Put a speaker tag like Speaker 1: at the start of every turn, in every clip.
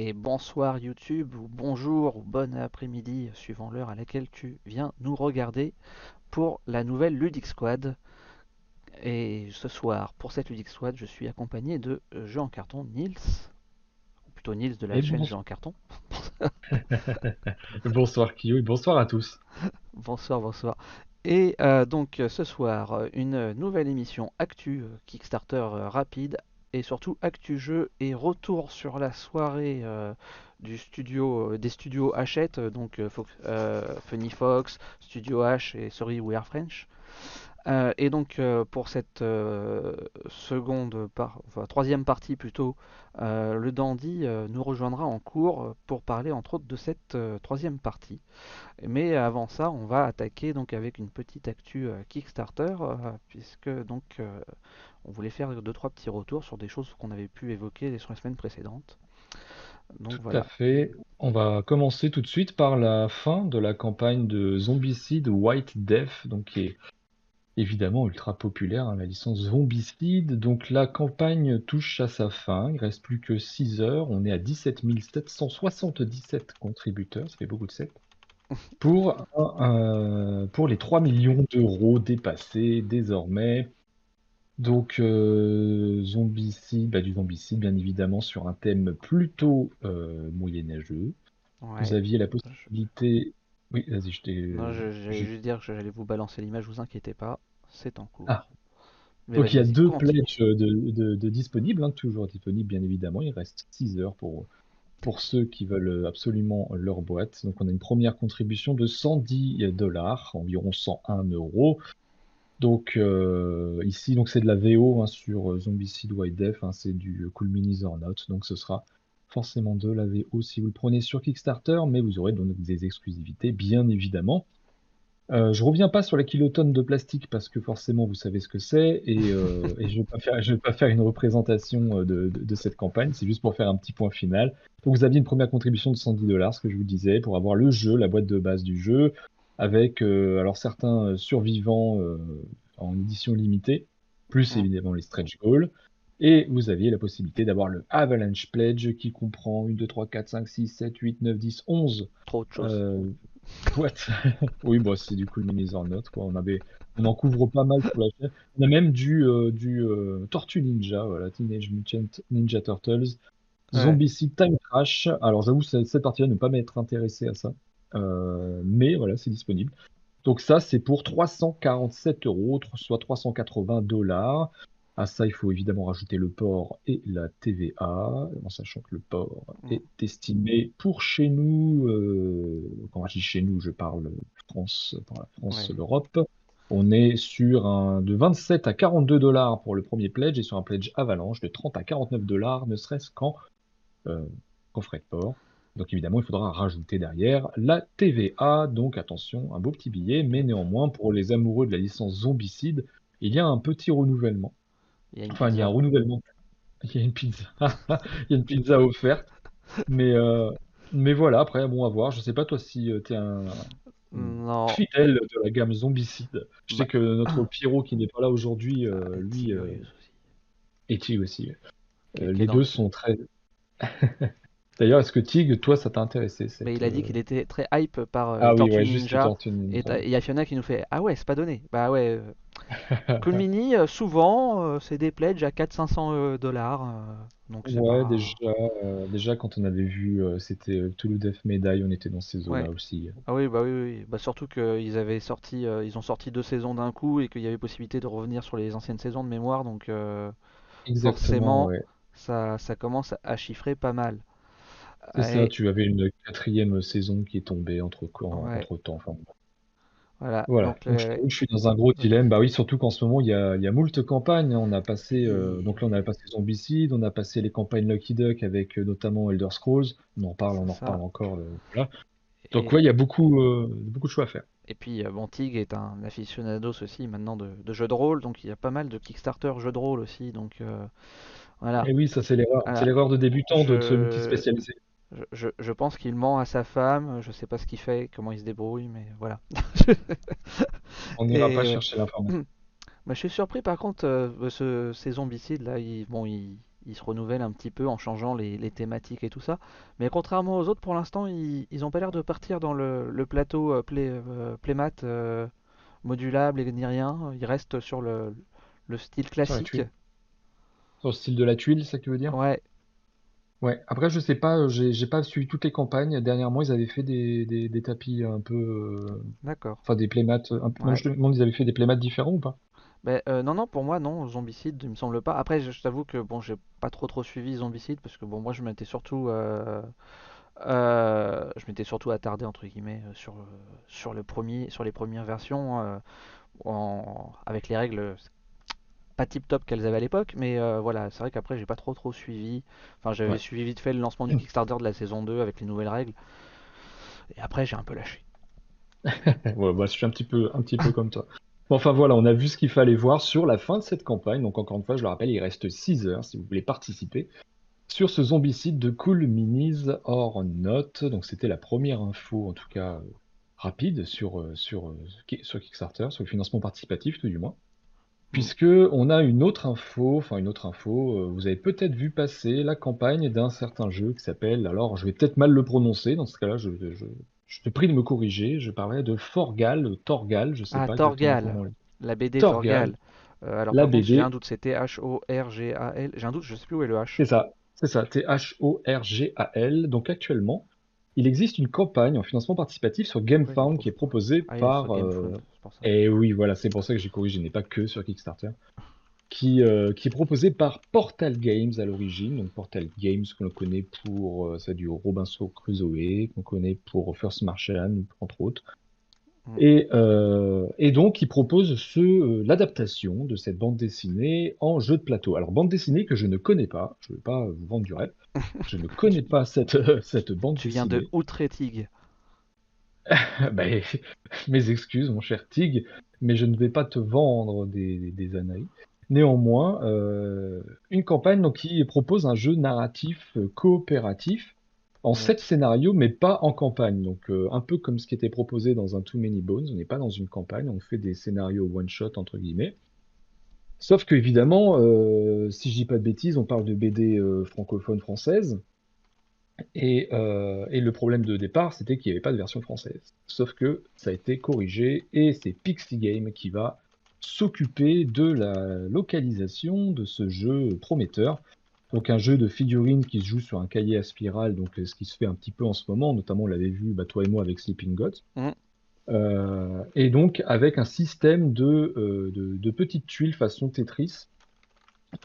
Speaker 1: et bonsoir YouTube, ou bonjour, ou bon après-midi, suivant l'heure à laquelle tu viens nous regarder pour la nouvelle Ludic Squad. Et ce soir, pour cette Ludic Squad, je suis accompagné de Jeux en carton Nils, ou plutôt Nils de la
Speaker 2: Et
Speaker 1: chaîne
Speaker 2: bon-
Speaker 1: Jeux en carton.
Speaker 2: Bonsoir Kyo et bonsoir à tous.
Speaker 1: Bonsoir, bonsoir. Et euh, donc ce soir, une nouvelle émission Actu euh, Kickstarter euh, rapide et surtout Actu Jeu et retour sur la soirée euh, du studio, euh, des studios Hachette, euh, donc Funny Fox, Studio H et Sorry We Are French. Et donc pour cette seconde, par, enfin, troisième partie plutôt, le Dandy nous rejoindra en cours pour parler entre autres de cette troisième partie. Mais avant ça, on va attaquer donc avec une petite actu Kickstarter, puisque donc on voulait faire deux trois petits retours sur des choses qu'on avait pu évoquer sur les semaines précédentes. Donc
Speaker 2: Tout à fait. On va commencer tout de suite par la fin de la campagne de Zombicide White Death, donc qui est évidemment ultra populaire, hein, la licence Zombicide. Donc la campagne touche à sa fin, il reste plus que 6 heures, on est à 17 777 contributeurs, ça fait beaucoup de 7. Pour, euh, pour les 3 millions d'euros dépassés désormais. Donc, euh, zombicide, bah, du zombicide, bien évidemment, sur un thème plutôt euh, moyenâgeux. Vous aviez la possibilité. Oui, vas-y, je t'ai.
Speaker 1: Non, j'allais juste dire que j'allais vous balancer l'image, vous inquiétez pas, c'est en cours.
Speaker 2: Ah,
Speaker 1: Mais
Speaker 2: donc il y a deux pledges de, de- de disponibles, hein, toujours disponibles, bien évidemment. Il reste 6 heures pour, pour ceux qui veulent absolument leur boîte. Donc, on a une première contribution de 110 dollars, environ 101 euros. Donc euh, ici, donc c'est de la VO hein, sur euh, Zombicide White Death, hein, c'est du Cool Minis or Not, donc ce sera forcément de la VO si vous le prenez sur Kickstarter, mais vous aurez donc des exclusivités, bien évidemment. Euh, je reviens pas sur la kilotonne de plastique parce que forcément vous savez ce que c'est et, euh, et je vais je vais pas faire une représentation euh, de, de- de cette campagne, c'est juste pour faire un petit point final. Donc vous aviez une première contribution de 110 dollars, ce que je vous disais, pour avoir le jeu, la boîte de base du jeu, avec euh, alors certains euh, survivants euh, en édition limitée, plus
Speaker 1: Mm.
Speaker 2: évidemment les stretch goals. Et vous aviez la possibilité d'avoir le Avalanche Pledge qui comprend 1, 2, 3, 4, 5, 6, 7, 8, 9, 10, 11
Speaker 1: Trop de choses.
Speaker 2: euh, boîtes. oui, bon, c'est du cool minis or not, quoi. On avait, on en couvre pas mal pour la chaîne. On a même du, euh, du euh, Tortue Ninja, voilà, Teenage Mutant Ninja Turtles,
Speaker 1: Ouais.
Speaker 2: Zombicide Time Crash. Alors j'avoue, cette partie-là, ne pas m'être intéressé à ça. Euh, mais voilà, c'est disponible. Donc ça, c'est pour 347 euros, soit 380 dollars. À ça, il faut évidemment rajouter le port et la TVA, en sachant que le port
Speaker 1: Mm.
Speaker 2: est estimé pour chez nous, euh, quand je dis chez nous, je parle France, par la France,
Speaker 1: Ouais.
Speaker 2: l'Europe. On est sur un de 27 à 42 dollars pour le premier pledge et sur un pledge avalanche de 30 à 49 dollars, ne serait-ce qu'en euh, qu'en frais de port. Donc évidemment, il faudra rajouter derrière la TVA. Donc attention, un beau petit billet, mais néanmoins, pour les amoureux de la licence Zombicide, il y a un petit renouvellement.
Speaker 1: Il y a une
Speaker 2: Enfin, il y a un renouvellement. Il y a une pizza. Il y a une pizza offerte. Mais, euh, mais voilà, après, bon, à voir. Je sais pas, toi, si tu es un,
Speaker 1: Non,
Speaker 2: fidèle de la gamme Zombicide. Je sais
Speaker 1: bah,
Speaker 2: que notre Pierrot, qui n'est pas là aujourd'hui,
Speaker 1: ah,
Speaker 2: euh, lui,
Speaker 1: Tigreus
Speaker 2: euh,
Speaker 1: aussi,
Speaker 2: et aussi. Euh, les deux sont très. D'ailleurs, est-ce que Tig, toi, ça t'a intéressé
Speaker 1: Mais il a dit
Speaker 2: euh,
Speaker 1: qu'il était très hype par euh,
Speaker 2: Ah oui, ouais,
Speaker 1: Ninja. Et il y a Fiona qui nous fait Ah ouais, c'est pas donné. Bah ouais. euh, Cool Mini, euh, souvent, euh, c'est des pledges à 400-500 dollars. donc
Speaker 2: Ouais,
Speaker 1: pas.
Speaker 2: déjà, déjà quand on avait vu, c'était Toulouse Death Medaille, on était dans ces
Speaker 1: Ouais.
Speaker 2: aussi.
Speaker 1: Ah oui, bah oui, oui. Bah surtout qu'ils avaient sorti, ils ont sorti deux saisons d'un coup et qu'il y avait possibilité de revenir sur les anciennes saisons de mémoire. Donc forcément,
Speaker 2: ouais.
Speaker 1: ça, ça commence à chiffrer pas mal.
Speaker 2: C'est ça,
Speaker 1: Et,
Speaker 2: tu avais une quatrième saison qui est tombée entre,
Speaker 1: ouais,
Speaker 2: entre temps. Enfin,
Speaker 1: voilà.
Speaker 2: voilà,
Speaker 1: Donc
Speaker 2: donc je
Speaker 1: le-
Speaker 2: je suis dans un gros dilemme. Bah oui, surtout qu'en ce moment, il y a, il y a moult campagnes. hein. On a passé, euh, donc là, on a passé Zombicide, on a passé les campagnes Lucky Duck avec euh, notamment Elder Scrolls. On en parle, on en reparle encore. euh, voilà. Donc ouais, il
Speaker 1: Et,
Speaker 2: y a beaucoup, euh, beaucoup de choix à faire.
Speaker 1: et puis euh, bon, Tig est un aficionados aussi maintenant de, de jeux de rôle, donc il y a pas mal de Kickstarter jeux de rôle aussi. Donc euh, voilà.
Speaker 2: Et oui, ça c'est l'erreur. C'est
Speaker 1: Voilà.
Speaker 2: l'erreur de débutant de se
Speaker 1: Je,
Speaker 2: multispécialiser.
Speaker 1: Je, je, je pense qu'il ment à sa femme. Je sais pas ce qu'il fait, comment il se débrouille, mais voilà.
Speaker 2: On n'ira pas chercher l'information.
Speaker 1: bah, je suis surpris par contre, euh, ce, ces zombicides là, ils, bon, ils, ils se renouvellent un petit peu en changeant les, les thématiques et tout ça. Mais contrairement aux autres, pour l'instant, ils, ils ont pas l'air de partir dans le, le plateau euh, play, euh, playmat modulable et ni rien. Ils restent sur le, le style classique.
Speaker 2: Sur le style de la tuile, c'est ça que tu veux dire?
Speaker 1: Ouais,
Speaker 2: Ouais. Après, je sais pas, euh, j'ai j'ai pas suivi toutes les campagnes. Dernièrement, ils avaient fait des, des, des tapis un peu, euh,
Speaker 1: d'accord.
Speaker 2: enfin des playmats. Un non,
Speaker 1: Ouais.
Speaker 2: je te demande, ils avaient fait des playmats différents ou pas?
Speaker 1: Ben, euh, non, non, pour moi, non, Zombicide, il me semble pas. Après, je, je t'avoue que bon, j'ai pas trop trop suivi Zombicide parce que bon, moi, je m'étais surtout, je m'étais surtout attardé entre guillemets sur sur le premier, sur les premières versions en- avec les règles pas tip top qu'elles avaient à l'époque, mais euh, voilà, c'est vrai qu'après, j'ai pas trop trop suivi. Enfin, j'avais
Speaker 2: Ouais.
Speaker 1: suivi vite fait le lancement du Kickstarter de la saison 2 avec les nouvelles règles, et après, j'ai un peu lâché.
Speaker 2: Ouais, bah, je suis un petit peu, un petit peu comme toi. Bon, Enfin voilà, on a vu ce qu'il fallait voir sur la fin de cette campagne. Donc encore une fois, je le rappelle, il reste 6 heures si vous voulez participer sur ce zombicide de Cool Minis or Not. Donc c'était la première info, en tout cas rapide, sur, euh, sur, euh, sur Kickstarter, sur le financement participatif tout du moins. Puisque on a une autre info, enfin une autre info, euh, vous avez peut-être vu passer la campagne d'un certain jeu qui s'appelle, alors je vais peut-être mal le prononcer, dans ce cas-là, je, je, je te prie de me corriger, je parlerai de Forgal, Torgal, je sais
Speaker 1: Ah,
Speaker 2: pas
Speaker 1: Torgal,
Speaker 2: comment
Speaker 1: la BD
Speaker 2: Torgal,
Speaker 1: Torgal. Euh, alors
Speaker 2: la
Speaker 1: j'ai un doute, c'était H-O-R-G-A-L. J'ai un doute, je sais plus où est le H.
Speaker 2: c'est ça, c'est ça, T-H-O-R-G-A-L. Donc actuellement, il existe une campagne en financement participatif sur GameFound qui est proposée
Speaker 1: Ah,
Speaker 2: par...
Speaker 1: pour ça.
Speaker 2: Et oui, voilà, c'est pour ça que j'ai corrigé, il n'est pas que sur Kickstarter. qui, euh, qui est proposé par Portal Games à l'origine. Donc Portal Games qu'on connaît pour euh, ça du Robinson Crusoe, qu'on connaît pour First Martian, entre autres.
Speaker 1: Mm.
Speaker 2: Et, euh, et donc, il propose ce, euh, l'adaptation de cette bande dessinée en jeu de plateau. Alors, bande dessinée que je ne connais pas, je ne vais pas vous vendre du rêve, je ne connais pas cette, cette bande
Speaker 1: Tu viens de
Speaker 2: dessinée. Ben, mes excuses, mon cher Tig, mais je ne vais pas te vendre des, des âneries. Néanmoins, euh, une campagne donc, qui propose un jeu narratif euh, coopératif en sept scénarios, mais pas en campagne. Donc, euh, un peu comme ce qui était proposé dans un Too Many Bones, on n'est pas dans une campagne, on fait des scénarios one-shot, entre guillemets. Sauf que, évidemment, si je dis pas de bêtises, on parle de BD francophone française. Et, euh, et le problème de départ, c'était qu'il n'y avait pas de version française. Sauf que ça a été corrigé et c'est Pixie Game qui va s'occuper de la localisation de ce jeu prometteur. Donc un jeu de figurines qui se joue sur un cahier à spirale, donc euh, ce qui se fait un petit peu en ce moment, notamment on l'avait vu bah, toi et moi avec Sleeping Gods.
Speaker 1: Mm.
Speaker 2: Euh, et donc avec un système de, euh, de, de petites tuiles façon Tetris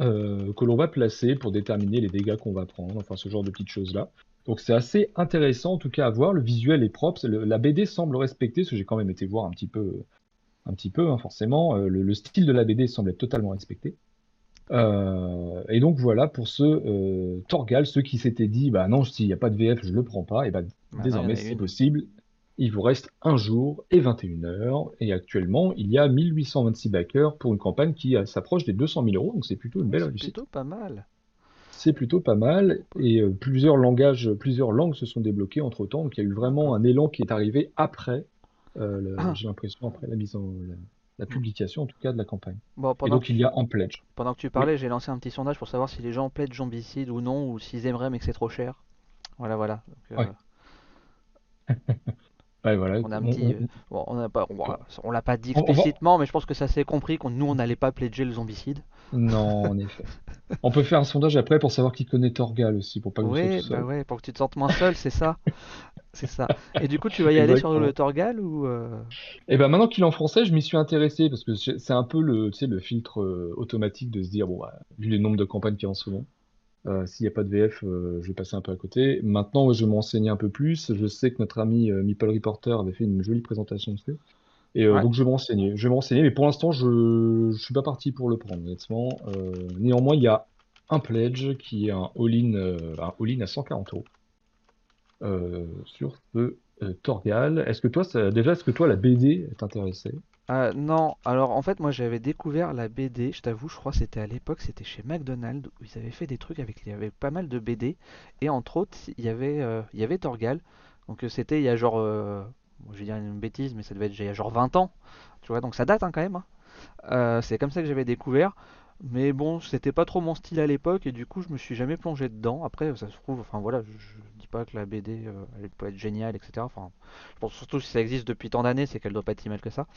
Speaker 2: euh, que l'on va placer pour déterminer les dégâts qu'on va prendre, enfin ce genre de petites choses-là. Donc c'est assez intéressant en tout cas à voir, le visuel est propre, le- la BD semble respecter, parce que j'ai quand même été voir un petit peu, un petit peu hein, forcément, euh, le, le style de la BD semble être totalement respecté. Euh, et donc voilà pour ce euh, Torgal, ceux qui s'étaient dit, bah non, s'il n'y a pas de VF, je le prends pas, et bah
Speaker 1: Bah
Speaker 2: désormais c'est possible. Il vous reste un jour et 21 heures, et actuellement il y a 1826 backers pour une campagne qui euh, s'approche des 200 000 euros, donc c'est plutôt une
Speaker 1: Ouais,
Speaker 2: belle
Speaker 1: c'est
Speaker 2: réussite.
Speaker 1: plutôt pas mal.
Speaker 2: C'est plutôt pas mal, et euh, plusieurs langages, plusieurs langues se sont débloquées entre-temps, donc il y a eu vraiment un élan qui est arrivé après, euh,
Speaker 1: Ah.
Speaker 2: j'ai l'impression, après la mise en, la, la publication en tout cas de la campagne.
Speaker 1: Bon,
Speaker 2: Et donc il y a en pledge.
Speaker 1: pendant que tu
Speaker 2: Oui.
Speaker 1: parlais, j'ai lancé un petit sondage pour savoir si les gens plaident zombicide ou non, ou s'ils aimeraient mais que c'est trop cher. Voilà, voilà. Donc,
Speaker 2: Ouais. Ouais, voilà.
Speaker 1: on a un
Speaker 2: On,
Speaker 1: petit.
Speaker 2: on-
Speaker 1: bon, on n'a pas, on, on l'a pas dit explicitement, mais je pense que ça s'est compris qu'on nous on n'allait pas pledger le zombicide.
Speaker 2: Non, en effet. On peut faire un sondage après pour savoir qui connaît Torgal aussi, pour pas que vous
Speaker 1: Ouais, bah
Speaker 2: seul.
Speaker 1: ouais, pour que tu te sentes moins seul, c'est ça. C'est ça. Et du coup, tu vas y aller sur le. Torgal ou euh,
Speaker 2: Et ben maintenant qu'il est en français, je m'y suis intéressé parce que c'est un peu le, filtre euh, automatique de se dire, bon, bah, vu les nombres de campagnes qu'il y a en ce moment, euh, s'il n'y a pas de VF, euh, je vais passer un peu à côté. Maintenant, je vais m'enseigner un peu plus. Je sais que notre ami euh, Meeple Reporter avait fait une jolie présentation dessus. Et euh,
Speaker 1: Ouais.
Speaker 2: donc je vais m'enseigner. Je vais m'enseigner, mais pour l'instant, je je suis pas parti pour le prendre, honnêtement. Néanmoins, il y a un pledge qui est un all-in all-in à 140 euros sur ce Torgal. Est-ce que toi, ça, déjà, est-ce que toi, la BD t'intéressait?
Speaker 1: Ah, non, alors en fait moi j'avais découvert la BD, je t'avoue, je crois que c'était à l'époque, c'était chez McDonald's où ils avaient fait des trucs avec il y avait pas mal de BD et entre autres il y avait euh, Torgal. Donc euh, c'était il y a genre euh, je vais dire une bêtise mais ça devait être il y a genre 20 ans. Tu vois, donc ça date hein, quand même. hein. Euh, c'est comme ça que j'avais découvert. Mais bon, c'était pas trop mon style à l'époque et du coup, je me suis jamais plongé dedans. Après, ça se trouve, enfin voilà, que la BD euh, elle peut être géniale, etc. Enfin, je pense surtout si ça existe depuis tant d'années, c'est qu'elle doit pas être si mal que ça.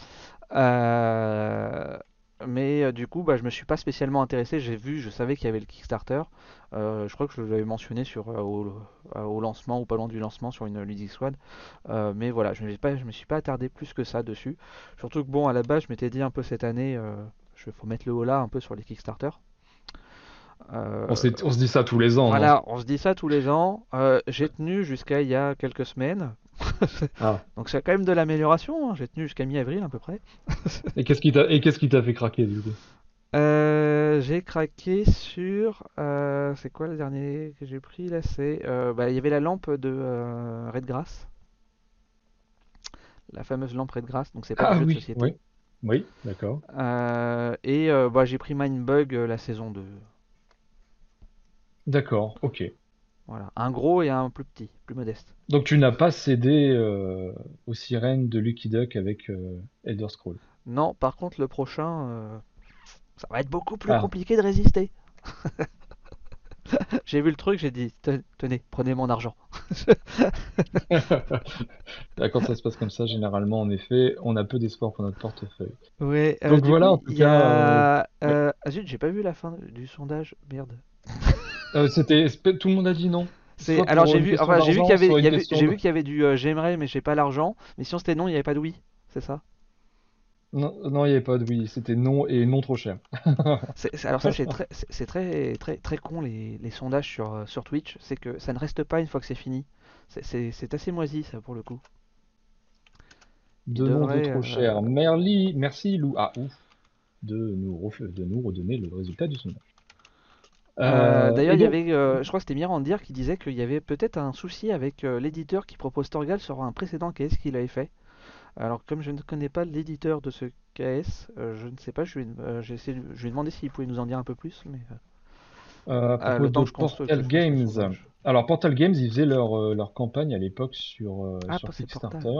Speaker 1: Euh, mais euh, du coup, bah, je me suis pas spécialement intéressé. J'ai vu, je savais qu'il y avait le Kickstarter. Je crois que je l'avais mentionné sur, au, lancement ou pas loin du lancement sur une Ludic Squad. Mais voilà, je ne me, suis pas attardé plus que ça dessus. Surtout que bon, à la base, je m'étais dit un peu cette année, je faut mettre le haut là un peu sur les Kickstarter. Euh,
Speaker 2: On, se dit ça tous les ans,
Speaker 1: voilà, on se dit ça tous les ans. Euh, j'ai tenu jusqu'à il y a quelques semaines.
Speaker 2: Ah.
Speaker 1: Donc c'est quand même de l'amélioration. hein. J'ai tenu jusqu'à mi-avril à peu près.
Speaker 2: Et qu'est-ce qui t'a, fait craquer du coup?
Speaker 1: Euh, j'ai craqué sur. c'est quoi le dernier que j'ai pris là? C'est. bah, il y avait la lampe de Redgrass. La fameuse lampe Redgrass. Donc c'est pas un
Speaker 2: Ah
Speaker 1: jeu de
Speaker 2: oui,
Speaker 1: société.
Speaker 2: oui, oui, d'accord.
Speaker 1: Et bah, j'ai pris Mindbug la saison 2.
Speaker 2: D'accord, ok.
Speaker 1: Voilà. Un gros et un plus petit, plus modeste.
Speaker 2: Donc tu n'as pas cédé euh, aux sirènes de Lucky Duck avec euh, Elder Scrolls.
Speaker 1: Non, par contre, le prochain, euh, ça va être beaucoup plus
Speaker 2: Ah,
Speaker 1: compliqué de résister. J'ai vu le truc, j'ai dit, Te- tenez, prenez mon argent.
Speaker 2: Quand ça se passe comme ça, généralement, en effet, on a peu d'espoir pour notre portefeuille.
Speaker 1: Ouais,
Speaker 2: Donc voilà,
Speaker 1: coup,
Speaker 2: en tout cas,
Speaker 1: a...
Speaker 2: ouais.
Speaker 1: Ah zut, j'ai pas vu la fin du sondage, merde.
Speaker 2: Euh, c'était, tout le monde a dit non.
Speaker 1: C'est... Alors j'ai vu, enfin j'ai vu qu'il y avait,
Speaker 2: soit
Speaker 1: il y
Speaker 2: une
Speaker 1: avait-
Speaker 2: question
Speaker 1: j'ai
Speaker 2: de...
Speaker 1: vu qu'il y avait du euh, j'aimerais mais j'ai pas l'argent. Mais sinon c'était non, il y avait pas de oui, c'est ça?
Speaker 2: Non, non, il n'y avait pas de oui, c'était non et non trop cher.
Speaker 1: Alors ça c'est très, c'est très, très, très con les, les sondages sur, euh, sur Twitch, c'est que ça ne reste pas une fois que c'est fini. C'est, assez moisi ça pour le coup.
Speaker 2: De non de trop
Speaker 1: euh,
Speaker 2: cher. Merli, merci Lou. Ah, ouf. De nous, de nous redonner le résultat du sondage.
Speaker 1: Euh,
Speaker 2: Euh,
Speaker 1: d'ailleurs, il y avait, euh, je crois que c'était Mirandir qui disait qu'il y avait peut-être un souci avec euh, l'éditeur qui propose Torgal sur un précédent KS qu'il avait fait. Alors, comme je ne connais pas l'éditeur de ce KS, je ne sais pas, je essayé lui ai demandé s'il pouvait nous en dire un peu plus, mais
Speaker 2: à
Speaker 1: ah, le temps que je,
Speaker 2: Portal
Speaker 1: je
Speaker 2: Games. Alors, Portal Games, ils faisaient leur, leur campagne à l'époque sur,
Speaker 1: Ah,
Speaker 2: sur
Speaker 1: Portal.
Speaker 2: Kickstarter.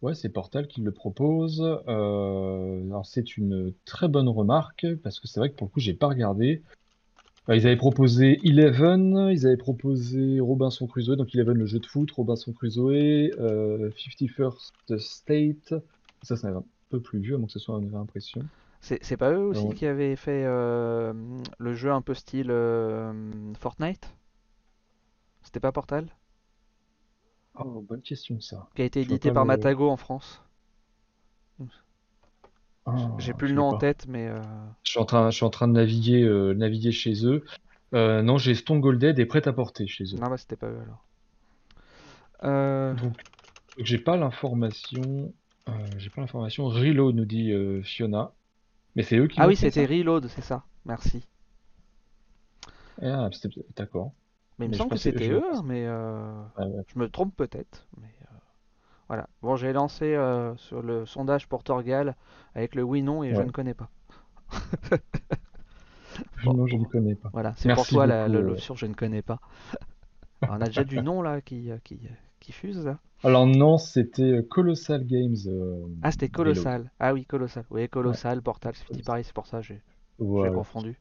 Speaker 2: Ouais, c'est Portal qui le propose. Alors, c'est une très bonne remarque parce que c'est vrai que pour le coup, j'ai pas regardé. Enfin, ils avaient proposé Eleven, ils avaient proposé Robinson Crusoe, donc Eleven le jeu de foot, Robinson Crusoe, euh, 51st State. Ça, c'est un peu plus vieux, donc que ce soit une vraie impression.
Speaker 1: C'est pas eux aussi
Speaker 2: Donc,
Speaker 1: qui avaient fait euh, le jeu un peu style euh, Fortnite? C'était pas Portal?
Speaker 2: oh, bonne question ça.
Speaker 1: Qui a été édité par
Speaker 2: le.
Speaker 1: Matago en France. J'ai
Speaker 2: Ah,
Speaker 1: plus
Speaker 2: je
Speaker 1: le nom en tête, mais euh,
Speaker 2: Je suis en train, je suis en train de naviguer, euh, naviguer chez eux. Euh, non, j'ai Stone Golded et Prêt-à-Porter chez eux.
Speaker 1: non, bah c'était pas eux alors. Euh,
Speaker 2: Donc, j'ai pas l'information. j'ai pas l'information. Reload nous dit Fiona. Mais c'est eux qui
Speaker 1: Ah oui, c'était? Reload, c'est ça. Merci.
Speaker 2: Ah, d'accord.
Speaker 1: Mais il me
Speaker 2: Mais
Speaker 1: semble que c'était eux, hein, mais
Speaker 2: Ah ouais.
Speaker 1: je me trompe peut-être. Mais voilà. Bon, j'ai lancé euh, sur le sondage pour Torgal avec le oui/non et je
Speaker 2: Ouais.
Speaker 1: ne connais pas. Bon,
Speaker 2: Non, je ne connais pas.
Speaker 1: voilà, c'est pour toi la, le-
Speaker 2: euh.
Speaker 1: l'option je ne connais pas. Alors, on a déjà du nom là qui, euh, qui, qui fuse là.
Speaker 2: Alors non, c'était euh, Colossal Games euh,
Speaker 1: Ah, c'était. Colossal. Ah oui, Colossal. Oui,
Speaker 2: Ouais.
Speaker 1: Colossal, Portal, c'est pareil, c'est pour ça j'ai j'ai
Speaker 2: Voilà.
Speaker 1: confondu.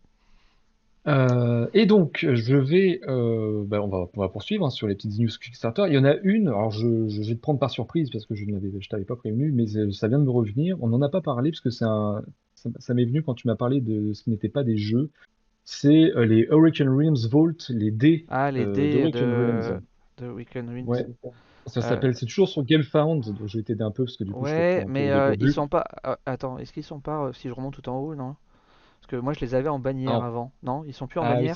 Speaker 2: Euh, et donc, je vais, euh, bah, on va, on va poursuivre hein, sur les petites news Kickstarter. Il y en a une, alors je, je vais te prendre par surprise parce que je ne t'avais pas prévenu, mais ça vient de me revenir. On n'en a pas parlé parce que un, ça, ça m'est venu quand tu m'as parlé de ce qui n'était pas des jeux. C'est euh, les Hurricane Realms Vault, les dés
Speaker 1: Ah, les dés de,
Speaker 2: Realms.
Speaker 1: Winds.
Speaker 2: Ouais, ça s'appelle, c'est toujours sur GameFound, donc je vais t'aider un peu parce que du coup
Speaker 1: Ouais, mais ils sont pas. attends, est-ce qu'ils sont pas. si je remonte tout en haut, non? Parce que moi je les avais en bannière
Speaker 2: Ah,
Speaker 1: avant. Non, ils sont plus en
Speaker 2: ah
Speaker 1: bannière.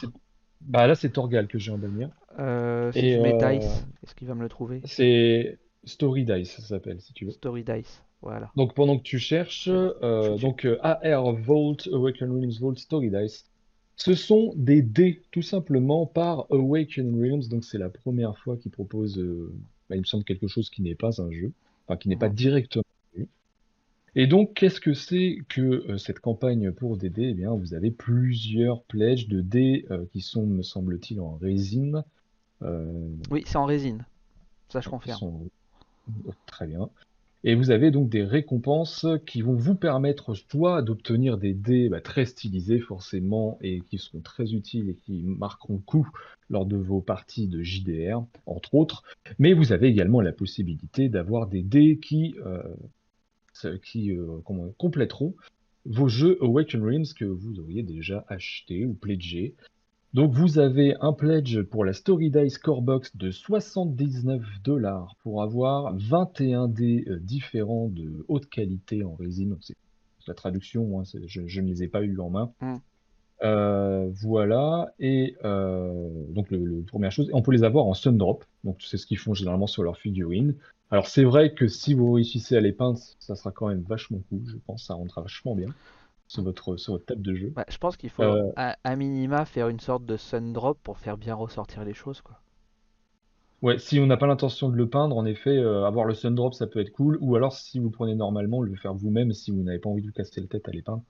Speaker 2: bah là c'est Torgal que j'ai en bannière.
Speaker 1: Euh, si
Speaker 2: Et
Speaker 1: je mets
Speaker 2: euh,
Speaker 1: Dice, est-ce qu'il va me le trouver?
Speaker 2: c'est Story Dice, ça s'appelle, si tu veux.
Speaker 1: Story Dice. Voilà.
Speaker 2: Donc pendant que tu cherches, euh, donc euh, AR Vault, Awaken Realms Vault, Story Dice, ce sont des dés tout simplement par Awaken Realms. Donc c'est la première fois qu'ils proposent, euh, bah, il me semble quelque chose qui n'est pas un jeu, enfin qui n'est pas
Speaker 1: Mhm.
Speaker 2: directement. Et donc qu'est-ce que c'est que euh, cette campagne pour des dés? Eh bien, vous avez plusieurs pledges de dés euh, qui sont, me semble-t-il, en résine. Euh,
Speaker 1: Oui, c'est en résine. Ça, je
Speaker 2: qui
Speaker 1: confirme.
Speaker 2: sont très bien. Et vous avez donc des récompenses qui vont vous permettre soit d'obtenir des dés bah, très stylisés forcément et qui seront très utiles et qui marqueront le coup lors de vos parties de JDR, entre autres. Mais vous avez également la possibilité d'avoir des dés qui, euh, qui euh, compléteront vos jeux Awaken Realms que vous auriez déjà achetés ou pledgés. Donc vous avez un pledge pour la Story Dice Core Box de 79 dollars pour avoir 21 dés euh, différents de haute qualité en résine. C'est la traduction, moi, je, ne les ai pas eu en main. Euh, voilà, et euh, donc le, première chose, on peut les avoir en Sundrop, donc c'est ce qu'ils font généralement sur leurs figurines. Alors c'est vrai que si vous réussissez à les peindre, ça sera quand même vachement cool, je pense, ça rendra vachement bien sur votre, sur votre table de jeu.
Speaker 1: je pense qu'il faut euh, à, minima faire une sorte de sun drop pour faire bien ressortir les choses. Quoi.
Speaker 2: Ouais, si on n'a pas l'intention de le peindre, en effet, euh, avoir le sun drop ça peut être cool. Ou alors, si vous prenez normalement, le faire vous-même si vous n'avez pas envie de vous casser la tête à les peindre.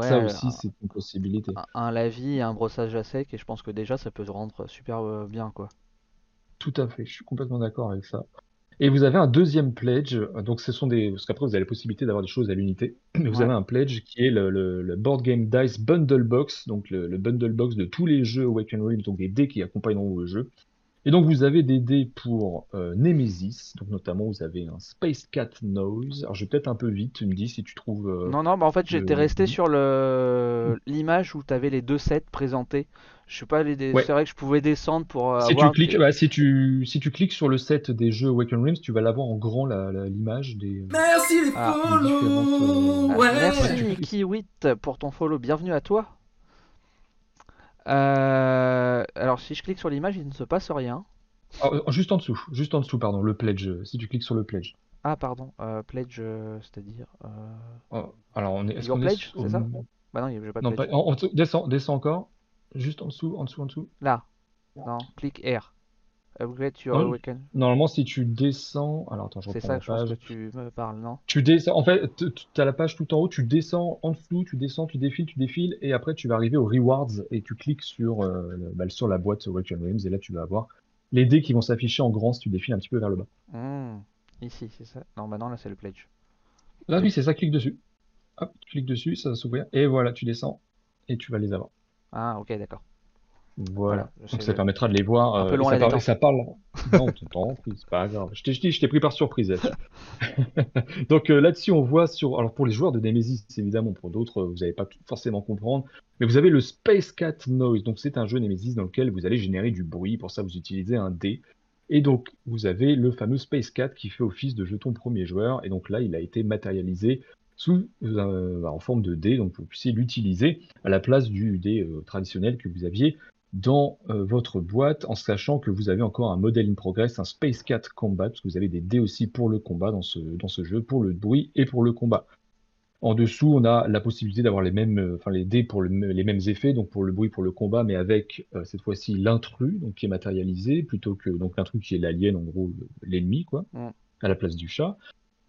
Speaker 2: ça aussi, c'est une possibilité.
Speaker 1: Un, lavis et un brossage à sec, et je pense que déjà ça peut se rendre super euh, bien. quoi.
Speaker 2: Tout à fait, je suis complètement d'accord avec ça. Et vous avez un deuxième pledge, donc ce sont des, parce qu'après vous avez la possibilité d'avoir des choses à l'unité, mais vous avez un pledge qui est le, le, Board Game Dice Bundle Box, donc le, le, bundle box de tous les jeux Awaken Realms, donc des dés qui accompagneront vos jeux. Et donc vous avez des dés pour euh, Nemesis, donc notamment vous avez un Space Cat Nose. Alors je vais peut-être un peu vite, tu me dis si tu trouves. Euh,
Speaker 1: non, non, bah en fait j'étais resté sur le l'image où tu avais les deux sets présentés. Je sais pas, les... c'est vrai que je pouvais descendre pour.
Speaker 2: si, tu cliques, bah, si, tu, si tu cliques sur le set des jeux Awaken Realms, tu vas l'avoir en grand l'image des.
Speaker 3: Merci les ah, follow
Speaker 1: euh, Merci Mickey 8 pour ton follow, bienvenue à toi. Euh, alors si je clique sur l'image, il ne se passe rien.
Speaker 2: Ah, euh, juste en dessous, juste en dessous, pardon, le pledge. Si tu cliques sur le pledge.
Speaker 1: Ah pardon, pledge, c'est-à-dire.
Speaker 2: Oh, alors on est.
Speaker 1: Est-ce pledge, c'est ça Bah non, j'ai pas de non, pledge.
Speaker 2: Non, descends, descends encore. Juste en dessous, en dessous, en dessous.
Speaker 1: Là. Non, clique R. Upgrade your awaken.
Speaker 2: Normalement, si tu descends. Alors attends, je
Speaker 1: C'est ça, je pense que tu me parles, non?
Speaker 2: Tu descends. En fait, tu as la page tout en haut, tu descends en dessous, tu descends, tu défiles, tu défiles, et après tu vas arriver aux rewards et tu cliques sur, euh, bah, sur la boîte Awaken Realms, et là tu vas avoir les dés qui vont s'afficher en grand si tu défiles un petit peu vers le bas.
Speaker 1: Hmm. Ici, c'est ça? Non, maintenant là c'est le pledge.
Speaker 2: Là, oui, c'est ça, clique dessus. Hop, tu cliques dessus, ça va s'ouvrir, et voilà, tu descends, et tu vas les avoir.
Speaker 1: Ah, ok, d'accord.
Speaker 2: Voilà. Donc ça permettra de les voir.
Speaker 1: Un peu loin
Speaker 2: ça, ça, parle. Non, temps, c'est pas grave. Je t'ai je t'ai pris par surprise. Donc euh, là-dessus, on voit sur. Alors pour les joueurs de Nemesis, évidemment, pour d'autres, vous n'allez pas forcément comprendre. Mais vous avez le Space Cat Noise. Donc c'est un jeu Nemesis dans lequel vous allez générer du bruit. Pour ça, vous utilisez un dé. Et donc, vous avez le fameux Space Cat qui fait office de jeton premier joueur. Et donc là, il a été matérialisé sous, euh, bah, en forme de dé, donc vous puissiez l'utiliser à la place du dé euh, traditionnel que vous aviez dans euh, votre boîte, en sachant que vous avez encore un modèle in progress, un Space Cat Combat, parce que vous avez des dés aussi pour le combat dans ce, dans ce jeu, pour le bruit et pour le combat. En dessous, on a la possibilité d'avoir les mêmes, enfin les dés pour les mêmes effets, donc pour le bruit, pour le combat, mais avec cette fois-ci l'intrus, donc qui est matérialisé, plutôt que donc l'intrus qui est l'alien, en gros l'ennemi, quoi, à la place du chat.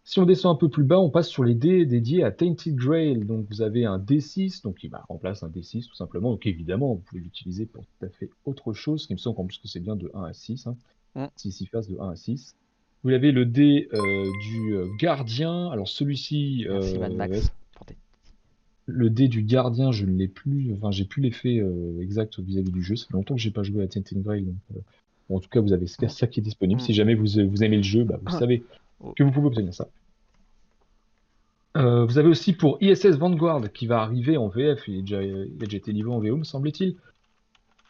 Speaker 2: Si on descend un peu plus bas, on passe sur les dés dédiés à Tainted Grail. Donc vous avez un D6, donc qui bah, remplace un D6 tout simplement. Donc évidemment, vous pouvez l'utiliser pour tout à fait autre chose, qui me semble qu'en plus que c'est bien de 1 à 6. Hein. 6 faces de 1 à 6. Vous avez le dé euh, du euh, gardien. Alors celui-ci.
Speaker 1: Euh, Max.
Speaker 2: Le dé du gardien, je ne l'ai plus. Enfin, j'ai plus l'effet exact vis-à-vis du jeu. Ça fait longtemps que j'ai pas joué à Tainted Grail. Donc, en tout cas, vous avez ça qui est disponible. Si jamais vous, vous aimez le jeu, bah, vous savez que vous pouvez obtenir ça. Euh, vous avez aussi pour ISS Vanguard qui va arriver en VF, il, a déjà été livré en VO, me semble-t-il.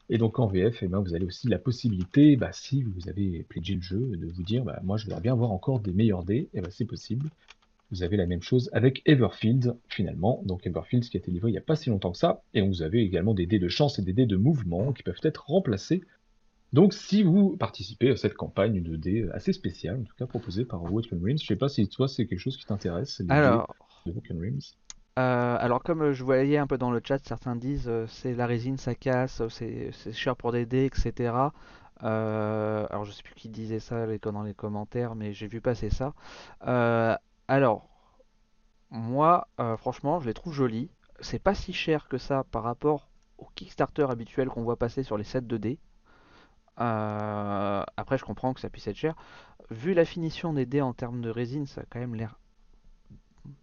Speaker 2: Et donc en VF, eh ben, vous avez aussi la possibilité, bah, si vous avez pledgé le jeu, de vous dire bah, moi je voudrais bien avoir encore des meilleurs dés, et eh ben, c'est possible. Vous avez la même chose avec Everfield finalement. Donc Everfield qui a été livré il n'y a pas si longtemps que ça. Et vous avez également des dés de chance et des dés de mouvement qui peuvent être remplacés donc, si vous participez à cette campagne de dés assez spéciale, en tout cas proposée par Woken Realms, je sais pas si toi c'est quelque chose qui t'intéresse.
Speaker 1: Alors, euh, alors, comme je voyais un peu dans le chat, certains disent euh, c'est la résine, ça casse, c'est cher pour des dés, etc. Euh, alors, je sais plus qui disait ça dans les commentaires, mais j'ai vu passer ça. alors, moi, franchement, je les trouve jolis. C'est pas si cher que ça par rapport au Kickstarter habituel qu'on voit passer sur les sets de dés. Euh, après, je comprends que ça puisse être cher. Vu la finition des dés en termes de résine, ça a quand même l'air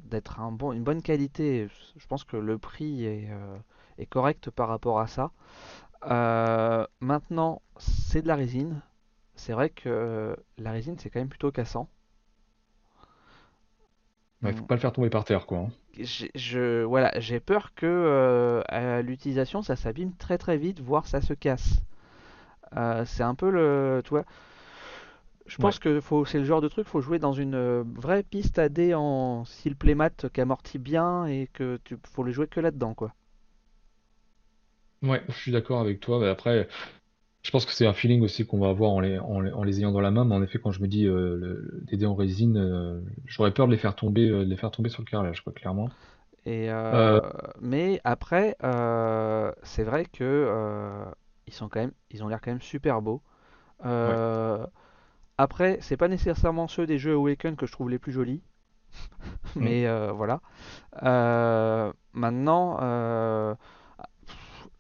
Speaker 1: d'être un bon, une bonne qualité. Je pense que le prix est, euh, est correct par rapport à ça. Euh, maintenant, c'est de la résine. C'est vrai que la résine, c'est quand même plutôt cassant.
Speaker 2: Ouais, faut pas le faire tomber par terre, quoi. hein.
Speaker 1: J'ai- je, voilà, j'ai peur que à l'utilisation, ça s'abîme très très vite, voire ça se casse. Euh, c'est un peu le, tu vois, je
Speaker 2: Ouais.
Speaker 1: pense que faut, c'est le genre de truc, faut jouer dans une euh, vraie piste à dés en style playmat qui amortit bien et que tu, faut les jouer que là-dedans, quoi.
Speaker 2: Ouais, je suis d'accord avec toi. Mais après, je pense que c'est un feeling aussi qu'on va avoir en les, en les, en les ayant dans la main. Mais en effet, quand je me dis euh, le, le- des dés en résine, euh, j'aurais peur de les faire tomber, euh, de les faire tomber sur le carrelage, quoi, clairement.
Speaker 1: Et mais après, c'est vrai que ils sont quand même, ils ont l'air quand même super beaux.
Speaker 2: ouais.
Speaker 1: Euh, après, c'est pas nécessairement ceux des jeux Awaken que je trouve les plus jolis,
Speaker 2: Mm.
Speaker 1: mais euh, voilà. Euh, maintenant, euh,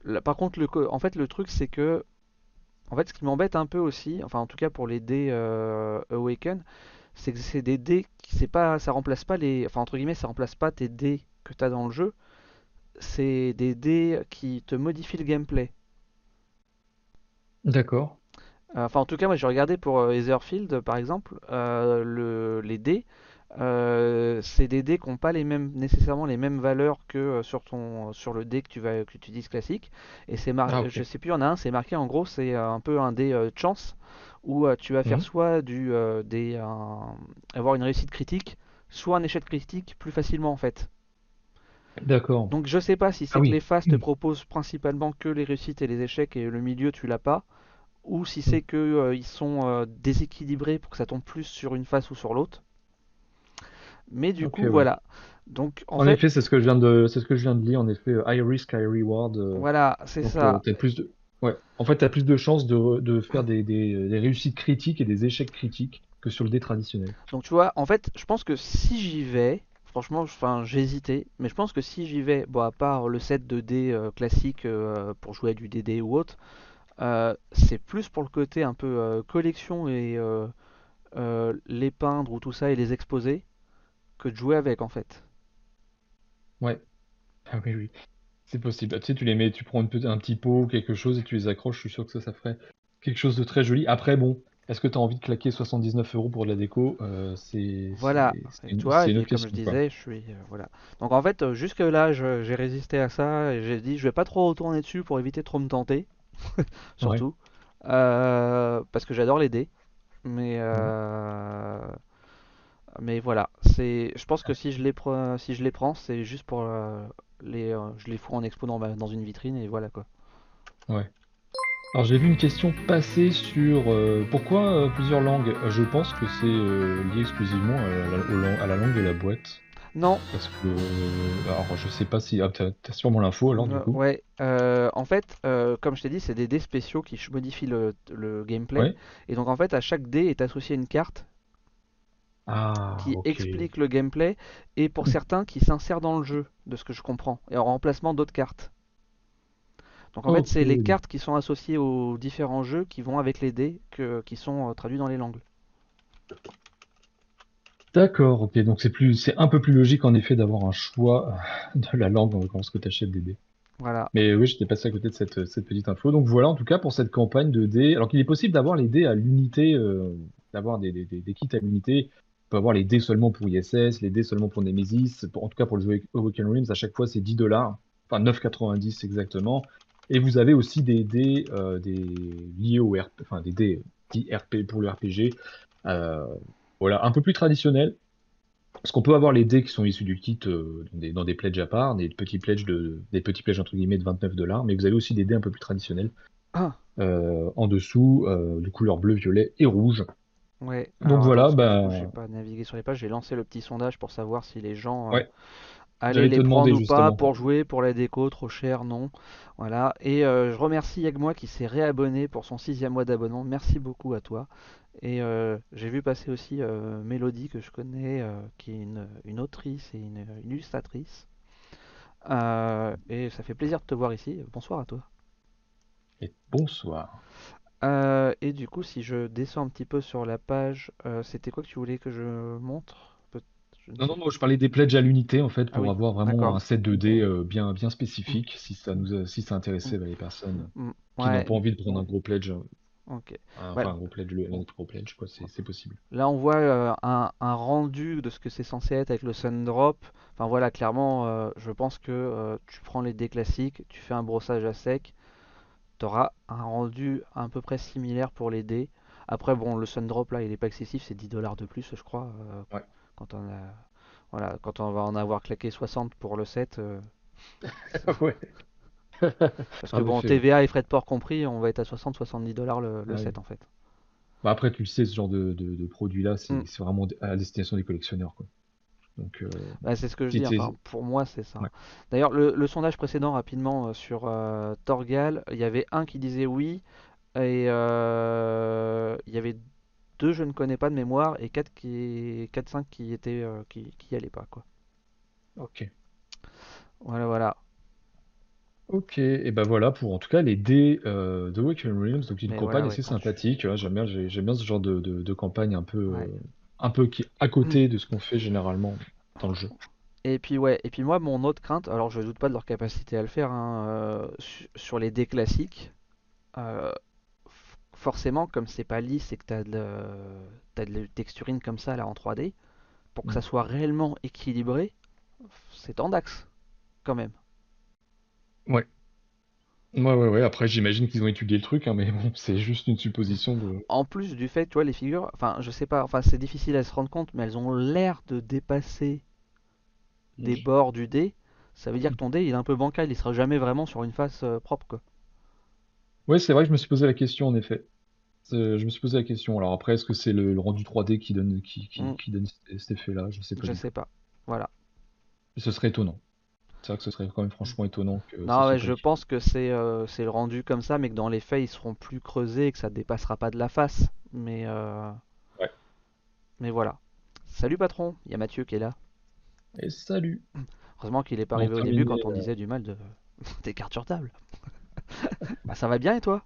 Speaker 1: là, par contre, le, en fait, le truc c'est que, en fait, ce qui m'embête un peu aussi, enfin en tout cas pour les dés Awaken, c'est que c'est des dés qui c'est pas, ça remplace pas les, enfin entre guillemets, ça remplace pas tes dés que tu as dans le jeu. C'est des dés qui te modifient le gameplay.
Speaker 2: D'accord.
Speaker 1: Euh, Enfin, en tout cas, moi j'ai regardé pour euh, Etherfield par exemple, euh, le- les dés. euh, c'est des dés qui n'ont pas les mêmes, nécessairement les mêmes valeurs que euh, sur ton, sur le dé que tu vas, que tu utilises classique. Et c'est mar-
Speaker 2: Ah,
Speaker 1: je sais plus, il y en a un, c'est marqué en gros, c'est euh, un peu un dé euh, de chance où euh, tu vas faire
Speaker 2: Mhm.
Speaker 1: soit du, euh, des, un- avoir une réussite critique, soit un échec critique plus facilement en fait.
Speaker 2: D'accord.
Speaker 1: Donc je sais pas si
Speaker 2: Ah
Speaker 1: c'est que
Speaker 2: oui.
Speaker 1: les phases te proposent principalement que les réussites et les échecs et le milieu tu l'as pas, ou si c'est que euh, ils sont euh, déséquilibrés pour que ça tombe plus sur une face ou sur l'autre. Mais du coup
Speaker 2: ouais.
Speaker 1: voilà. Donc en
Speaker 2: En
Speaker 1: fait
Speaker 2: effet, c'est ce que je viens de, c'est ce que je viens de lire. En effet, euh, high risk, high reward. euh,
Speaker 1: voilà, c'est ça.
Speaker 2: plus de, ouais. En fait, t'as plus de chances de, de faire des, des, des réussites critiques et des échecs critiques que sur le dé traditionnel.
Speaker 1: Donc tu vois, en fait, je pense que si j'y vais, franchement, hésité, mais je pense que si j'y vais, bon, à part le set de dés euh, classique euh, pour jouer à du DD ou autre, euh, c'est plus pour le côté un peu collection et les peindre ou tout ça et les exposer que de jouer avec en fait.
Speaker 2: Ouais. Ah oui, oui. C'est possible. Tu tu les mets, tu prends un petit pot ou quelque chose et tu les accroches. Je suis sûr que ça ferait quelque chose de très joli. Après, bon, est-ce que tu as envie de claquer 79 euros pour de la déco? Euh, c'est,
Speaker 1: Voilà,
Speaker 2: c'est, c'est
Speaker 1: et
Speaker 2: une, une
Speaker 1: comme je disais, je suis euh, voilà. Donc en fait, euh, jusque là, je- j'ai résisté à ça et j'ai dit, je vais pas trop retourner dessus pour éviter de trop me tenter, surtout, parce que j'adore les dés. Mais
Speaker 2: Mhm.
Speaker 1: mais voilà, c'est, je pense que si je les prends, si je les prends, c'est juste pour les, je les fous en expo dans, dans une vitrine et voilà quoi.
Speaker 2: Ouais. Alors j'ai vu une question passer sur euh, pourquoi euh, plusieurs langues? Je pense que c'est euh, lié exclusivement à la, à langue de la boîte.
Speaker 1: Non,
Speaker 2: Parce que, alors je sais pas si, ah, t'as, sûrement l'info alors du coup.
Speaker 1: ouais, euh, en fait, comme je t'ai dit, c'est des dés spéciaux qui modifient le, le gameplay.
Speaker 2: Ouais.
Speaker 1: Et donc en fait, à chaque dé est associée une carte
Speaker 2: Ah,
Speaker 1: qui explique le gameplay et pour certains qui s'insèrent dans le jeu, de ce que je comprends, et en remplacement d'autres cartes. Donc en fait, c'est les cartes qui sont associées aux différents jeux qui vont avec les dés que, qui sont euh, traduits dans les langues.
Speaker 2: D'accord, ok. Donc c'est plus, c'est un peu plus logique en effet d'avoir un choix de la langue en l'occurrence que t'achètes des dés.
Speaker 1: Voilà.
Speaker 2: Mais oui, j'étais passé à côté de cette, cette petite info. Donc voilà, en tout cas, pour cette campagne de dés. Alors qu'il est possible d'avoir les dés à l'unité, euh, d'avoir des, des, des, des kits à l'unité. On peut avoir les dés seulement pour ISS, les dés seulement pour Nemesis. Pour- en tout cas, pour le jeu Awaken Realms, à chaque fois, c'est 10 dollars. Enfin, 9,90 exactement. Et vous avez aussi des dés euh, des, liés au RP, enfin, des dés RP pour le RPG. Euh, voilà, un peu plus traditionnel. Parce qu'on peut avoir les dés qui sont issus du kit euh, dans, des, dans des pledges à part, des petits pledges de, des petits pledges entre guillemets de 29 dollars, mais vous avez aussi des dés un peu plus traditionnels
Speaker 1: Ah,
Speaker 2: en dessous, de couleur bleu, violet et rouge.
Speaker 1: ouais.
Speaker 2: Donc
Speaker 1: Alors,
Speaker 2: voilà, bah-
Speaker 1: j'ai pas navigué sur les pages, j'ai lancé le petit sondage pour savoir si les gens
Speaker 2: Ouais. J'allais
Speaker 1: les prendre
Speaker 2: demander,
Speaker 1: ou pas
Speaker 2: justement.
Speaker 1: pour jouer, pour la déco, trop cher, non. Voilà. Et euh, je remercie Yagmois qui s'est réabonné pour son sixième mois d'abonnement. Merci beaucoup à toi. Et euh, j'ai vu passer aussi euh, Mélodie que je connais, euh, qui est une, une autrice et une, une illustratrice. Euh, et ça fait plaisir de te voir ici. Bonsoir à toi.
Speaker 2: Et bonsoir.
Speaker 1: Euh, et du coup, si je descends un petit peu sur la page, euh, c'était quoi que tu voulais que je montre? Je
Speaker 2: Non, non, moi je parlais des pledges à l'unité en fait
Speaker 1: Ah
Speaker 2: pour
Speaker 1: oui,
Speaker 2: avoir vraiment un set de dés euh, bien, bien spécifique si ça nous a- si ça intéressait bah, les personnes
Speaker 1: Mm,
Speaker 2: qui n'ont pas envie de prendre un gros pledge, euh,
Speaker 1: ok.
Speaker 2: un-
Speaker 1: Ouais,
Speaker 2: enfin un gros pledge, le- un gros pledge quoi, c'est possible.
Speaker 1: Là, on voit euh, un, un rendu de ce que c'est censé être avec le Sun Drop. Enfin voilà, clairement, euh, je pense que euh, tu prends les dés classiques, tu fais un brossage à sec, tu auras un rendu à peu près similaire pour les dés. Après, bon, le Sun Drop là, il est pas excessif, c'est 10 dollars de plus, je crois. euh,
Speaker 2: Ouais.
Speaker 1: Quand on a, voilà, quand on va en avoir claqué 60 pour le set. euh,
Speaker 2: Ouais.
Speaker 1: parce que
Speaker 2: En
Speaker 1: bon. TVA et frais de port compris, on va être à 60-70 dollars le, le
Speaker 2: Ouais.
Speaker 1: set en fait.
Speaker 2: Bah, après tu le sais ce genre de, de, de produit-là c'est
Speaker 1: Mm.
Speaker 2: c'est vraiment à destination des collectionneurs quoi. Donc euh,
Speaker 1: Bah, c'est ce que je dis, enfin, pour moi c'est ça.
Speaker 2: Ouais.
Speaker 1: D'ailleurs, le, le sondage précédent rapidement euh, sur euh, Torgal, il y avait un qui disait oui, et il y avait deux je ne connais pas de mémoire, et quatre qui, quatre cinq qui étaient euh, qui, qui allaient pas quoi.
Speaker 2: Ok.
Speaker 1: Voilà, voilà.
Speaker 2: Ok, et ben voilà pour en tout cas les dés euh, de Waken Realms, donc une
Speaker 1: Mais
Speaker 2: campagne
Speaker 1: voilà, ouais,
Speaker 2: assez
Speaker 1: quand tu-
Speaker 2: sympathique. hein, j'aime bien, j'ai- j'aime bien ce genre de, de, de campagne un peu,
Speaker 1: Ouais.
Speaker 2: euh, un peu qui à côté de ce qu'on fait généralement dans le jeu.
Speaker 1: Et puis ouais, et puis moi mon autre crainte, alors je doute pas de leur capacité à le faire, hein, euh, su- sur les dés classiques, euh, forcément comme c'est pas lisse et que t'as de, le- t'as de la texturine comme ça là en 3D, pour que ça
Speaker 2: Mm.
Speaker 1: soit réellement équilibré, c'est en DAX quand même.
Speaker 2: Ouais. Ouais, ouais, ouais. Après, j'imagine qu'ils ont étudié le truc, hein, mais bon, c'est juste une supposition de.
Speaker 1: En plus du fait, tu vois, les figures, enfin je sais pas, enfin c'est difficile à se rendre compte, mais elles ont l'air de dépasser des bords du dé. Ça veut dire que ton dé il est un peu bancal, il sera jamais vraiment sur une face euh, propre quoi.
Speaker 2: Ouais, c'est vrai que je me suis posé la question en effet. C'est- Je me suis posé la question. Alors après, est-ce que c'est le, le rendu 3D qui donne, qui, qui,
Speaker 1: Mm.
Speaker 2: qui donne cet cet effet-là? Je sais pas
Speaker 1: Je
Speaker 2: du tout.
Speaker 1: sais pas. Voilà.
Speaker 2: Ce serait étonnant. C'est vrai que ce serait quand même franchement étonnant que ça
Speaker 1: Non,
Speaker 2: soit
Speaker 1: ouais,
Speaker 2: pas
Speaker 1: je pense que c'est euh, c'est le rendu comme ça, mais que dans les faits, ils seront plus creusés et que ça dépassera pas de la face. Mais, euh,
Speaker 2: Ouais.
Speaker 1: mais voilà. Salut patron, il y a Mathieu qui est là.
Speaker 2: Et salut.
Speaker 1: Heureusement qu'il est pas
Speaker 2: On
Speaker 1: arrivé au début quand on
Speaker 2: euh,
Speaker 1: disait du mal de des cartes sur table. Bah ça va bien et toi?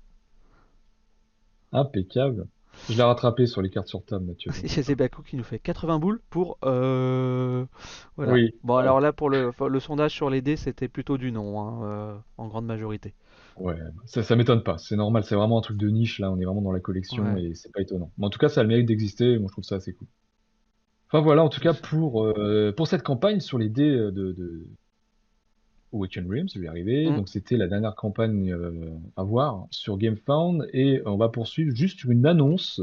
Speaker 2: Impeccable. Je l'ai rattrapé sur les cartes sur table, Mathieu.
Speaker 1: C'est Zebaku qui nous fait 80 boules pour euh... Voilà.
Speaker 2: Oui.
Speaker 1: Bon alors là pour le, le sondage sur les dés, c'était plutôt du non, hein, euh, en grande majorité.
Speaker 2: Ouais, ça, ça m'étonne pas. C'est normal, c'est vraiment un truc de niche là. On est vraiment dans la collection
Speaker 1: Ouais.
Speaker 2: et c'est pas étonnant. Mais en tout cas, ça a le mérite d'exister. Moi, je trouve ça assez cool. Enfin voilà, en tout cas pour euh, pour cette campagne sur les dés euh, de, de Awaken Realms, je vais y arriver.
Speaker 1: Mm.
Speaker 2: Donc c'était la dernière campagne euh, à voir sur GameFound et on va poursuivre juste une annonce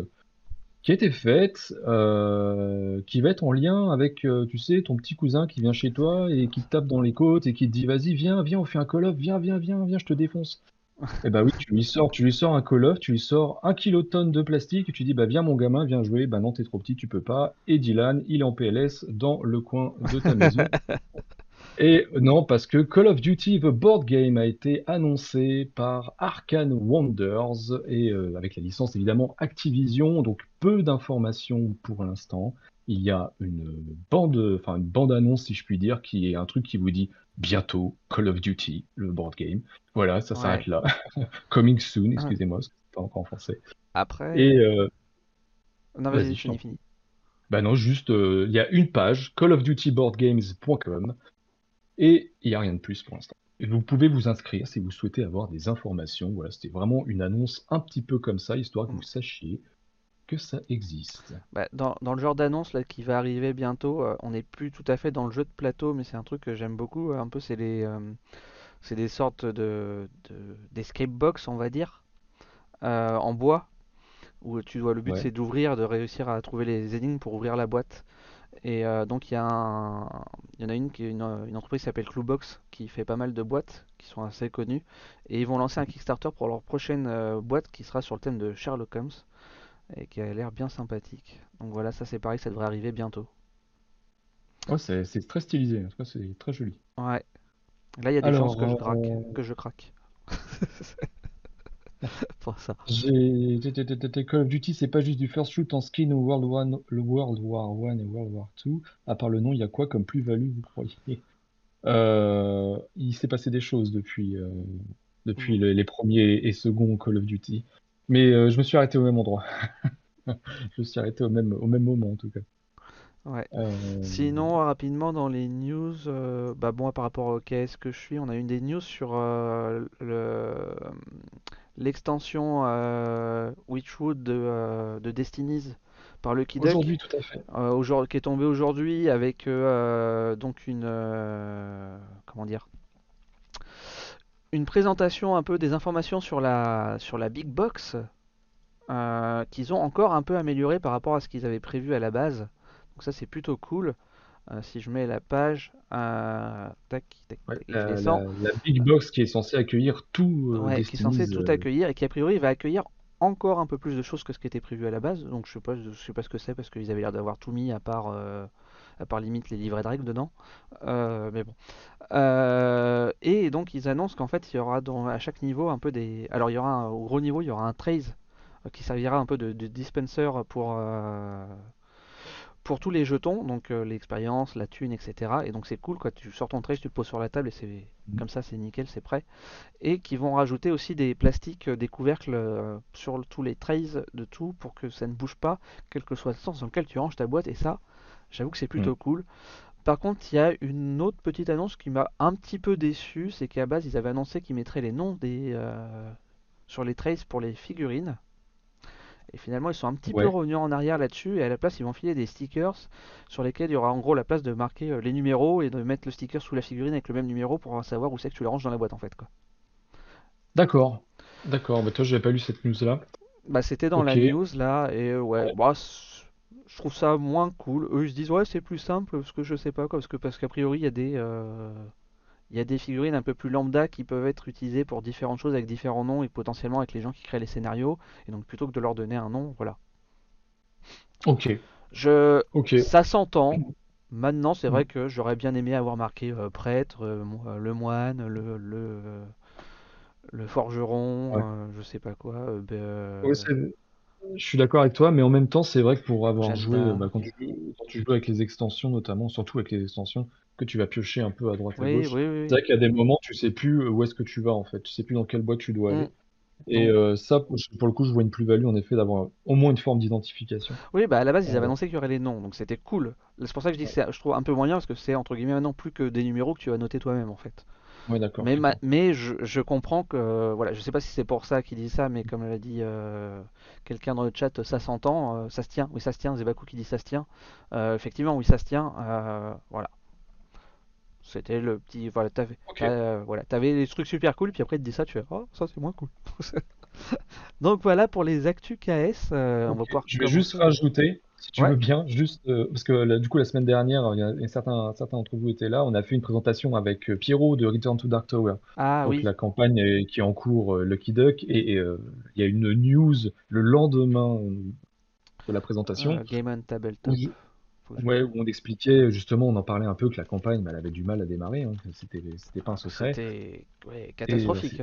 Speaker 2: qui a été faite, euh, qui va être en lien avec, euh, tu sais, ton petit cousin qui vient chez toi et qui te tape dans les côtes et qui te dit, vas-y, viens, viens, on fait un call-off, viens, viens, viens, viens, je te défonce. Et bah oui, tu lui sors, tu lui sors un call-off, tu lui sors un kilotonne de plastique et tu dis, bah viens mon gamin, viens jouer. Bah non, t'es trop petit, tu peux pas. Et Dylan, il est en PLS dans le coin de ta maison. Et non, parce que Call of Duty The Board Game a été annoncé par Arkane Wonders et euh, avec la licence évidemment Activision, donc peu d'informations pour l'instant. Il y a une bande, enfin une bande annonce si je puis dire, qui est un truc qui vous dit bientôt Call of Duty, le board game. Voilà, ça
Speaker 1: Ouais.
Speaker 2: s'arrête là. Coming soon, excusez-moi, parce que c'est pas encore en français.
Speaker 1: Après,
Speaker 2: Et euh,
Speaker 1: non
Speaker 2: vas-y, t'en
Speaker 1: fini, fini.
Speaker 2: bah non, juste, euh, il y a une page, callofdutyboardgames.com, et il n'y a rien de plus pour l'instant. Vous pouvez vous inscrire si vous souhaitez avoir des informations. Voilà, c'était vraiment une annonce un petit peu comme ça, histoire que vous sachiez que ça existe.
Speaker 1: Bah, dans, dans le genre d'annonce là qui va arriver bientôt, euh, on n'est plus tout à fait dans le jeu de plateau, mais c'est un truc que j'aime beaucoup. euh, Un peu, c'est les, euh, c'est des sortes de, de d'escape box, on va dire, euh, en bois, où tu dois. Le but
Speaker 2: Ouais.
Speaker 1: c'est d'ouvrir, de réussir à trouver les énigmes pour ouvrir la boîte. Et euh, donc il y a un, il y en a une qui est une, une entreprise qui s'appelle Cluebox qui fait pas mal de boîtes qui sont assez connues et ils vont lancer un Kickstarter pour leur prochaine euh, boîte qui sera sur le thème de Sherlock Holmes et qui a l'air bien sympathique. Donc voilà, ça c'est pareil, ça devrait arriver bientôt.
Speaker 2: Ouais, c'est très stylisé, en tout cas, c'est très joli.
Speaker 1: Ouais. Là il y a des
Speaker 2: Alors,
Speaker 1: chances que je
Speaker 2: euh,
Speaker 1: craque, que je craque. pour ça.
Speaker 2: Call of Duty, c'est pas juste du first shoot en skin ou World War, le World War One et World War Two. À part le nom, il y a quoi comme plus-value, vous croyez? Euh, il s'est passé des choses depuis, euh, depuis
Speaker 1: Mm.
Speaker 2: le- les premiers et seconds Call of Duty. Mais euh, je me suis arrêté au même endroit. je me suis arrêté au même, au même moment en tout cas.
Speaker 1: Ouais.
Speaker 2: Euh,
Speaker 1: Sinon, rapidement dans les news, euh, bah moi par rapport au KS que je suis, on a une des news sur euh, le l'extension Witchwood de, de Destinies par Lucky Duck,
Speaker 2: aujourd'hui, tout à fait.
Speaker 1: aujourd'hui- qui est tombé aujourd'hui avec donc une comment dire une présentation un peu des informations sur la sur la Big Box qu'ils ont encore un peu amélioré par rapport à ce qu'ils avaient prévu à la base. Donc ça c'est plutôt cool. Euh, si je mets la page, euh, tac, tac,
Speaker 2: Ouais,
Speaker 1: tac, je
Speaker 2: la,
Speaker 1: descends,
Speaker 2: la- la big box qui est censée accueillir tout euh,
Speaker 1: ouais, qui est censé
Speaker 2: Destinies,
Speaker 1: tout accueillir et qui a priori va accueillir encore un peu plus de choses que ce qui était prévu à la base. Donc je sais pas, je sais pas ce que c'est parce qu'ils avaient l'air d'avoir tout mis à part, euh, à part limite les livrets de règles dedans. Euh, mais bon. Euh, et donc ils annoncent qu'en fait il y aura dans, à chaque niveau un peu des. Alors il y aura un- au gros niveau il y aura un trace qui servira un peu de, de dispenser pour, pour tous les jetons, donc euh, l'expérience, la thune, etc. Et donc c'est cool quoi, tu sors ton trace, tu le poses sur la table et c'est
Speaker 2: Mhm.
Speaker 1: comme ça c'est nickel, c'est prêt. Et qui vont rajouter aussi des plastiques, euh, des couvercles euh, sur le- tous les trays de tout pour que ça ne bouge pas, quel que soit le sens dans lequel tu ranges ta boîte. Et ça, j'avoue que c'est plutôt cool. Par contre, il y a une autre petite annonce qui m'a un petit peu déçu, c'est qu'à base ils avaient annoncé qu'ils mettraient les noms des sur les trays pour les figurines. Et finalement, ils sont un petit peu revenus en arrière là-dessus, et à la place, ils vont filer des stickers sur lesquels il y aura en gros la place de marquer euh, les numéros et de mettre le sticker sous la figurine avec le même numéro pour savoir où c'est que tu le ranges dans la boîte en fait quoi.
Speaker 2: d'accord. D'accord, bah toi, j'avais pas lu cette news-là.
Speaker 1: Bah c'était dans la news là, et euh, ouais,
Speaker 2: Ouais.
Speaker 1: bah, je trouve ça moins cool. Eux ils se disent ouais c'est plus simple parce que je sais pas quoi, parce que parce qu'a priori il y a des euh, il y a des figurines un peu plus lambda qui peuvent être utilisées pour différentes choses avec différents noms et potentiellement avec les gens qui créent les scénarios, et donc plutôt que de leur donner un nom, voilà.
Speaker 2: Ok,
Speaker 1: Je. Ça s'entend. Maintenant, c'est vrai
Speaker 2: Mm.
Speaker 1: que j'aurais bien aimé avoir marqué euh, prêtre, euh, euh, le moine, le, le, le forgeron,
Speaker 2: Ouais.
Speaker 1: euh, je sais pas quoi, ben,
Speaker 2: je suis d'accord avec toi, mais en même temps, c'est vrai que pour avoir joué, euh, bah, quand tu, joues- quand tu joues avec les extensions, notamment, surtout avec les extensions, que tu vas piocher un peu à droite à
Speaker 1: Oui,
Speaker 2: gauche,
Speaker 1: oui, oui.
Speaker 2: c'est vrai qu'il y a des moments, tu sais plus euh, où est-ce que tu vas en fait, tu sais plus dans quelle boîte tu dois
Speaker 1: Mm.
Speaker 2: aller. Et
Speaker 1: Donc,
Speaker 2: euh, ça, pour le coup, je vois une plus-value en effet d'avoir au moins une forme d'identification.
Speaker 1: oui, bah à la base, ils avaient
Speaker 2: Euh,
Speaker 1: annoncé qu'il y aurait les noms, donc c'était cool. C'est pour ça que je dis que je trouve un peu moyen parce que c'est entre guillemets maintenant plus que des numéros que tu vas noter toi-même en fait.
Speaker 2: Ouais, d'accord,
Speaker 1: Mais, ma-
Speaker 2: d'accord.
Speaker 1: mais je, je comprends que, voilà, je sais pas si c'est pour ça qu'il dit ça, mais comme l'a dit euh, quelqu'un dans le chat, ça s'entend, euh, ça se tient, oui, ça se tient, Zebaku qui dit ça se tient. Euh, effectivement, oui, ça se tient, euh, voilà. C'était le petit, voilà, t'avais, euh, voilà, des trucs super cool, puis après, il te dit ça, tu fais, oh, ça c'est moins cool. Donc voilà pour les actus KS, euh, on va pouvoir
Speaker 2: Je vais juste rajouter, si tu
Speaker 1: Ouais,
Speaker 2: veux bien, juste euh, parce que là, du coup la semaine dernière, il y a, certains, certains d'entre vous étaient là, on a fait une présentation avec euh, Pierrot de Return to Dark Tower.
Speaker 1: ah
Speaker 2: Donc
Speaker 1: oui,
Speaker 2: la campagne est- qui est en cours, euh, Lucky Duck, et, euh, il y a une news le lendemain de la présentation.
Speaker 1: Game on Tabletop,
Speaker 2: ouais, où on expliquait justement, on en parlait un peu que la campagne, bah, elle avait du mal à démarrer, hein, c'était, c'était pas un secret.
Speaker 1: C'était ouais, catastrophique.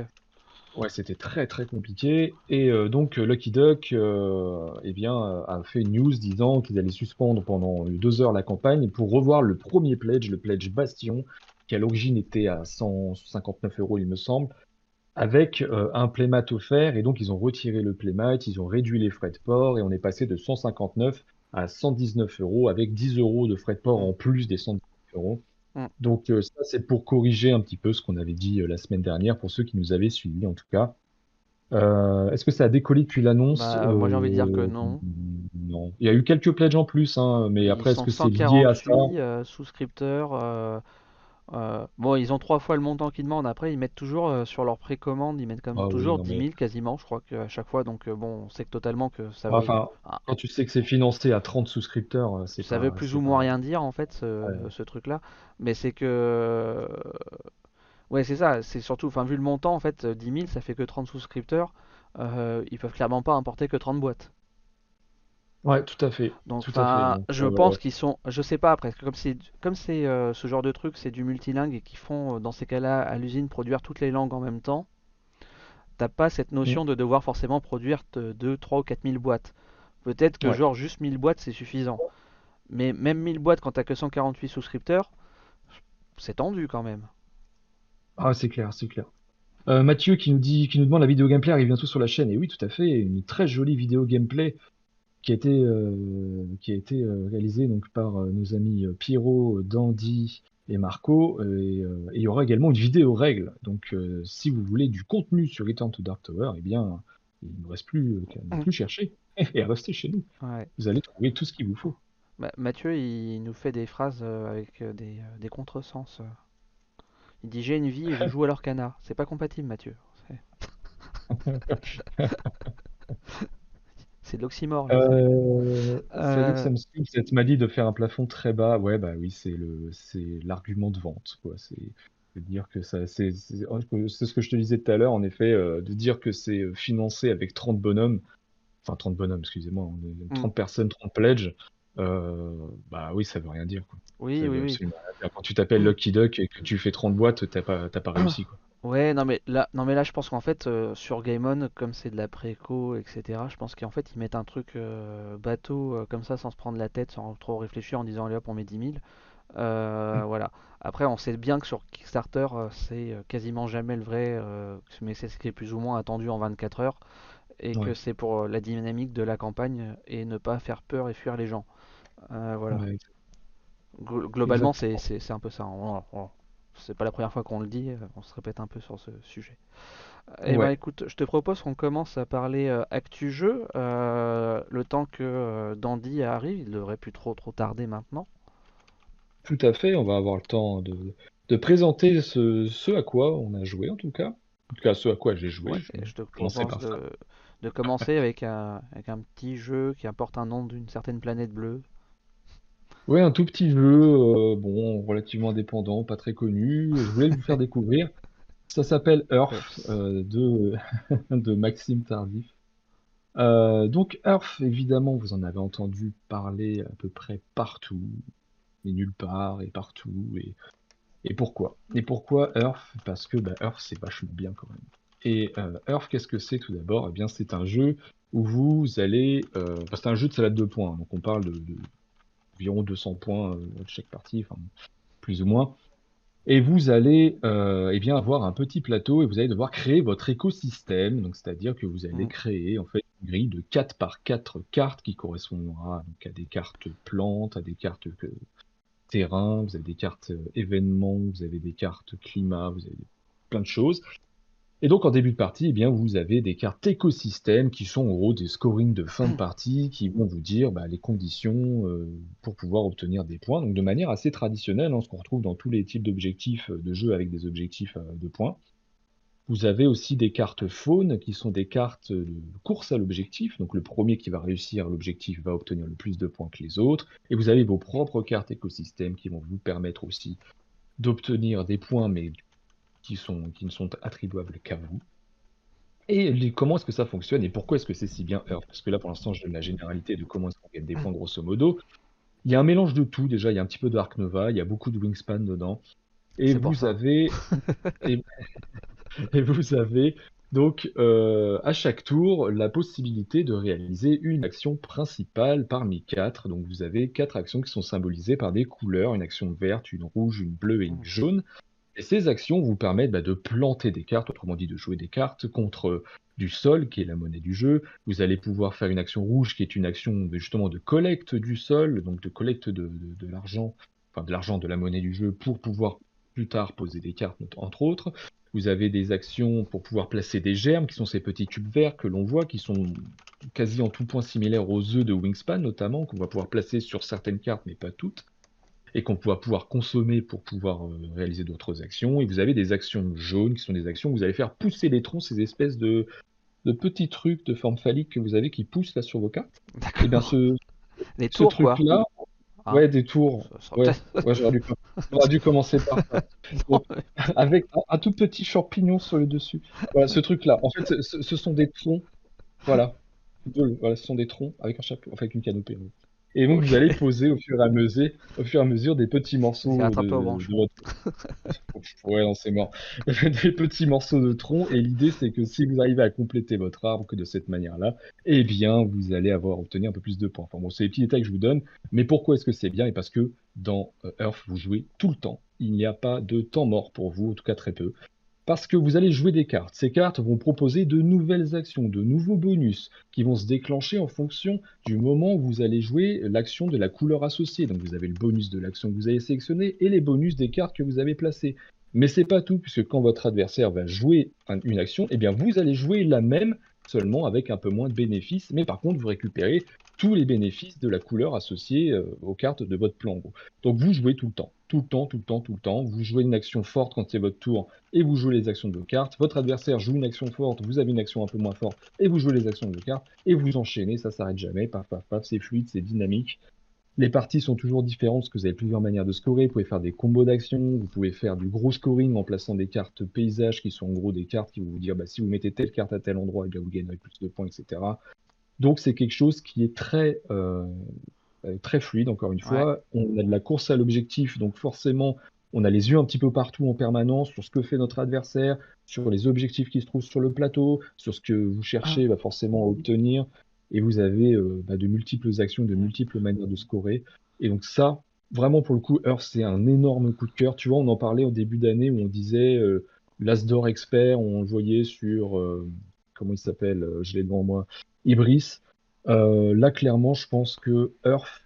Speaker 2: Ouais, c'était très très compliqué. Et euh, donc euh, Lucky Duck euh, eh a fait une news disant qu'ils allaient suspendre pendant deux heures la campagne pour revoir le premier pledge, le pledge Bastion, qui à l'origine était à 159 euros, il me semble, avec un playmat offert. Et donc ils ont retiré le playmat, ils ont réduit les frais de port et on est passé de 159 à 119 euros avec 10 euros de frais de port en plus des 119 euros.
Speaker 1: Mm.
Speaker 2: Donc euh, ça, c'est pour corriger un petit peu ce qu'on avait dit euh, la semaine dernière, pour ceux qui nous avaient suivis en tout cas. Euh, est-ce que ça a décollé depuis l'annonce?
Speaker 1: Bah, moi j'ai envie de dire que non.
Speaker 2: non. Il y a eu quelques pledges en plus, hein, mais
Speaker 1: Ils
Speaker 2: après, est-ce que c'est lié à ça?
Speaker 1: 148 souscripteurs. Euh, bon, ils ont trois fois le montant qu'ils demandent. Après, ils mettent toujours euh, sur leur précommande, ils mettent comme
Speaker 2: Ah oui,
Speaker 1: toujours
Speaker 2: non
Speaker 1: 10
Speaker 2: mais
Speaker 1: 000 quasiment, je crois qu'à chaque fois. Donc, euh, bon, on sait que totalement que ça veut,
Speaker 2: enfin,
Speaker 1: ah,
Speaker 2: quand tu sais que c'est financé à 30 souscripteurs, c'est
Speaker 1: ça veut plus ou moins rien dire en fait, ce,
Speaker 2: ouais.
Speaker 1: ce truc-là. Mais c'est que. Ouais, c'est ça. C'est surtout, enfin, vu le montant, en fait, euh, 10 000, ça fait que 30 souscripteurs. Ils peuvent clairement pas importer que 30 boîtes.
Speaker 2: Ouais, tout à fait,
Speaker 1: Donc,
Speaker 2: tout à fait.
Speaker 1: je
Speaker 2: euh,
Speaker 1: pense qu'ils sont, je sais pas après, parce que comme c'est, comme c'est euh, ce genre de truc, c'est du multilingue et qu'ils font euh, dans ces cas-là à l'usine produire toutes les langues en même temps, t'as pas cette
Speaker 2: mm,
Speaker 1: notion de devoir forcément produire 2, 3 ou 4 000 boîtes. Peut-être que
Speaker 2: ouais.
Speaker 1: genre juste 1000 boîtes c'est suffisant. Mais même 1000 boîtes quand t'as que 148 souscripteurs, c'est tendu quand même.
Speaker 2: Ah, c'est clair, c'est clair. Euh, Mathieu qui nous dit, qui nous demande la vidéo gameplay arrive bientôt sur la chaîne. Et oui, tout à fait, une très jolie vidéo gameplay qui a été, euh, qui a été euh, réalisée donc par euh, nos amis Pierrot, Dandy et Marco. Et, euh, et il y aura également une vidéo règle. Donc, euh, si vous voulez du contenu sur Return to Dark Tower, eh bien, il ne vous reste plus qu'à ne plus chercher et à rester chez nous.
Speaker 1: Ouais.
Speaker 2: Vous allez trouver tout ce qu'il vous faut.
Speaker 1: Ma- Mathieu, il nous fait des phrases avec des, des contresens. Il dit j'ai une vie et je joue à leur canard. C'est pas compatible, Mathieu. C'est- de l'oxymore.
Speaker 2: Euh,
Speaker 1: Euh,
Speaker 2: ça m'a dit de faire un plafond très bas. Ouais, bah oui, c'est le, c'est l'argument de vente, quoi. C'est de dire que ça, c'est, c'est c'est ce que je te disais tout à l'heure, en effet, euh, de dire que c'est euh, financé avec 30 bonhommes, enfin 30 bonhommes, excusez-moi, on est 30 personnes, 30 pledges. Euh, bah oui, ça veut rien dire, quoi.
Speaker 1: Oui,
Speaker 2: Ça
Speaker 1: oui, oui.
Speaker 2: Quand tu t'appelles Lucky Duck et que tu fais 30 boîtes, t'as pas, t'as pas réussi, quoi.
Speaker 1: Ouais, non mais là, non mais là, je pense qu'en fait euh, sur Game On, comme c'est de la préco, etc. Je pense qu'en fait ils mettent un truc euh, bateau euh, comme ça, sans se prendre la tête, sans trop réfléchir, en disant allez hop, on met 10 000. Euh, voilà. Après, on sait bien que sur Kickstarter, euh, c'est euh, quasiment jamais le vrai, euh, mais c'est ce qui est plus ou moins attendu en 24 heures, et que c'est pour euh, la dynamique de la campagne et ne pas faire peur et fuir les gens. Euh, voilà.
Speaker 2: Ouais,
Speaker 1: Glo- Globalement, c'est c'est- c'est un peu ça. On- on- C'est pas la première fois qu'on le dit, euh, on se répète un peu sur ce sujet. Eh ben
Speaker 2: Ouais.
Speaker 1: écoute, je te propose qu'on commence à parler euh, actu jeu. euh, le temps que euh, Dandy arrive, il devrait plus trop trop tarder maintenant.
Speaker 2: Tout à fait, on va avoir le temps de, de présenter ce, ce à quoi on a joué, en tout cas. En tout cas, ce à quoi j'ai joué.
Speaker 1: Ouais,
Speaker 2: Je-
Speaker 1: et je te propose de, de commencer avec un, avec un petit jeu qui apporte un nom d'une certaine planète bleue.
Speaker 2: Ouais, un tout petit jeu, euh, bon, relativement indépendant, pas très connu. Je voulais vous faire découvrir. Ça s'appelle Earth euh, de, de Maxime Tardif. Euh, donc Earth, évidemment, vous en avez entendu parler à peu près partout, et nulle part, et partout. Et, et pourquoi? Et pourquoi Earth? Parce que bah, Earth, c'est vachement bien quand même. Et euh, Earth, qu'est-ce que c'est tout d'abord? Eh bien, c'est un jeu où vous allez... Euh, c'est un jeu de salade de points, donc on parle de, de environ 200 points euh, de chaque partie, enfin, plus ou moins. Et vous allez euh, eh bien avoir un petit plateau et vous allez devoir créer votre écosystème. Donc, c'est-à-dire que vous allez
Speaker 1: Mm.
Speaker 2: créer en fait une grille de 4 par 4 cartes qui correspondra donc, à des cartes plantes, à des cartes euh, terrain, vous avez des cartes euh, événements, vous avez des cartes climat, vous avez plein de choses. Et donc en début de partie, eh bien, vous avez des cartes écosystèmes qui sont en gros des scorings de fin de partie qui vont vous dire bah, les conditions euh, pour pouvoir obtenir des points. Donc de manière assez traditionnelle, hein, ce qu'on retrouve dans tous les types d'objectifs euh, de jeu avec des objectifs euh, de points. Vous avez aussi des cartes faune qui sont des cartes de course à l'objectif. Donc le premier qui va réussir l'objectif va obtenir le plus de points que les autres. Et vous avez vos propres cartes écosystèmes qui vont vous permettre aussi d'obtenir des points, mais qui, sont, qui ne sont attribuables qu'à vous. Et les- comment est-ce que ça fonctionne et pourquoi est-ce que c'est si bien Earth Parce que là, pour l'instant, je donne la généralité de comment est-ce qu'on gagne des points, grosso modo. Il y a un mélange de tout, déjà. Il y a un petit peu de Ark Nova, il y a beaucoup de Wingspan dedans. Et vous avez... et... et vous avez donc euh, à chaque tour la possibilité de réaliser une action principale parmi quatre. Donc vous avez quatre actions qui sont symbolisées par des couleurs, une action verte, une rouge, une bleue et une jaune. Ces actions vous permettent bah, de planter des cartes, autrement dit de jouer des cartes contre du sol, qui est la monnaie du jeu. Vous allez pouvoir faire une action rouge, qui est une action justement de collecte du sol, donc de collecte de, de- de l'argent, enfin de l'argent de la monnaie du jeu, pour pouvoir plus tard poser des cartes, entre autres. Vous avez des actions pour pouvoir placer des germes, qui sont ces petits tubes verts que l'on voit, qui sont quasi en tout point similaires aux œufs de Wingspan, notamment, qu'on va pouvoir placer sur certaines cartes, mais pas toutes et qu'on va pouvoir consommer pour pouvoir euh, réaliser d'autres actions. Et vous avez des actions jaunes, qui sont des actions où vous allez faire pousser les troncs, ces espèces de, de petits trucs de forme phallique que vous avez qui poussent là sur vos cartes. Et bien
Speaker 1: D'accord.
Speaker 2: ce,
Speaker 1: Les
Speaker 2: ce
Speaker 1: tours, quoi.
Speaker 2: truc-là,
Speaker 1: Ah.
Speaker 2: ouais, des tours. Ouais, ouais j'aurais dû, commencer par ça. Donc, avec un, un tout petit champignon sur le dessus. Voilà, ce truc-là. En fait, ce, sont des troncs. Voilà. Voilà, ce sont des troncs avec un chapeau, enfin avec une canopée. Et donc, vous allez poser au fur et à mesure, au fur et à mesure des petits morceaux de, votre- Ouais, non, c'est mort. Des petits morceaux de tronc. Et l'idée, c'est que si vous arrivez à compléter votre arbre que de cette manière-là, eh bien, vous allez avoir obtenu un peu plus de points. Enfin bon, c'est les petits détails que je vous donne. Mais pourquoi est-ce que c'est bien? Et parce que dans euh, Earth, vous jouez tout le temps. Il n'y a pas de temps mort pour vous, en tout cas très peu. Parce que vous allez jouer des cartes. Ces cartes vont proposer de nouvelles actions, de nouveaux bonus qui vont se déclencher en fonction du moment où vous allez jouer l'action de la couleur associée. Donc vous avez le bonus de l'action que vous avez sélectionnée et les bonus des cartes que vous avez placées. Mais c'est pas tout, puisque quand votre adversaire va jouer une action, eh bien vous allez jouer la même seulement avec un peu moins de bénéfices, mais par contre vous récupérez tous les bénéfices de la couleur associée euh, aux cartes de votre plan. Donc vous jouez tout le temps, tout le temps, tout le temps, tout le temps. Vous jouez une action forte quand c'est votre tour et vous jouez les actions de vos cartes. Votre adversaire joue une action forte, vous avez une action un peu moins forte et vous jouez les actions de vos cartes et vous enchaînez, ça s'arrête jamais, paf paf paf, c'est fluide, c'est dynamique. Les parties sont toujours différentes parce que vous avez plusieurs manières de scorer. Vous pouvez faire des combos d'actions, vous pouvez faire du gros scoring en plaçant des cartes paysages qui sont en gros des cartes qui vont vous dire bah, si vous mettez telle carte à tel endroit, eh vous gagnerez plus de points, etc. Donc c'est quelque chose qui est très, euh, euh, très fluide, encore une fois. On a de la course à l'objectif, donc forcément, on a les yeux un petit peu partout en permanence sur ce que fait notre adversaire, sur les objectifs qui se trouvent sur le plateau, sur ce que vous cherchez ah. forcément à obtenir. Et vous avez euh, bah, de multiples actions, de multiples manières de scorer. Et donc ça, vraiment pour le coup, Earth, c'est un énorme coup de cœur. Tu vois, on en parlait au début d'année où on disait euh, l'As d'or expert, on le voyait sur, comment il s'appelle, je l'ai devant moi, Ibris. Euh, là, clairement, je pense que Earth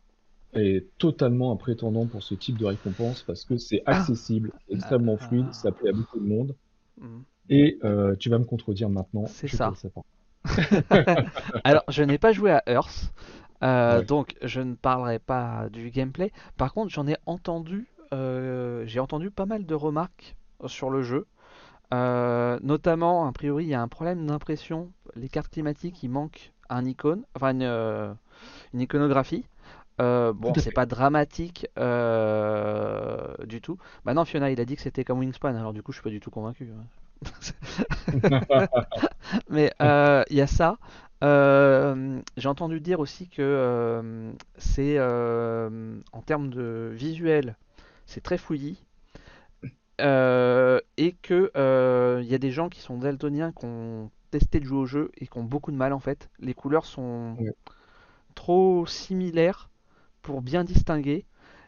Speaker 2: est totalement un prétendant pour ce type de récompense parce que c'est ah. accessible, extrêmement ah. fluide, ça plaît à beaucoup de monde. Mm. Et euh, tu vas me contredire maintenant.
Speaker 1: C'est ça. Alors, je n'ai pas joué à Earth, euh, donc je ne parlerai pas du gameplay. Par contre, j'en ai entendu, j'ai entendu pas mal de remarques sur le jeu. notamment, a priori, il y a un problème d'impression. Les cartes climatiques, il manque un icône, enfin une, euh, iconographie. Euh, bon, c'est pas dramatique euh, du tout. Maintenant, bah Fiona, il a dit que c'était comme Wingspan, alors du coup, je suis pas du tout convaincu. Hein. Mais il y a ça. J'ai entendu dire aussi que c'est en termes de visuel, c'est très fouillis. et que il y a des gens qui sont daltoniens qui ont testé de jouer au jeu et qui ont beaucoup de mal en fait. Les couleurs sont trop similaires pour bien distinguer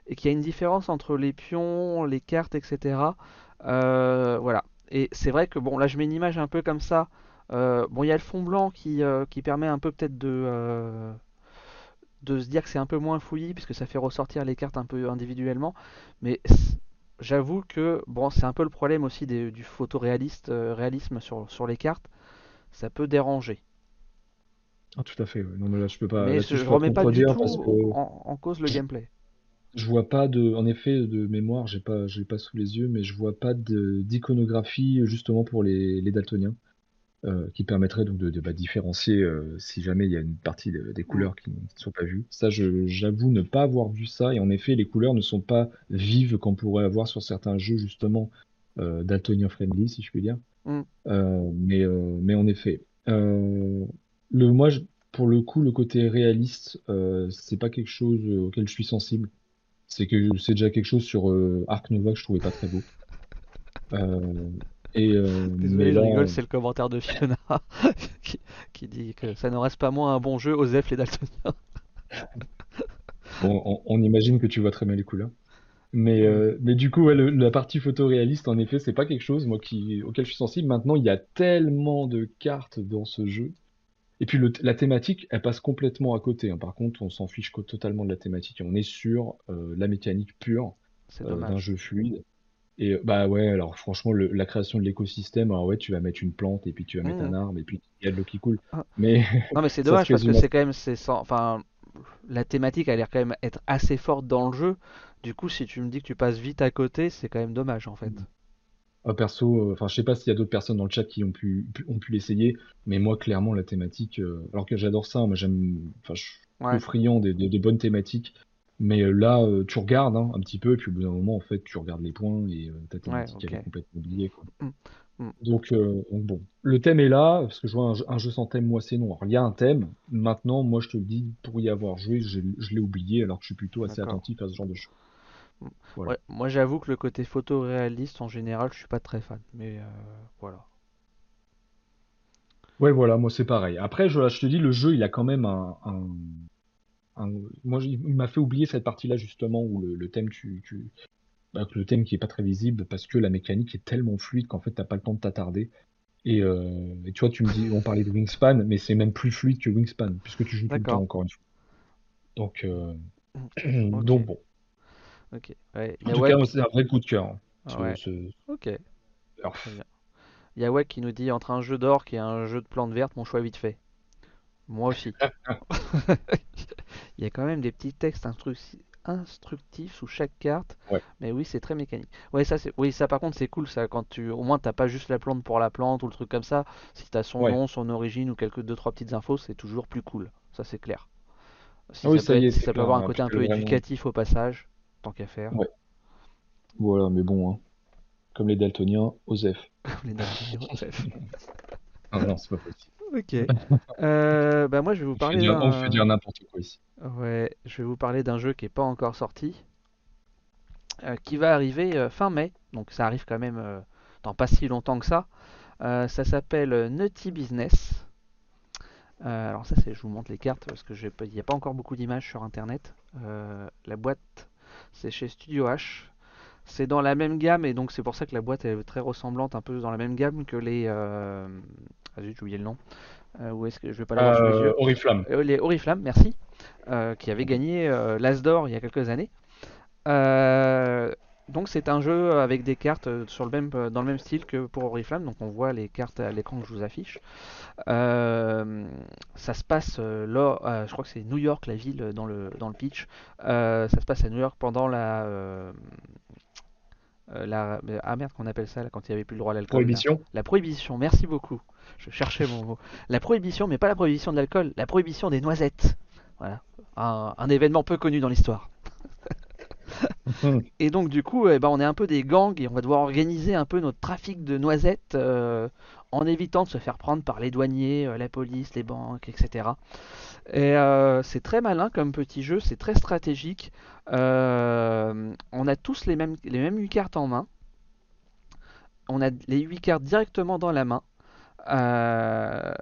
Speaker 1: et qu'il y a une différence entre les pions, les cartes, etc. Euh, voilà. Et c'est vrai que bon, là je mets une image un peu comme ça. Euh, bon, il y a le fond blanc qui, euh, qui permet un peu peut-être de de se dire que c'est un peu moins fouillis puisque ça fait ressortir les cartes un peu individuellement. Mais j'avoue que bon, c'est un peu le problème aussi du photoréaliste réalisme sur, sur les cartes ça peut déranger.
Speaker 2: Ah, tout à fait. Non, mais là, je peux pas.
Speaker 1: Mais je, ne remets pas du tout en, cause le gameplay.
Speaker 2: Je vois pas de, en effet, de mémoire, j'ai pas, j'ai pas sous les yeux, mais je vois pas d'iconographie justement pour les, les daltoniens, euh, qui permettrait donc de, bah, différencier euh, si jamais il y a une partie des couleurs qui ne sont pas vues. Ça, j'avoue ne pas avoir vu ça, et en effet, les couleurs ne sont pas vives qu'on pourrait avoir sur certains jeux justement euh, daltonien friendly, si je puis dire. Mm. Euh, mais, mais en effet, le, moi, pour le coup, le côté réaliste, c'est pas quelque chose auquel je suis sensible. C'est que c'est déjà quelque chose sur Arc Nova que je trouvais pas très beau.
Speaker 1: Et Désolé, je rigole, c'est le commentaire de Fiona qui, dit que ça ne reste pas moins un bon jeu, Osef les Daltoniens.
Speaker 2: bon, on, on, imagine que tu vois très bien les couleurs. Mais, euh, mais du coup, la partie photoréaliste, en effet, c'est pas quelque chose moi, qui, auquel je suis sensible. Maintenant, il y a tellement de cartes dans ce jeu. Et puis la thématique, elle passe complètement à côté. Hein. Par contre, on s'en fiche totalement de la thématique. On est sur euh, la mécanique pure euh, d'un jeu fluide. Et bah ouais, alors franchement, la création de l'écosystème, alors ouais, tu vas mettre une plante et puis tu vas mettre un mmh. arbre et puis il y a de l'eau qui coule. Ah. Mais
Speaker 1: non, mais c'est dommage parce que c'est quand même, c'est sans... enfin, la thématique a l'air quand même être assez forte dans le jeu. Du coup, si tu me dis que tu passes vite à côté, c'est quand même dommage en fait.
Speaker 2: Ah, perso, euh, enfin, je sais pas s'il y a d'autres personnes dans le chat qui ont pu, ont pu l'essayer, mais moi, clairement, la thématique, euh, alors que j'adore ça, moi, j'aime, enfin, je suis friand des, bonnes thématiques, mais euh, là, tu regardes hein, un petit peu, et puis au bout d'un moment, en fait, tu regardes les points et ta thématique, elle est complètement oubliée, quoi. Mm. Mm. Donc, bon, le thème est là, parce que je vois un, jeu sans thème, moi, c'est non. il y a un thème, maintenant, moi, je te le dis, pour y avoir joué, je, l'ai oublié, alors que je suis plutôt assez attentif à ce genre de choses
Speaker 1: moi j'avoue que le côté photoréaliste en général je suis pas très fan, mais euh, voilà.
Speaker 2: Ouais voilà, moi c'est pareil. Après je, je, te dis le jeu il a quand même un, un, moi il m'a fait oublier cette partie là justement où le, thème tu, tu, bah, le thème qui est pas très visible parce que la mécanique est tellement fluide qu'en fait t'as pas le temps de t'attarder. Et, euh, et tu vois, tu me dis, on parlait de Wingspan, mais c'est même plus fluide que Wingspan puisque tu joues tout le temps encore une fois. Donc, euh, donc bon.
Speaker 1: Ok. Ouais,
Speaker 2: En tout cas, c'est un vrai coup de cœur. hein, ce-
Speaker 1: ouais.
Speaker 2: ce-
Speaker 1: Ok.
Speaker 2: alors,
Speaker 1: Très bien. Il y a Wack qui nous dit entre un jeu d'or et un jeu de plantes vertes, mon choix est vite fait. Moi aussi. Il y a quand même des petits textes instruc- instructifs sous chaque carte.
Speaker 2: Ouais.
Speaker 1: Mais oui, c'est très mécanique. Ouais, ça, c'est... Oui, ça par contre, c'est cool ça. Quand tu... Au moins, t'as pas juste la plante pour la plante ou le truc comme ça. Si t'as son
Speaker 2: Ouais.
Speaker 1: nom, son origine ou quelques deux, trois petites infos, c'est toujours plus cool. Ça, c'est clair. Si
Speaker 2: Ah oui,
Speaker 1: ça
Speaker 2: ça
Speaker 1: peut,
Speaker 2: y est,
Speaker 1: si ça peut avoir un
Speaker 2: hein,
Speaker 1: côté un peu
Speaker 2: vraiment-
Speaker 1: éducatif au passage, tant qu'à faire.
Speaker 2: Ouais. Voilà, mais bon, hein. comme les daltoniens, Osef.
Speaker 1: Les daltoniens, bref.
Speaker 2: Ah non, c'est pas possible.
Speaker 1: Ok. Euh, bah moi, je vais vous parler
Speaker 2: dire,
Speaker 1: d'un...
Speaker 2: on fait dire n'importe quoi ici.
Speaker 1: Ouais, je vais vous parler d'un jeu qui est pas encore sorti, euh, qui va arriver euh, fin mai, donc ça arrive quand même dans pas si longtemps que ça. Ça s'appelle Nutty Business. Alors ça, c'est, je vous montre les cartes parce que il n'y a pas encore beaucoup d'images sur internet. La boîte, c'est chez Studio H. C'est dans la même gamme et donc c'est pour ça que la boîte est très ressemblante, un peu dans la même gamme que les. Ah zut, j'ai oublié le nom. Euh, où est-ce que je vais pas l'avoir les
Speaker 2: Euh,
Speaker 1: yeux
Speaker 2: Oriflamme.
Speaker 1: euh, les Oriflamme, merci, euh, qui avait gagné l'As d'or il y a quelques années. Donc c'est un jeu avec des cartes sur le même, dans le même style que pour Oriflamme, donc on voit les cartes à l'écran que je vous affiche. Ça se passe, là, je crois que c'est New York la ville dans le, dans le pitch. Ça se passe à New York pendant la... euh, la ah merde qu'on appelle ça là, quand il n'y avait plus le droit à l'alcool.
Speaker 2: Prohibition.
Speaker 1: La prohibition, merci beaucoup. Je cherchais mon mot. La prohibition, mais pas la prohibition de l'alcool, la prohibition des noisettes. Voilà. Un, un événement peu connu dans l'histoire. Et donc du coup, eh ben, on est un peu des gangs et on va devoir organiser un peu notre trafic de noisettes euh, en évitant de se faire prendre par les douaniers, euh, la police, les banques, etc. Et euh, c'est très malin comme petit jeu, c'est très stratégique. On a tous les mêmes, les mêmes 8 cartes en main. On a les 8 cartes directement dans la main. Euh,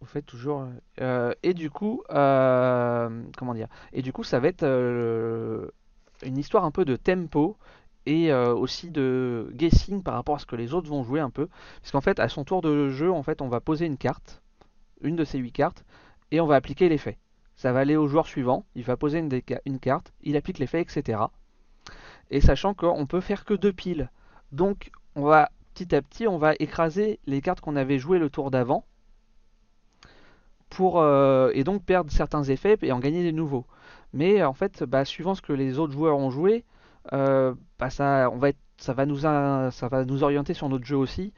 Speaker 1: Vous faites toujours. euh, et du coup, euh, comment dire Et du coup, ça va être euh, une histoire un peu de tempo et euh, aussi de guessing par rapport à ce que les autres vont jouer un peu. Parce qu'en fait, à son tour de jeu, en fait, on va poser une carte, une de ces huit cartes, et on va appliquer l'effet. Ça va aller au joueur suivant, il va poser une, une carte, il applique l'effet, etc. Et sachant qu'on peut faire que deux piles. Donc, on va petit à petit, on va écraser les cartes qu'on avait jouées le tour d'avant pour euh, et donc perdre certains effets et en gagner des nouveaux. Mais en fait, bah, suivant ce que les autres joueurs ont joué, euh, bah, ça, on va être- ça va nous, orienter sur notre jeu aussi.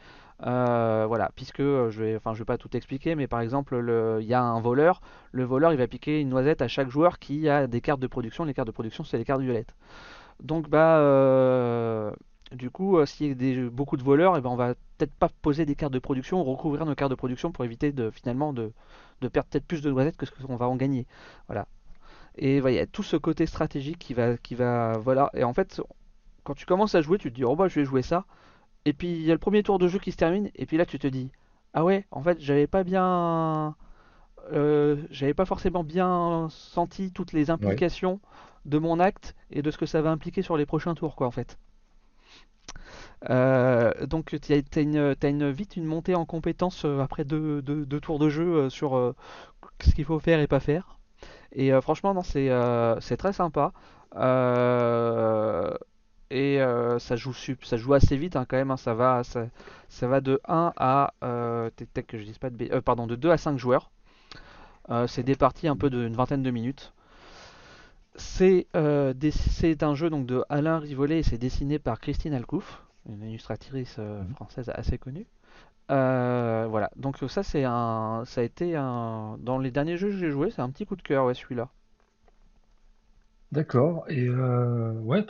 Speaker 1: Euh, voilà, puisque euh, je vais, enfin, je vais pas tout expliquer, mais par exemple, le- il y a un voleur. Le voleur, il va piquer une noisette à chaque joueur qui a des cartes de production. Les cartes de production, c'est les cartes violettes. Donc, bah, euh, du coup, euh, s'il y a des, beaucoup de voleurs, et ben, on va peut-être pas poser des cartes de production ou recouvrir nos cartes de production pour éviter de finalement de, de perdre peut-être plus de noisettes que ce qu'on va en gagner. Voilà. Et voilà, il y a tout ce côté stratégique qui va, qui va, voilà. Et en fait, quand tu commences à jouer, tu te dis, oh bah, je vais jouer ça. Et puis il y a le premier tour de jeu qui se termine, et puis là tu te dis, ah ouais, en fait, j'avais pas bien, euh, j'avais pas forcément bien senti toutes les implications de mon acte et de ce que ça va impliquer sur les prochains tours, quoi, en fait. Euh, donc tu as, une, vite une montée en compétence euh, après deux, tours de jeu euh, sur ce qu'il faut faire et pas faire. Et franchement, c'est très sympa. Et ça joue assez vite hein, quand même. hein, ça va, de 1 à que je dise pas pardon, de 2 à 5 joueurs. C'est des parties un peu d'une vingtaine de minutes. C'est euh, c'est un jeu donc de Alain Rivollet et c'est dessiné par Christine Alcouf, une illustratrice euh,
Speaker 2: Mhm.
Speaker 1: française assez connue. Euh, voilà, donc ça c'est un, ça a été un, dans les derniers jeux que j'ai joué, c'est un petit coup de cœur, ouais, celui-là.
Speaker 2: D'accord. Et ouais,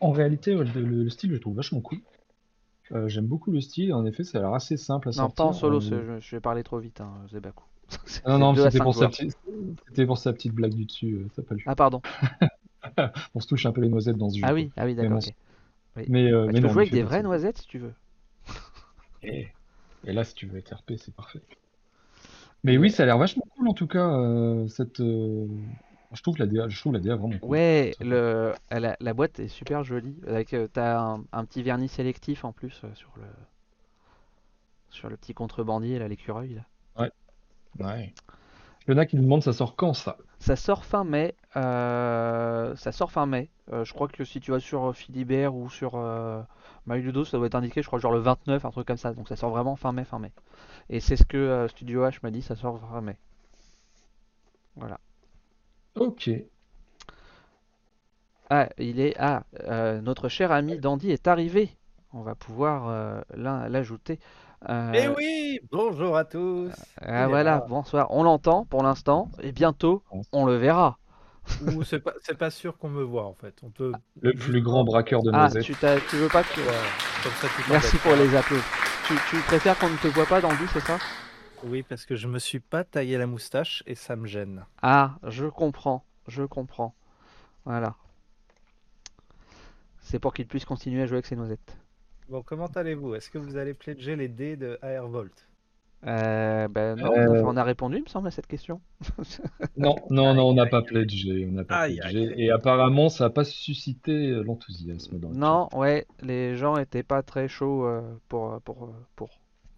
Speaker 2: en, réalité, le, le style, je le trouve vachement cool. J'aime beaucoup le style. En effet, ça a l'air assez simple à
Speaker 1: Non, pas en solo, je vais parler trop vite, hein, Zebaku.
Speaker 2: Non, non, c'était pour petite, pour sa petite blague du dessus. euh, ça pas.
Speaker 1: Ah pardon.
Speaker 2: On se touche un peu les noisettes dans ce jeu.
Speaker 1: Ah oui, ah oui, d'accord. Oui.
Speaker 2: Mais, euh,
Speaker 1: Bah,
Speaker 2: mais
Speaker 1: tu peux
Speaker 2: non,
Speaker 1: jouer avec des vraies noisettes si tu veux.
Speaker 2: Et, et là, si tu veux être RP, c'est parfait. Mais oui, ça a l'air vachement cool en tout cas. euh, cette, euh, Je trouve la DA, je trouve la DA vraiment cool.
Speaker 1: Ouais, le, elle a- la boîte est super jolie. Avec, t'as un, un petit vernis sélectif en plus sur le sur le petit contrebandier là, l'écureuil là.
Speaker 2: Ouais. Il y en a qui nous demandent ça sort quand ça?
Speaker 1: Ça sort fin mai. euh, ça sort fin mai. Euh, je crois que si tu vas sur euh, Philibert ou sur euh, MyLudo, ça doit être indiqué, je crois, genre le 29, un truc comme ça. Donc ça sort vraiment fin mai, fin mai. Et c'est ce que euh, Studio H m'a dit, ça sort fin mai. Voilà.
Speaker 2: Ok.
Speaker 1: Ah, il est. Ah, euh, notre cher ami Dandy est arrivé. On va pouvoir euh, l'ajouter. Euh,
Speaker 4: Eh oui, bonjour à tous.
Speaker 1: ah,
Speaker 4: est
Speaker 1: voilà,
Speaker 4: là.
Speaker 1: bonsoir. On l'entend pour l'instant et bientôt on le verra.
Speaker 4: Ou c'est pas, c'est pas sûr qu'on me voit en fait. On peut.
Speaker 2: Le plus grand braqueur de
Speaker 1: Ah,
Speaker 2: noisettes.
Speaker 1: tu, t'as- tu veux pas que.
Speaker 4: Ouais, comme ça, tu
Speaker 1: Merci pour les applaudissements. Tu, tu préfères qu'on ne te voit pas Dandy, c'est ça?
Speaker 4: Oui, parce que je me suis pas taillé la moustache et ça me gêne.
Speaker 1: Ah, je comprends, je comprends. Voilà. C'est pour qu'il puisse continuer à jouer avec ses noisettes.
Speaker 4: Bon, comment allez-vous? Est-ce que vous allez pledger les dés de Airvolt?
Speaker 1: Euh, ben non,
Speaker 2: Euh.
Speaker 1: on a- on a répondu, il me semble, à cette question.
Speaker 2: Non, non, non, on n'a pas pledgé, on n'a pas
Speaker 4: Aïe,
Speaker 2: pledgé.
Speaker 4: aïe.
Speaker 2: Et apparemment, ça n'a pas suscité euh, l'enthousiasme dans le
Speaker 1: Non, ouais, les gens étaient pas très chauds euh, pour, pour, pour.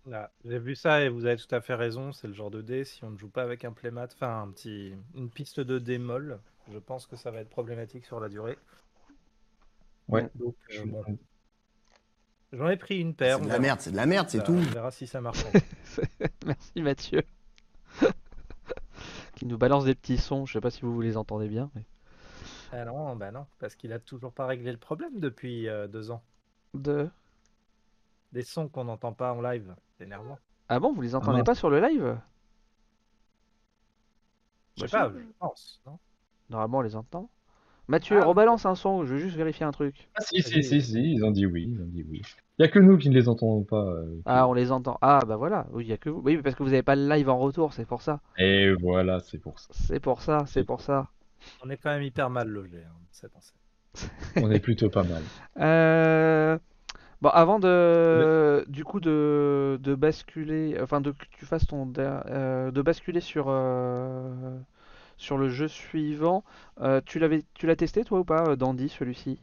Speaker 4: Là, j'ai vu ça et vous avez tout à fait raison. C'est le genre de dé. Si on ne joue pas avec un playmat, enfin un petit, une piste de dé molle, je pense que ça va être problématique sur la durée.
Speaker 2: Ouais.
Speaker 4: Donc, euh, bon, j'en ai pris une paire.
Speaker 5: C'est de la merde, c'est de la merde, c'est tout.
Speaker 4: On verra si ça marche.
Speaker 1: Merci Mathieu. Qui nous balance des petits sons, je sais pas si vous les entendez bien. mais-
Speaker 4: ah non, bah non, parce qu'il a toujours pas réglé le problème depuis euh, deux ans.
Speaker 1: De...
Speaker 4: Des sons qu'on n'entend pas en live, c'est énervant.
Speaker 1: Ah bon, vous les entendez
Speaker 2: mince.
Speaker 1: pas sur le live?
Speaker 4: Je sais
Speaker 1: Bah,
Speaker 4: pas, je pense. Non?
Speaker 1: Normalement, on les entend. Mathieu,
Speaker 4: Ah.
Speaker 1: rebalance un son, je veux juste vérifier un truc.
Speaker 2: Ah si, si, si, si, ils ont dit oui, ils ont dit oui. Il n'y a que nous qui ne les entendons pas. euh,
Speaker 1: Ah, on les entend. Ah, bah voilà, oui, y a que vous. Oui, parce que vous avez pas le live en retour, c'est pour ça.
Speaker 2: Et voilà, c'est pour ça.
Speaker 1: C'est pour ça, c'est pour ça.
Speaker 4: On est quand même hyper mal logé, hein, cette.
Speaker 2: On est plutôt pas mal.
Speaker 1: Euh, Bon, avant de, du coup, de, de basculer, enfin, de que tu fasses ton, euh, de basculer sur, euh, sur le jeu suivant, euh, tu l'avais, tu l'as testé toi ou pas, euh, Dandy, celui-ci?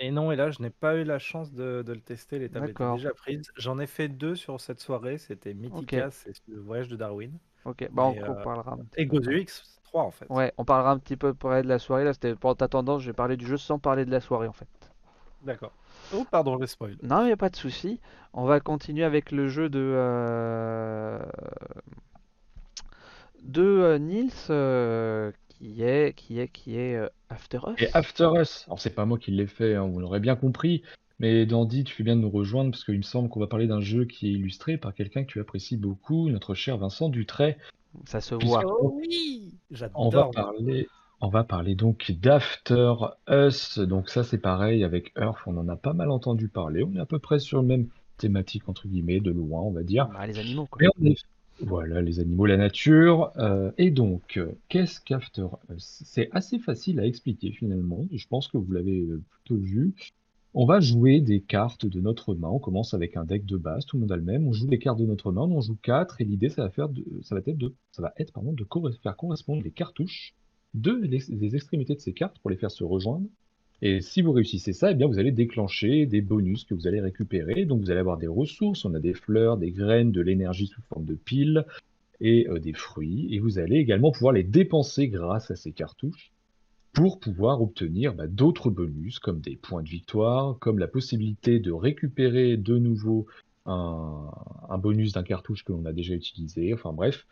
Speaker 4: Et non, et là, je n'ai pas eu la chance de, de le tester. Les tables étaient déjà prises. J'en ai fait deux sur cette soirée. C'était Mythicas et le voyage de Darwin.
Speaker 1: Ok, bah on, on
Speaker 4: euh,
Speaker 1: parlera.
Speaker 4: Et
Speaker 1: petit peu.
Speaker 4: Gozu X3 en fait.
Speaker 1: Ouais, on parlera un petit peu près de la soirée. Là, c'était pour ta tendance, j'ai parlé du jeu sans parler de la soirée en fait.
Speaker 4: D'accord. Oh, pardon, je spoil.
Speaker 1: Non, il n'y a pas de souci. On va continuer avec le jeu de, euh, de euh, Nils, euh, qui est, qui est, qui est euh, After Us.
Speaker 2: Et After Us, alors c'est pas moi qui l'ai fait, hein, vous l'aurez bien compris, mais Dandy, tu fais bien de nous rejoindre parce qu'il me semble qu'on va parler d'un jeu qui est illustré par quelqu'un que tu apprécies beaucoup, notre cher Vincent Dutray.
Speaker 1: Ça se voit.
Speaker 4: Oh oui
Speaker 2: On va
Speaker 4: J'adore.
Speaker 2: parler, on va parler donc d'After Us. Donc ça c'est pareil avec Earth, on en a pas mal entendu parler. On est à peu près sur le même thématique entre guillemets, de loin on va dire.
Speaker 1: Bah, les animaux, quoi.
Speaker 2: Mais on est- Voilà, les animaux, la nature. Euh, et donc, euh, qu'est-ce qu'After C'est assez facile à expliquer finalement. Je pense que vous l'avez euh, plutôt vu. On va jouer des cartes de notre main. On commence avec un deck de base, tout le monde a le même. On joue des cartes de notre main, on joue quatre. Et l'idée, ça va faire, de, ça va être de, ça de faire correspondre les cartouches de les- des extrémités de ces cartes pour les faire se rejoindre. Et si vous réussissez ça, eh bien vous allez déclencher des bonus que vous allez récupérer. Donc vous allez avoir des ressources, on a des fleurs, des graines, de l'énergie sous forme de piles et euh, des fruits. Et vous allez également pouvoir les dépenser grâce à ces cartouches pour pouvoir obtenir bah, d'autres bonus comme des points de victoire, comme la possibilité de récupérer de nouveau un, un bonus d'un cartouche que l'on a déjà utilisé. Enfin bref,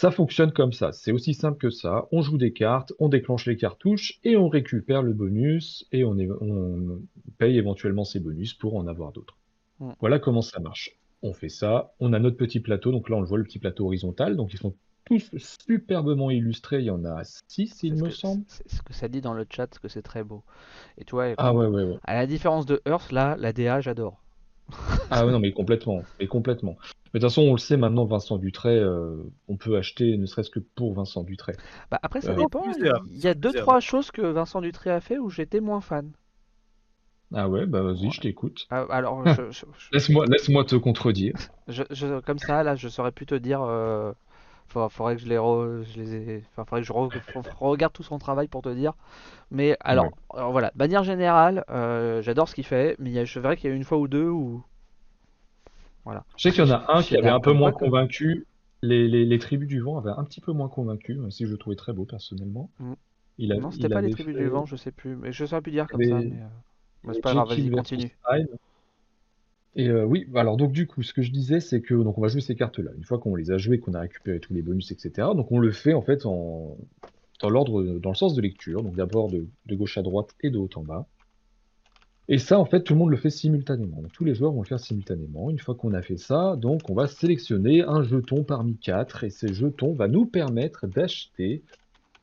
Speaker 2: ça fonctionne comme ça. C'est aussi simple que ça. On joue des cartes, on déclenche les cartouches et on récupère le bonus et on, est- on paye éventuellement ces bonus pour en avoir d'autres.
Speaker 1: Mm.
Speaker 2: Voilà comment ça marche. On fait ça. On a notre petit plateau. Donc là, on le voit, le petit plateau horizontal. Donc ils sont tous superbement illustrés. Il y en a six,
Speaker 1: C'est
Speaker 2: il
Speaker 1: ce
Speaker 2: me
Speaker 1: que-
Speaker 2: semble.
Speaker 1: C'est ce que ça dit dans le chat, que c'est très beau. Et toi,
Speaker 2: Ah ouais, ouais, ouais.
Speaker 1: à la différence de Earth, là, la DA, j'adore.
Speaker 2: Ah ouais, non, mais complètement. Mais complètement. Mais de toute façon, on le sait maintenant, Vincent Dutray, euh, on peut acheter ne serait-ce que pour Vincent Dutray.
Speaker 1: Bah, après, ça
Speaker 2: Euh,
Speaker 1: dépend. Il y a deux, trois choses que Vincent Dutré a fait où j'étais moins fan.
Speaker 2: Ah ouais, bah vas-y,
Speaker 1: Ouais.
Speaker 2: je t'écoute.
Speaker 1: Ah, alors, je, je- je-
Speaker 2: Laisse-moi, laisse-moi te contredire.
Speaker 1: je- je- comme ça, là, je saurais plus te dire. Fa- faudrait que je les, re- je les ai- enfin, faudrait que je re- faut- faut regarde tout son travail pour te dire. Mais alors,
Speaker 2: Ouais.
Speaker 1: alors voilà, de manière générale, euh, j'adore ce qu'il fait, mais il y a- je verrais qu'il y a une fois ou deux où. Voilà.
Speaker 2: Je sais qu'il y en a un qui avait un peu moins convaincu. Les, les, les tribus du vent avaient un petit peu moins convaincu, même si je le trouvais très beau personnellement.
Speaker 1: Mm.
Speaker 2: Il a-
Speaker 1: Non, c'était pas les tribus
Speaker 2: fait-
Speaker 1: du vent, je sais plus. Mais je saurais plus dire comme
Speaker 2: avait-
Speaker 1: ça. Mais, euh, bah, c'est pas grave, vas-y, continue.
Speaker 2: Et euh, oui, alors donc du coup, ce que je disais, c'est que donc on va jouer ces cartes-là. Une fois qu'on les a jouées, qu'on a récupéré tous les bonus, etc. Donc on le fait en fait dans l'ordre, dans le sens de lecture. Donc d'abord de, de gauche à droite et de haut en bas. Et ça, en fait, tout le monde le fait simultanément. Donc tous les joueurs vont le faire simultanément. Une fois qu'on a fait ça, donc on va sélectionner un jeton parmi quatre, et ces jetons va nous permettre d'acheter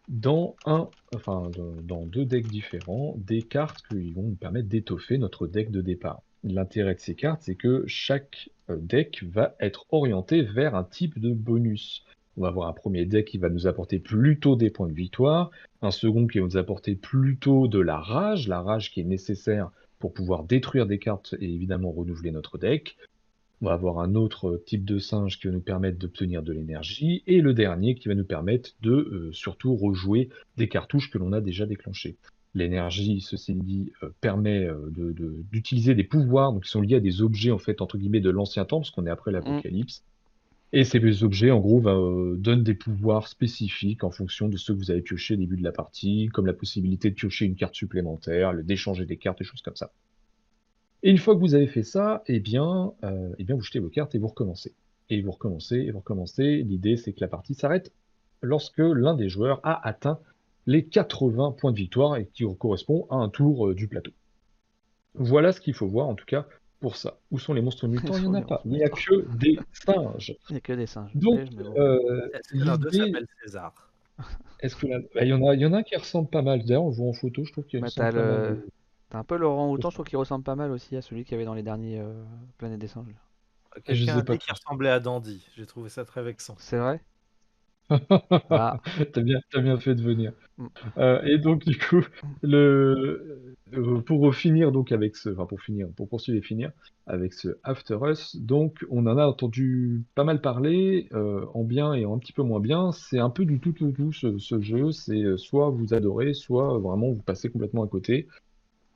Speaker 2: dans un, enfin dans deux decks différents, des cartes qui vont nous permettre d'étoffer notre deck de départ. L'intérêt de ces cartes, c'est que chaque euh, deck va être orienté vers un type de bonus. On va avoir un premier deck qui va nous apporter plutôt des points de victoire, un second qui va nous apporter plutôt de la rage, la rage qui est nécessaire pour pouvoir détruire des cartes et évidemment renouveler notre deck. On va avoir un autre type de singe qui va nous permettre d'obtenir de l'énergie, et le dernier qui va nous permettre de euh, surtout rejouer des cartouches que l'on a déjà déclenchées. L'énergie, ceci dit, euh, permet euh, de- de- d'utiliser des pouvoirs donc qui sont liés à des objets en fait entre guillemets de l'ancien temps, parce qu'on est après l'apocalypse. Et ces objets, en gros, va, euh, donnent des pouvoirs spécifiques en fonction de ceux que vous avez piochés au début de la partie, comme la possibilité de piocher une carte supplémentaire, le d'échanger des cartes, des choses comme ça. Et une fois que vous avez fait ça, eh bien, euh, eh bien vous jetez vos cartes et vous recommencez. Et vous recommencez, et vous recommencez. L'idée, c'est que la partie s'arrête lorsque l'un des joueurs a atteint les 80 points de victoire et qui correspond à un tour euh, du plateau. Voilà ce qu'il faut voir, en tout cas, pour ça. Où sont les monstres mutants? Il n'y en a pas. Il n'y a que des singes.
Speaker 1: Il n'y a que des singes.
Speaker 2: Donc, euh,
Speaker 4: Est-ce que l'un d'eux
Speaker 2: l'idée-
Speaker 4: s'appelle César?
Speaker 2: Est-ce que là- bah, il y en a, il y en a un qui ressemble pas mal. D'ailleurs, on le voit en photo, je trouve qu'il
Speaker 1: Bah,
Speaker 2: ressemble
Speaker 1: t'as
Speaker 2: pas mal.
Speaker 1: le... t'as un peu Laurent Houtan, je trouve qu'il ressemble pas mal aussi à celui qu'il y avait dans les derniers euh, Planète des singes.
Speaker 2: je
Speaker 4: Quelqu'un
Speaker 2: sais
Speaker 4: a
Speaker 2: pas
Speaker 4: dit qu'il
Speaker 2: tous.
Speaker 4: ressemblait à Dandy. J'ai trouvé ça très vexant.
Speaker 1: C'est vrai? Ah,
Speaker 2: T'as bien, bien fait de venir.
Speaker 1: Mm.
Speaker 2: Euh, et donc du coup, le, euh, pour finir donc avec ce, enfin pour finir, pour poursuivre et finir avec ce After Us, donc on en a entendu pas mal parler, euh, en bien et en un petit peu moins bien. C'est un peu du tout tout tout ce, ce jeu. C'est soit vous adorez, soit vraiment vous passez complètement à côté.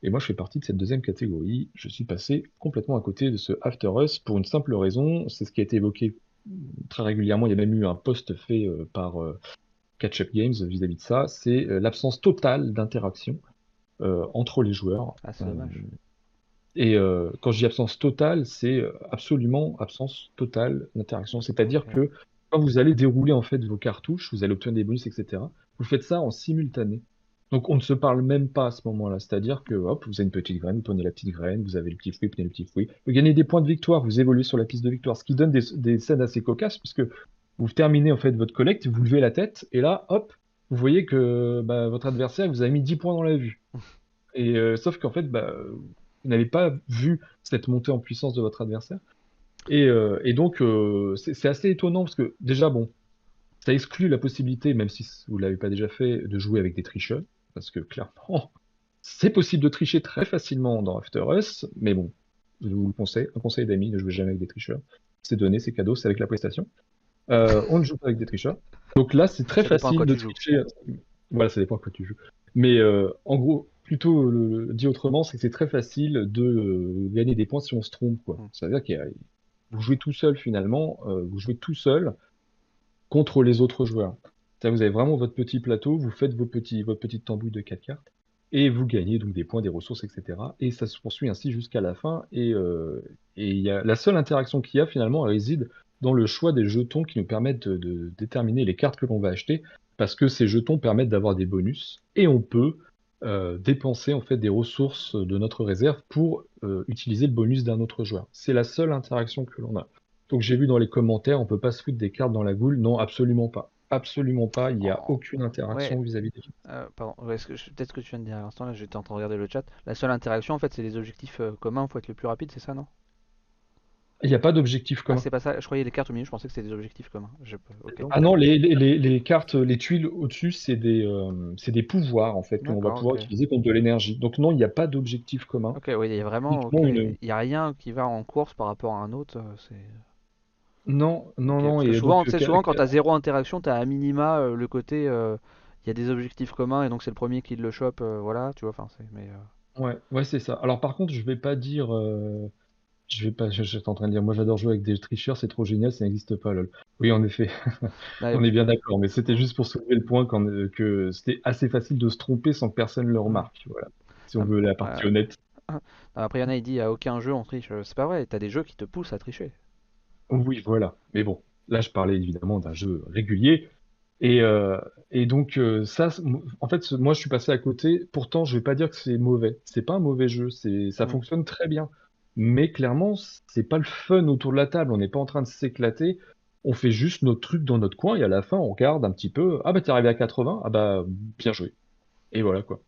Speaker 2: Et moi, je fais partie de cette deuxième catégorie. Je suis passé complètement à côté de ce After Us pour une simple raison. C'est ce qui a été évoqué très régulièrement. Il y a même eu un post fait euh, par euh, Catch Up Games vis-à-vis de ça. C'est euh, l'absence totale d'interaction entre les joueurs.
Speaker 1: ah, c'est dommage.
Speaker 2: et euh, quand je dis absence totale, c'est absolument absence totale d'interaction. C'est-à-dire que quand vous allez dérouler en fait vos cartouches, vous allez obtenir des bonus, etc. Vous faites ça en simultané. Donc on ne se parle même pas à ce moment-là. C'est-à-dire que hop, vous avez une petite graine, vous prenez la petite graine, vous avez le petit fruit, vous prenez le petit fruit. Vous gagnez des points de victoire, vous évoluez sur la piste de victoire, ce qui donne des, des scènes assez cocasses puisque vous terminez en fait votre collecte, vous levez la tête et là, hop, vous voyez que bah, votre adversaire vous a mis 10 points dans la vue. Et euh, sauf qu'en fait, bah, vous n'avez pas vu cette montée en puissance de votre adversaire. Et, euh, et donc, euh, c'est assez étonnant parce que déjà, bon, ça exclut la possibilité, même si vous l'avez pas déjà fait, de jouer avec des tricheurs. Parce que clairement, c'est possible de tricher très facilement dans After Us. Mais bon, je vous le conseille, un conseil d'amis, ne jouez jamais avec des tricheurs. C'est donné, c'est cadeau, c'est avec la PlayStation. Euh, on ne joue pas avec des tricheurs. Donc là, c'est très
Speaker 1: Ça
Speaker 2: facile de
Speaker 1: joues.
Speaker 2: tricher. Voilà, ça dépend à quoi tu joues. Mais euh, en gros, plutôt le, dit autrement, c'est que c'est très facile de euh, gagner des points si on se trompe. Quoi.
Speaker 1: Mm.
Speaker 2: Ça veut dire a- vous jouez tout seul finalement, euh, vous jouez tout seul contre les autres joueurs. Vous avez vraiment votre petit plateau, vous faites votre petite tambouille de 4 cartes et vous gagnez donc des points, des ressources, etc. Et ça se poursuit ainsi jusqu'à la fin. Et, euh, la seule interaction qu'il y a finalement réside dans le choix des jetons qui nous permettent de, déterminer les cartes que l'on va acheter, parce que ces jetons permettent d'avoir des bonus et on peut euh, dépenser en fait des ressources de notre réserve pour euh, utiliser le bonus d'un autre joueur. C'est la seule interaction que l'on a. Donc j'ai vu dans les commentaires, on peut pas se foutre des cartes dans la goule. Non, absolument pas. Absolument pas. Il n'y a
Speaker 1: Oh,
Speaker 2: aucune interaction
Speaker 1: ouais.
Speaker 2: vis-à-vis des
Speaker 1: Euh, pardon, ouais, est-ce que je- peut-être que tu viens de dire à l'instant, là j'étais en train de regarder le chat. La seule interaction en fait, c'est les objectifs euh, communs, faut être le plus rapide, c'est ça, non?
Speaker 2: Il n'y a pas d'objectif
Speaker 1: Ah,
Speaker 2: commun.
Speaker 1: c'est pas ça, je croyais les cartes au milieu, je pensais que c'était des objectifs communs. Je...
Speaker 2: Ah non, les, les, les, cartes, les tuiles au-dessus, c'est des, euh, c'est des pouvoirs en fait que l'on va pouvoir utiliser contre de l'énergie. Donc non, il n'y a pas d'objectif commun.
Speaker 1: Ok, oui, il y a vraiment. ok,
Speaker 2: Uniquement une-
Speaker 1: Il y a rien qui va en course par rapport à un autre. euh, C'est.
Speaker 2: Non, non, non. Et
Speaker 1: souvent,
Speaker 2: donc,
Speaker 1: tu
Speaker 2: ca-
Speaker 1: souvent quand
Speaker 2: ca-
Speaker 1: t'as zéro interaction, t'as à minima euh, le côté, euh, il y a des objectifs communs et donc c'est le premier qui le chope, euh, voilà, tu vois, enfin c'est, mais euh,
Speaker 2: Ouais, ouais, c'est ça. Alors par contre, je vais pas dire, euh, je vais pas, je- j'étais en train de dire, moi j'adore jouer avec des tricheurs, c'est trop génial, ça n'existe pas, lol. Oui, en effet,
Speaker 1: ouais,
Speaker 2: on est bien d'accord, mais c'était juste pour soulever le point euh, que c'était assez facile de se tromper sans que personne le remarque, voilà. Si on
Speaker 1: Ah,
Speaker 2: veut la partie
Speaker 1: ouais.
Speaker 2: honnête.
Speaker 1: Après, il y en a, il dit, à aucun jeu on triche. Euh, C'est pas vrai, t'as des jeux qui te poussent à tricher.
Speaker 2: Oui, voilà. Mais bon, là je parlais évidemment d'un jeu régulier. Et, euh, et donc euh, ça, en fait, moi je suis passé à côté. Pourtant, je vais pas dire que c'est mauvais. C'est pas un mauvais jeu. C'est, ça
Speaker 1: Mm.
Speaker 2: fonctionne très bien. Mais clairement, c'est pas le fun autour de la table. On n'est pas en train de s'éclater. On fait juste notre truc dans notre coin et à la fin, on regarde un petit peu. Ah bah t'es arrivé à 80. Ah bah bien joué. Et voilà quoi.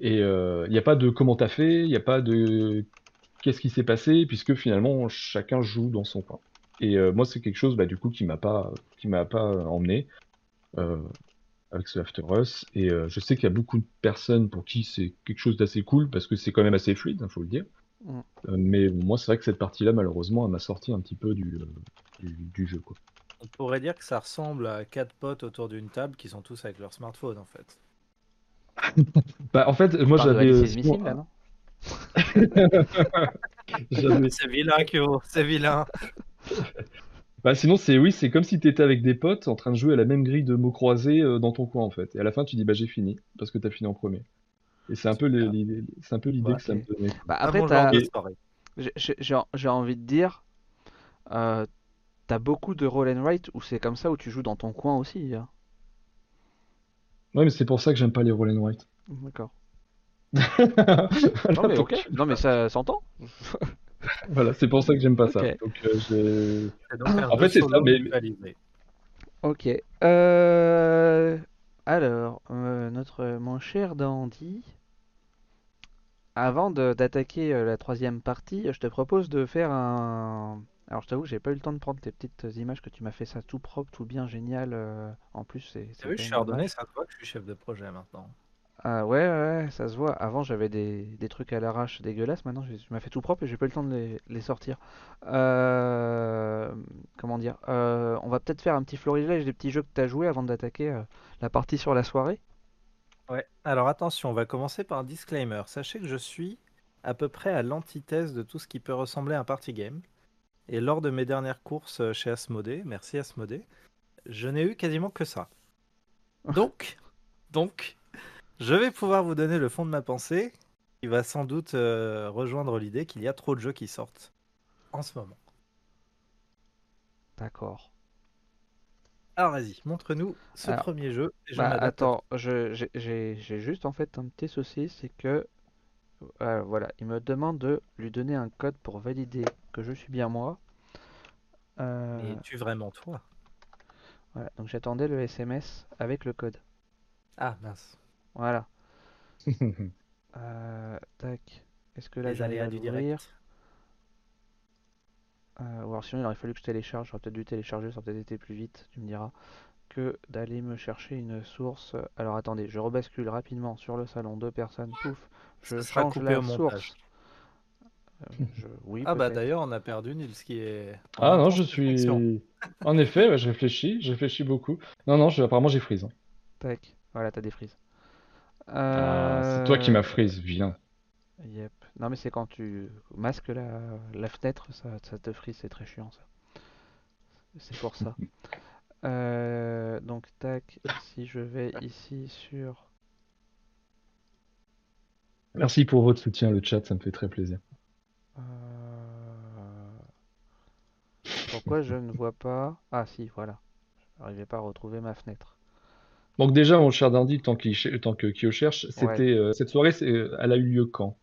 Speaker 2: Et il n'y a pas de comment t'as fait. Il n'y a pas de qu'est-ce qui s'est passé puisque finalement chacun joue dans son coin. Et euh, moi, c'est quelque chose, bah, du coup, qui m'a pas, qui m'a pas euh, emmené euh, avec ce After Us. Et euh, je sais qu'il y a beaucoup de personnes pour qui c'est quelque chose d'assez cool parce que c'est quand même assez fluide, il faut le dire.
Speaker 1: Mm.
Speaker 2: Euh, mais moi, c'est vrai que cette partie-là, malheureusement, elle m'a sorti un petit peu du, euh, du, du jeu, quoi.
Speaker 4: On pourrait dire que ça ressemble à quatre potes autour d'une table qui sont tous avec leur smartphone en fait.
Speaker 2: Bah, en fait, moi, j'avais-
Speaker 4: C'est vilain, Kyo, c'est vilain.
Speaker 2: Bah, sinon, c'est oui, c'est comme si tu étais avec des potes en train de jouer à la même grille de mots croisés euh, dans ton coin, en fait. Et à la fin, tu dis, bah, j'ai fini, parce que t'as fini en premier. Et c'est un peu l'idée, c'est un peu l'idée
Speaker 4: Ouais,
Speaker 2: que ça me donnait.
Speaker 1: Bah,
Speaker 4: Pas
Speaker 1: après,
Speaker 4: genre
Speaker 1: t'as,
Speaker 4: de soirée?
Speaker 1: j'ai- j'ai j'ai- j'ai envie de dire, euh, t'as beaucoup de roll and write où c'est comme ça, où tu joues dans ton coin aussi. hein.
Speaker 2: Ouais, mais c'est pour ça que j'aime pas les roll and write.
Speaker 1: D'accord.
Speaker 2: Voilà,
Speaker 1: Non, mais
Speaker 2: donc,
Speaker 1: ok, non, mais ça s'entend.
Speaker 2: voilà, c'est pour ça que j'aime pas ça.
Speaker 1: Ok.
Speaker 2: Donc, euh,
Speaker 4: C'est donc
Speaker 2: En fait, c'est ça, mais-.
Speaker 1: Ok. Euh... Alors, euh, notre mon cher Dandy, avant d'attaquer euh, la troisième partie, je te propose de faire un. Alors, je t'avoue, j'ai pas eu le temps de prendre tes petites images que tu m'as fait ça tout propre, tout bien, génial. euh, En plus, c'est. c'est
Speaker 4: T'as vu, je suis ordonné, ça te voit que je suis chef de projet maintenant.
Speaker 1: Ah ouais, ouais, ça se voit. Avant, j'avais des, des trucs à l'arrache dégueulasses. Maintenant, je, je m'as fait tout propre et j'ai pas eu le temps de les, les sortir. Euh, Comment dire Euh, On va peut-être faire un petit florilège des petits jeux que tu as joués avant d'attaquer euh, la partie sur la soirée.
Speaker 4: Ouais, alors attention, on va commencer par un disclaimer. Sachez que je suis à peu près à l'antithèse de tout ce qui peut ressembler à un party game. Et lors de mes dernières courses euh, chez Asmodée, merci Asmodée, je n'ai eu quasiment que ça. Donc, donc, je vais pouvoir vous donner le fond de ma pensée, qui va sans doute euh, rejoindre l'idée qu'il y a trop de jeux qui sortent en ce moment.
Speaker 1: D'accord.
Speaker 4: Alors vas-y, montre-nous ce
Speaker 1: Alors,
Speaker 4: premier jeu. et je
Speaker 1: Bah, attends, je- j'ai juste en fait un petit souci, c'est que euh, voilà, il me demande de lui donner un code pour valider que je suis bien moi. Euh,
Speaker 4: Mais es-tu vraiment toi?
Speaker 1: voilà, donc j'attendais le SMS avec le code.
Speaker 4: Ah mince.
Speaker 1: Voilà. Euh, tac. Est-ce que là
Speaker 4: Les aléas du direct.
Speaker 1: Euh, ou alors sinon il aurait fallu que je télécharge, j'aurais peut-être dû télécharger, ça aurait peut-être été plus vite, tu me diras, que d'aller me chercher une source. Alors attendez, je rebascule rapidement sur le salon, deux personnes, pouf, je
Speaker 4: Ça sera
Speaker 1: change
Speaker 4: coupé
Speaker 1: la
Speaker 4: au
Speaker 1: source. Euh, je- Oui,
Speaker 4: Ah bah d'ailleurs, on a perdu Nils qui est. en
Speaker 2: Ah non, je suis. En effet, je réfléchis, je réfléchis beaucoup. Non, non, je- apparemment j'ai freeze. hein.
Speaker 1: Tac, voilà, t'as des frises.
Speaker 2: Ah, c'est toi qui
Speaker 1: Euh,
Speaker 2: m'as freeze, vilain.
Speaker 1: Yep. Non mais c'est quand tu masques la, la fenêtre, ça, ça te frise, c'est très chiant ça. C'est pour ça. Euh, donc tac, si je vais ici sur...
Speaker 2: Merci pour votre soutien, le chat, ça me fait très plaisir.
Speaker 1: euh, Pourquoi je ne vois pas... Ah si, voilà. Je n'arrivais pas à retrouver ma fenêtre.
Speaker 2: Donc déjà, mon cher Dandy, tant, qu'il ch- tant que Kyo cherche, c'était euh, cette soirée, c'est- euh, elle a eu lieu quand?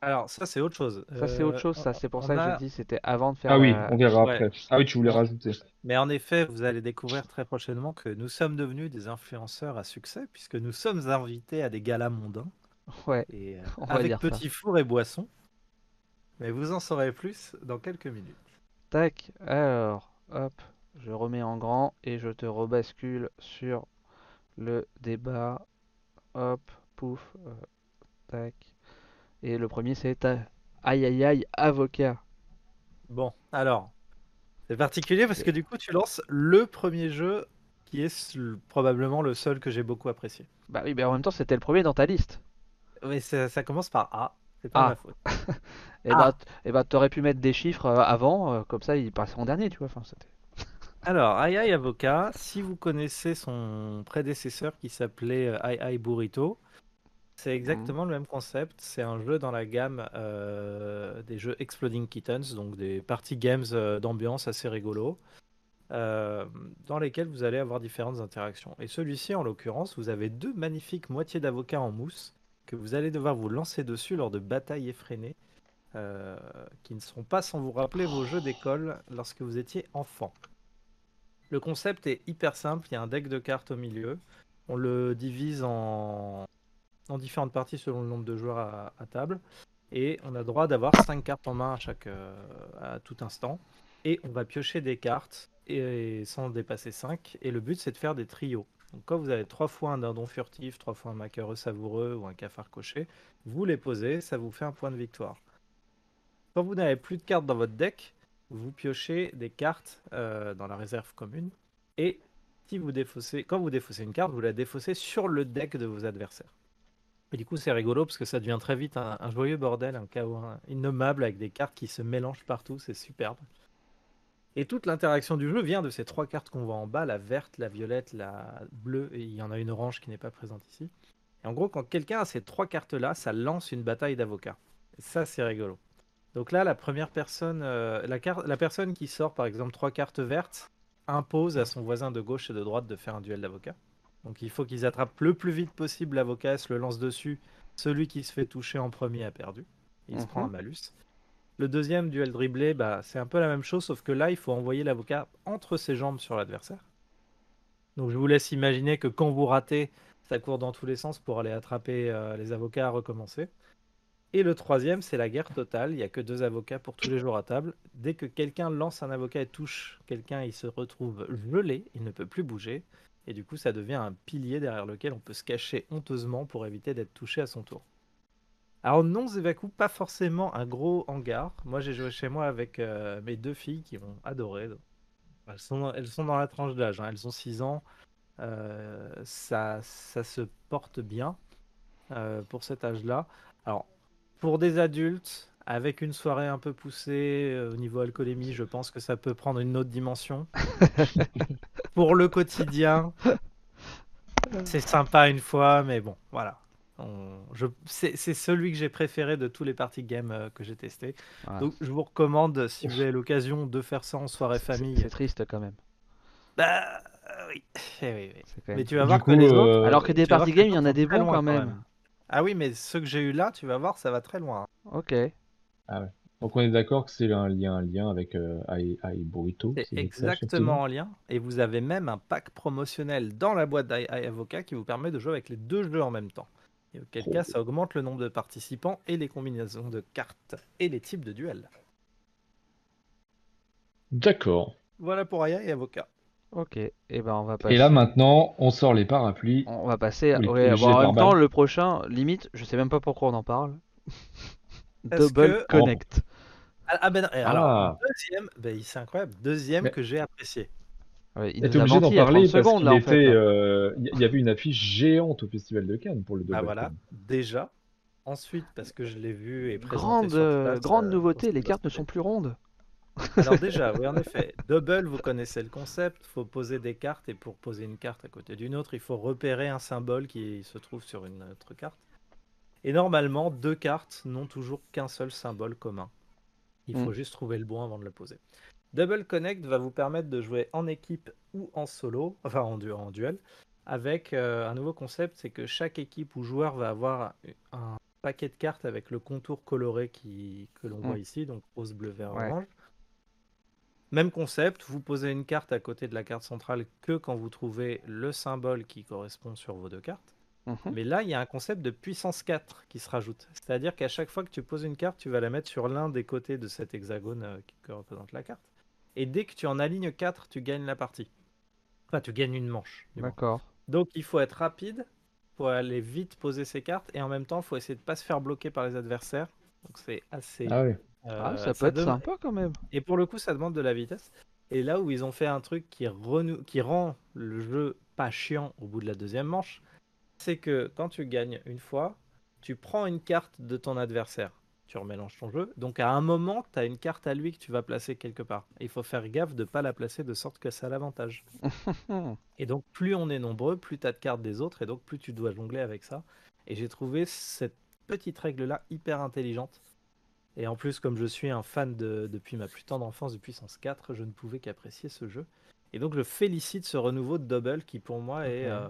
Speaker 4: Alors ça c'est autre chose.
Speaker 1: Ça c'est autre
Speaker 4: Euh,
Speaker 1: chose, ça. C'est pour
Speaker 4: on
Speaker 1: ça que
Speaker 4: a-
Speaker 1: j'ai dit c'était avant de faire
Speaker 2: Ah oui,
Speaker 1: la-
Speaker 2: on verra
Speaker 4: ouais.
Speaker 2: après. Ah oui, tu voulais rajouter.
Speaker 4: Mais en effet, vous allez découvrir très prochainement que nous sommes devenus des influenceurs à succès puisque nous sommes invités à des galas mondains
Speaker 1: Ouais,
Speaker 4: et euh,
Speaker 1: On va
Speaker 4: avec petits fours et boissons. Mais vous en saurez plus dans quelques minutes.
Speaker 1: tac. Alors, hop, je remets en grand et je te rebascule sur le débat. Hop, pouf, euh, tac. Et le premier c'est aïe aïe aïe avocat.
Speaker 4: Bon, alors, C'est particulier parce que du coup, tu lances le premier jeu qui est s- probablement le seul que j'ai beaucoup apprécié.
Speaker 1: Bah oui, mais en même temps, c'était le premier dans ta liste.
Speaker 4: Mais ça, ça commence par A. C'est pas
Speaker 1: Ah.
Speaker 4: ma faute.
Speaker 1: Et
Speaker 4: Ah.
Speaker 1: bah, t- et bah t'aurais pu mettre des chiffres euh, avant, euh, comme ça il passait en dernier, tu vois. Enfin, c'était-
Speaker 4: Alors, Ai Ai Avocat, si vous connaissez son prédécesseur qui s'appelait euh, Ai Ai Burrito, c'est exactement le même concept. C'est un jeu dans la gamme euh, des jeux Exploding Kittens, donc des party games euh, d'ambiance assez rigolos, euh, dans lesquels vous allez avoir différentes interactions. Et celui-ci, en l'occurrence, vous avez deux magnifiques moitiés d'avocat en mousse que vous allez devoir vous lancer dessus lors de batailles effrénées. qui ne seront pas sans vous rappeler vos jeux d'école lorsque vous étiez enfant. Le concept est hyper simple, il y a un deck de cartes au milieu. On le divise en, en différentes parties selon le nombre de joueurs à, table. Et on a droit d'avoir 5 cartes en main à, chaque, euh, tout instant. Et on va piocher des cartes et, sans dépasser 5. Et le but c'est de faire des trios. Donc quand vous avez 3 fois un dindon furtif, 3 fois un macareux savoureux ou un cafard coché, vous les posez, ça vous fait un point de victoire. Quand vous n'avez plus de cartes dans votre deck, vous piochez des cartes euh, dans la réserve commune et si vous défaussez, quand vous défaussez une carte, vous la défaussez sur le deck de vos adversaires. Et du coup, c'est rigolo parce que ça devient très vite un, un joyeux bordel, un chaos un- innommable avec des cartes qui se mélangent partout, c'est superbe. Et toute l'interaction du jeu vient de ces trois cartes qu'on voit en bas, la verte, la violette, la bleue, et il y en a une orange qui n'est pas présente ici. Et en gros, quand quelqu'un a ces trois cartes-là, ça lance une bataille d'avocats. Et ça, c'est rigolo. Donc là, la première personne, euh, la, personne qui sort par exemple trois cartes vertes impose à son voisin de gauche et de droite de faire un duel d'avocats. Donc il faut qu'ils attrapent le plus vite possible l'avocat, se le lance dessus. Celui qui se fait toucher en premier a perdu. Il se
Speaker 1: Mhm.
Speaker 4: prend un malus. Le deuxième duel dribblé, bah, c'est un peu la même chose, sauf que là, il faut envoyer l'avocat entre ses jambes sur l'adversaire. Donc je vous laisse imaginer que quand vous ratez, ça court dans tous les sens pour aller attraper euh, les avocats à recommencer. Et le troisième, c'est la guerre totale. Il n'y a que deux avocats pour tous les jours à table. Dès que quelqu'un lance un avocat et touche quelqu'un, il se retrouve gelé, il ne peut plus bouger. Et du coup, ça devient un pilier derrière lequel on peut se cacher honteusement pour éviter d'être touché à son tour. Alors non, Zevaku, pas forcément un gros hangar. Moi, j'ai joué chez moi avec euh, mes deux filles qui ont adoré. Elles sont, dans la tranche d'âge, hein. elles ont 6 ans. Euh, ça, ça se porte bien euh, pour cet âge-là. Alors, pour des adultes, avec une soirée un peu poussée euh, au niveau alcoolémie, je pense que ça peut prendre une autre dimension. pour le quotidien, c'est sympa une fois, mais bon, voilà. On- je- C'est c'est celui que j'ai préféré de tous les party games euh, que j'ai testés.
Speaker 1: Voilà.
Speaker 4: Donc, je vous recommande, si vous avez l'occasion de faire ça en soirée
Speaker 1: C'est-
Speaker 4: famille.
Speaker 1: C'est triste quand même.
Speaker 4: Bah, euh, oui. Eh oui, oui. Mais tu vas
Speaker 2: Du
Speaker 4: voir
Speaker 2: coup,
Speaker 4: que les autres.
Speaker 2: euh,
Speaker 1: Alors que des party games, il y en a des bons quand même.
Speaker 4: Ah oui, mais ceux que j'ai eu là, tu vas voir, ça va très loin.
Speaker 1: Ok.
Speaker 2: Donc on est d'accord que c'est un lien, un lien avec euh, Ai Ai Burrito.
Speaker 4: C'est exactement en lien. Et vous avez même un pack promotionnel dans la boîte d'Ai Avocat qui vous permet de jouer avec les deux jeux en même temps. Et auquel
Speaker 2: Trop
Speaker 4: cas, ça augmente le nombre de participants et les combinaisons de cartes et les types de duels.
Speaker 2: D'accord.
Speaker 4: Voilà pour Aya et Avocat.
Speaker 1: Ok. Et ben on va passer.
Speaker 2: Et là maintenant, on sort les parapluies.
Speaker 1: On va passer. à- ouais, bon, en même temps, le prochain, limite, je sais même pas pourquoi on en parle. Double
Speaker 4: que-
Speaker 1: Connect.
Speaker 4: Ah, ah ben non, alors,
Speaker 2: Ah.
Speaker 4: deuxième, ben, c'est incroyable, deuxième
Speaker 2: Mais-
Speaker 4: que j'ai apprécié.
Speaker 1: Ouais, il a
Speaker 2: obligé d'en
Speaker 1: menti il y a 30
Speaker 2: parler parce qu'il
Speaker 1: en fait.
Speaker 2: euh, il y- avait une affiche géante au Festival de Cannes pour le
Speaker 4: Ah
Speaker 2: Double
Speaker 4: voilà,
Speaker 2: Con.
Speaker 4: déjà. Ensuite, parce que je l'ai vu et présenté
Speaker 1: Grande,
Speaker 4: sur
Speaker 1: euh,
Speaker 4: place,
Speaker 1: grande
Speaker 4: euh,
Speaker 1: nouveauté,
Speaker 4: au
Speaker 1: les cartes ne sont plus rondes.
Speaker 4: Alors déjà, oui, en effet. Double, vous connaissez le concept. Il faut poser des cartes et pour poser une carte à côté d'une autre, il faut repérer un symbole qui se trouve sur une autre carte. Et normalement, deux cartes n'ont toujours qu'un seul symbole commun. Il faut
Speaker 1: Mm.
Speaker 4: juste trouver le bon avant de le poser. Double Connect va vous permettre de jouer en équipe ou en solo, enfin en, du- en duel, avec euh, un nouveau concept, c'est que chaque équipe ou joueur va avoir un paquet de cartes avec le contour coloré qui, que l'on
Speaker 1: Mm.
Speaker 4: voit ici, donc rose, bleu, vert,
Speaker 1: Ouais.
Speaker 4: orange. Même concept, vous posez une carte à côté de la carte centrale que quand vous trouvez le symbole qui correspond sur vos deux cartes.
Speaker 1: Mhm.
Speaker 4: Mais là, il y a un concept de puissance 4 qui se rajoute. C'est-à-dire qu'à chaque fois que tu poses une carte, tu vas la mettre sur l'un des côtés de cet hexagone euh, qui que représente la carte. Et dès que tu en alignes 4, tu gagnes la partie. Enfin, tu gagnes une manche.
Speaker 1: D'accord.
Speaker 4: Donc il faut être rapide, faut aller vite poser ses cartes, et en même temps, il faut essayer de pas se faire bloquer par les adversaires. Donc c'est assez...
Speaker 2: Ah oui.
Speaker 4: Euh,
Speaker 1: Ah, ça peut être sympa quand même.
Speaker 4: et pour le coup, ça demande de la vitesse. Et là où ils ont fait un truc qui, renou- qui rend le jeu pas chiant au bout de la deuxième manche, c'est que quand tu gagnes une fois, tu prends une carte de ton adversaire. Tu remélanges ton jeu. Donc à un moment, tu as une carte à lui que tu vas placer quelque part. Et il faut faire gaffe de ne pas la placer de sorte que ça a l'avantage. Et donc plus on est nombreux, plus tu as de cartes des autres, et donc plus tu dois jongler avec ça. Et j'ai trouvé cette petite règle-là hyper intelligente. Et en plus, comme je suis un fan de, depuis ma plus tendre enfance de Puissance 4, je ne pouvais qu'apprécier ce jeu. Et donc je félicite ce renouveau de Double qui pour moi est euh,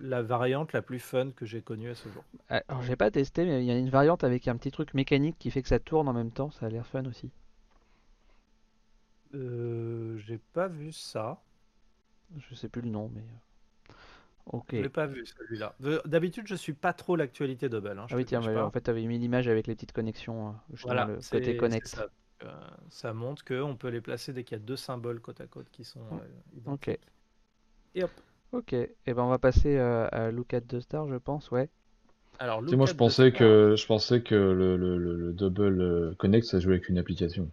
Speaker 4: la variante la plus fun que j'ai connue à ce jour.
Speaker 1: Alors, j'ai pas testé, mais il y a une variante avec un petit truc mécanique qui fait que ça tourne en même temps. Ça a l'air fun aussi.
Speaker 4: Euh, j'ai pas vu ça.
Speaker 1: Je sais plus le nom, mais. Ok.
Speaker 4: Je l'ai pas vu celui-là. D'habitude, je suis pas trop l'actualité Double. hein,
Speaker 1: Ah oui, tiens, en fait, t'avais mis l'image avec les petites connexions, euh,
Speaker 4: Voilà,
Speaker 1: le côté connect.
Speaker 4: Ça. Euh, ça montre qu'on peut les placer dès qu'il y a deux symboles côte à côte qui sont euh, identiques.
Speaker 1: Ok.
Speaker 4: Et hop.
Speaker 1: Ok, et ben on va passer euh, à Look at the Star, je pense, ouais.
Speaker 4: Alors,
Speaker 2: Tu sais, moi, je pensais
Speaker 4: Star,
Speaker 2: que, je pensais que le, le, le, le Double euh, Connect, ça jouait avec une application.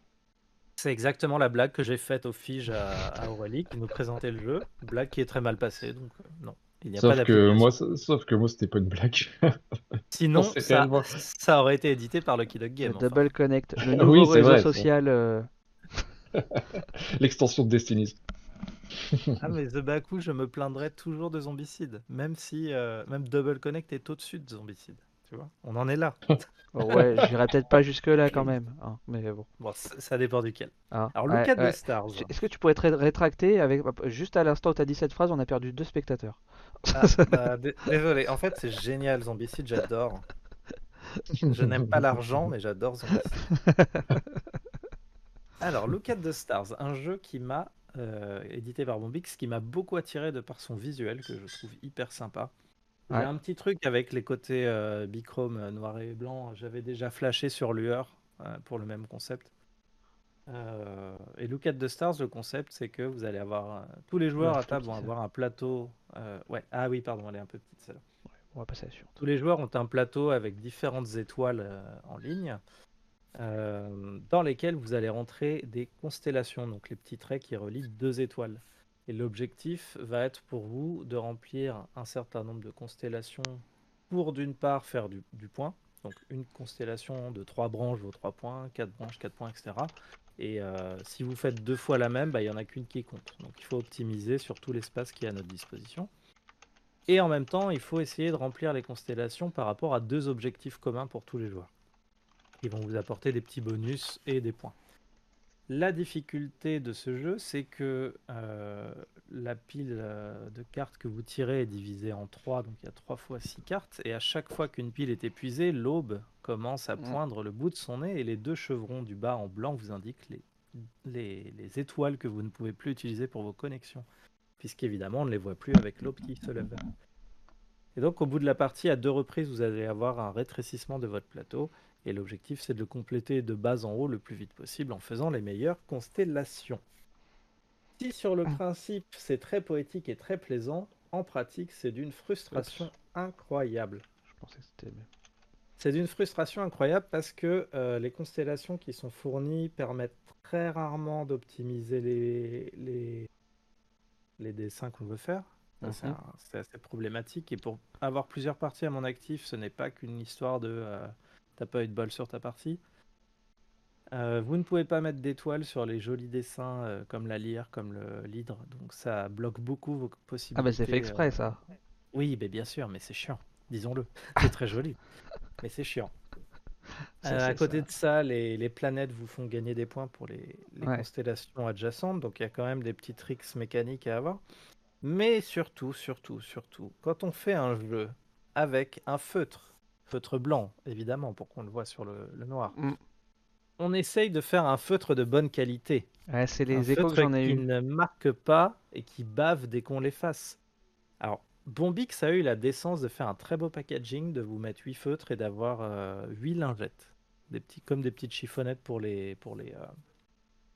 Speaker 4: C'est exactement la blague que j'ai faite au Fige à, à Aurélie qui nous présentait le jeu. Blague qui est très mal passée, donc euh, non. Il n'y a pas
Speaker 2: Sauf que moi, sauf que moi, c'était pas une blague.
Speaker 4: Sinon, ça,
Speaker 2: réellement-
Speaker 4: ça aurait été édité par Lucky Dog Game.
Speaker 1: Le
Speaker 4: enfin.
Speaker 1: Double Connect, le
Speaker 2: Oui,
Speaker 1: nouveau
Speaker 2: c'est
Speaker 1: réseau
Speaker 2: vrai,
Speaker 1: social. euh,
Speaker 2: L'extension de Destiny.
Speaker 4: Ah, mais The Baku, je me plaindrais toujours de Zombicide. Même si, euh, même Double Connect est au-dessus de Zombicide. Tu vois, on en est là.
Speaker 1: ouais, j'irai peut-être pas jusque-là quand même. hein, mais bon.
Speaker 4: Bon, ça, dépend duquel.
Speaker 1: hein,
Speaker 4: Alors,
Speaker 1: ouais, ouais.
Speaker 4: the Stars.
Speaker 1: Est-ce que tu pourrais te ré- rétracter avec juste à l'instant où tu as dit cette phrase, on a perdu deux spectateurs.
Speaker 4: Ah, bah, dé- désolé, en fait, c'est génial, Zombicide, j'adore. Je n'aime pas l'argent, mais j'adore Zombicide. Alors, Look at the Stars, un jeu qui m'a, euh, édité par Bombix, qui m'a beaucoup attiré de par son visuel, que je trouve hyper sympa. Un petit truc avec les côtés euh, bichrome, euh, noir et blanc. J'avais déjà flashé sur Lueur euh, pour le même concept. Euh, et Look at the Stars, le concept, c'est que vous allez avoir tous les joueurs
Speaker 1: Ouais,
Speaker 4: à table vont avoir un plateau. ouais, ah oui, pardon, elle est un peu petite celle-là.
Speaker 1: On va passer à la suivante.
Speaker 4: Tous les joueurs ont un plateau avec différentes étoiles en ligne, dans lesquelles vous allez rentrer des constellations, donc les petits traits qui relient deux étoiles. Et l'objectif va être pour vous de remplir un certain nombre de constellations pour d'une part faire du, point, donc une constellation de trois branches vaut trois points, quatre branches, quatre points, etc. Et euh, si vous faites deux fois la même, bah, il n'y en a qu'une qui compte. Donc il faut optimiser sur tout l'espace qui est à notre disposition. Et en même temps, il faut essayer de remplir les constellations par rapport à deux objectifs communs pour tous les joueurs. Ils vont vous apporter des petits bonus et des points. La difficulté de ce jeu, c'est que euh, la pile euh, de cartes que vous tirez est divisée en trois, donc il y a trois fois six cartes, et à chaque fois qu'une pile est épuisée, l'aube commence à
Speaker 1: Mm.
Speaker 4: poindre le bout de son nez, et les deux chevrons du bas en blanc vous indiquent les, les, les étoiles que vous ne pouvez plus utiliser pour vos connexions, puisqu'évidemment on ne les voit plus avec l'aube qui se lève. Et donc au bout de la partie, à deux reprises, vous allez avoir un rétrécissement de votre plateau, et l'objectif c'est de le compléter de bas en haut le plus vite possible en faisant les meilleures constellations. Si sur le principe c'est très poétique et très plaisant, en pratique c'est d'une frustration incroyable.
Speaker 1: Je pensais que c'était.
Speaker 4: C'est d'une frustration incroyable parce que euh, les constellations qui sont fournies permettent très rarement d'optimiser les, les, les dessins qu'on veut faire.
Speaker 1: Mhm.
Speaker 4: c'est assez problématique. Et pour avoir plusieurs parties à mon actif, ce n'est pas qu'une histoire de euh, t'as pas eu de bol sur ta partie. Euh, vous ne pouvez pas mettre d'étoiles sur les jolis dessins euh, comme la lyre, comme le l'hydre. Donc ça bloque beaucoup vos possibilités.
Speaker 1: Ah bah c'est fait exprès
Speaker 4: euh,
Speaker 1: ça.
Speaker 4: oui, mais bien sûr, mais c'est chiant, disons-le. C'est très joli, mais c'est chiant.
Speaker 1: Ça,
Speaker 4: Euh, à côté
Speaker 1: ça.
Speaker 4: de ça, les, les planètes vous font gagner des points pour les, les
Speaker 1: Ouais.
Speaker 4: constellations adjacentes, donc il y a quand même des petits tricks mécaniques à avoir. Mais surtout, surtout, surtout, quand on fait un jeu avec un feutre, feutre blanc, évidemment, pour qu'on le voit sur le, le noir,
Speaker 1: Mm.
Speaker 4: on essaye de faire un feutre de bonne qualité.
Speaker 1: Ouais, c'est
Speaker 4: Un
Speaker 1: les échos que
Speaker 4: feutre
Speaker 1: j'en ai
Speaker 4: qui
Speaker 1: eu.
Speaker 4: ne marque pas et qui bave dès qu'on l'efface. Alors, Bombix a eu la décence de faire un très beau packaging, de vous mettre 8 feutres et d'avoir 8 lingettes. Des petits, comme des petites chiffonnettes pour les, pour les, euh,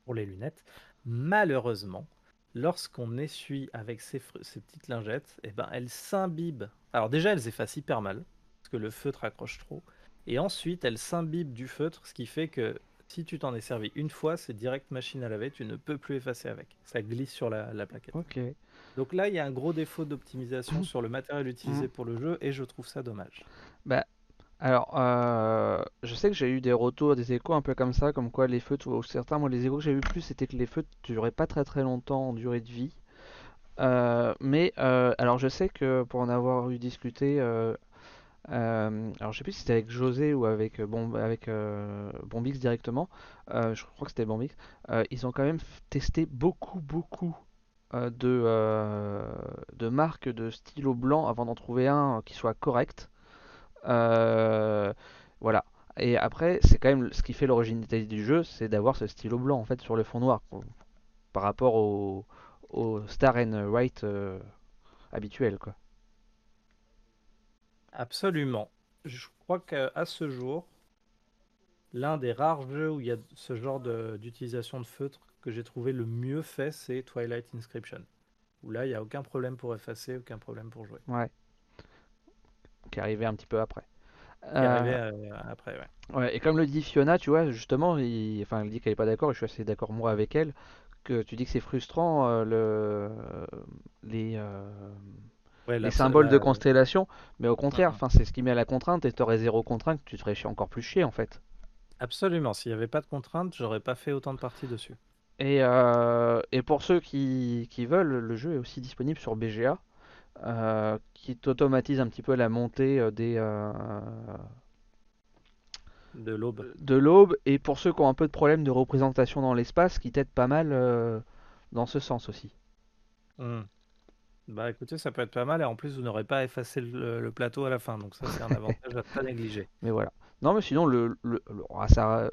Speaker 4: pour les lunettes. Malheureusement, lorsqu'on essuie avec ces, petites lingettes, eh ben, elles s'imbibent. Alors déjà, elles effacent hyper mal, que le feutre accroche trop. Et ensuite, elles s'imbibent du feutre, ce qui fait que si tu t'en es servi une fois, c'est direct machine à laver, tu ne peux plus effacer avec. Ça glisse sur la, la plaquette.
Speaker 1: Ok.
Speaker 4: Donc là, il y a un gros défaut d'optimisation
Speaker 1: Mhm.
Speaker 4: sur le matériel utilisé
Speaker 1: Mhm.
Speaker 4: pour le jeu et je trouve ça dommage.
Speaker 1: Bah, alors, euh, je sais que j'ai eu des retours, des échos un peu comme ça, comme quoi les feutres, ou certains, moi les échos que j'ai eu plus, c'était que les feutres duraient pas très très longtemps en durée de vie. Euh, mais, euh, alors je sais que pour en avoir eu discuté, euh, alors je sais plus si c'était avec José ou avec, euh, euh, Bombix directement, je crois que c'était Bombix, ils ont quand même testé beaucoup beaucoup de, marques de stylo blanc avant d'en trouver un qui soit correct. Voilà. Et après, c'est quand même ce qui fait l'originalité du jeu, c'est d'avoir ce stylo blanc en fait sur le fond noir par rapport au, Star and White habituel quoi.
Speaker 4: Absolument. Je crois qu'à ce jour, l'un des rares jeux où il y a ce genre d'utilisation de feutre que j'ai trouvé le mieux fait, c'est Twilight Inscription. Où là, il n'y a aucun problème pour effacer, aucun problème pour jouer.
Speaker 1: Ouais. Qui est arrivé un petit peu après.
Speaker 4: Qui est arrivé
Speaker 1: Euh,
Speaker 4: euh, après, ouais.
Speaker 1: ouais, et comme le dit Fiona, tu vois, justement, il- enfin, elle dit qu'elle est pas d'accord, et je suis assez d'accord moi avec elle, que tu dis que c'est frustrant euh, le les euh,
Speaker 4: Ouais,
Speaker 1: les
Speaker 4: la-
Speaker 1: symboles de
Speaker 4: la-
Speaker 1: constellation, mais au contraire, enfin, c'est ce qui met à la contrainte, et t'aurais zéro contrainte, tu chier- encore plus chier en fait.
Speaker 4: Absolument. S'il n'y avait pas de contraintes, j'aurais pas fait autant de parties dessus.
Speaker 1: Et, euh, et pour ceux qui, qui veulent, le jeu est aussi disponible sur BGA, euh, qui t'automatise un petit peu la montée euh, des, euh,
Speaker 4: De l'aube.
Speaker 1: de l'aube, et pour ceux qui ont un peu de problème de représentation dans l'espace, qui t'aide pas mal dans ce sens aussi.
Speaker 4: Hmm. Bah écoutez, ça peut être pas mal et en plus vous n'aurez pas effacé le, le plateau à la fin, donc ça c'est un avantage à pas négliger.
Speaker 1: Mais voilà. Non, mais sinon, le, le- le- ah, ça,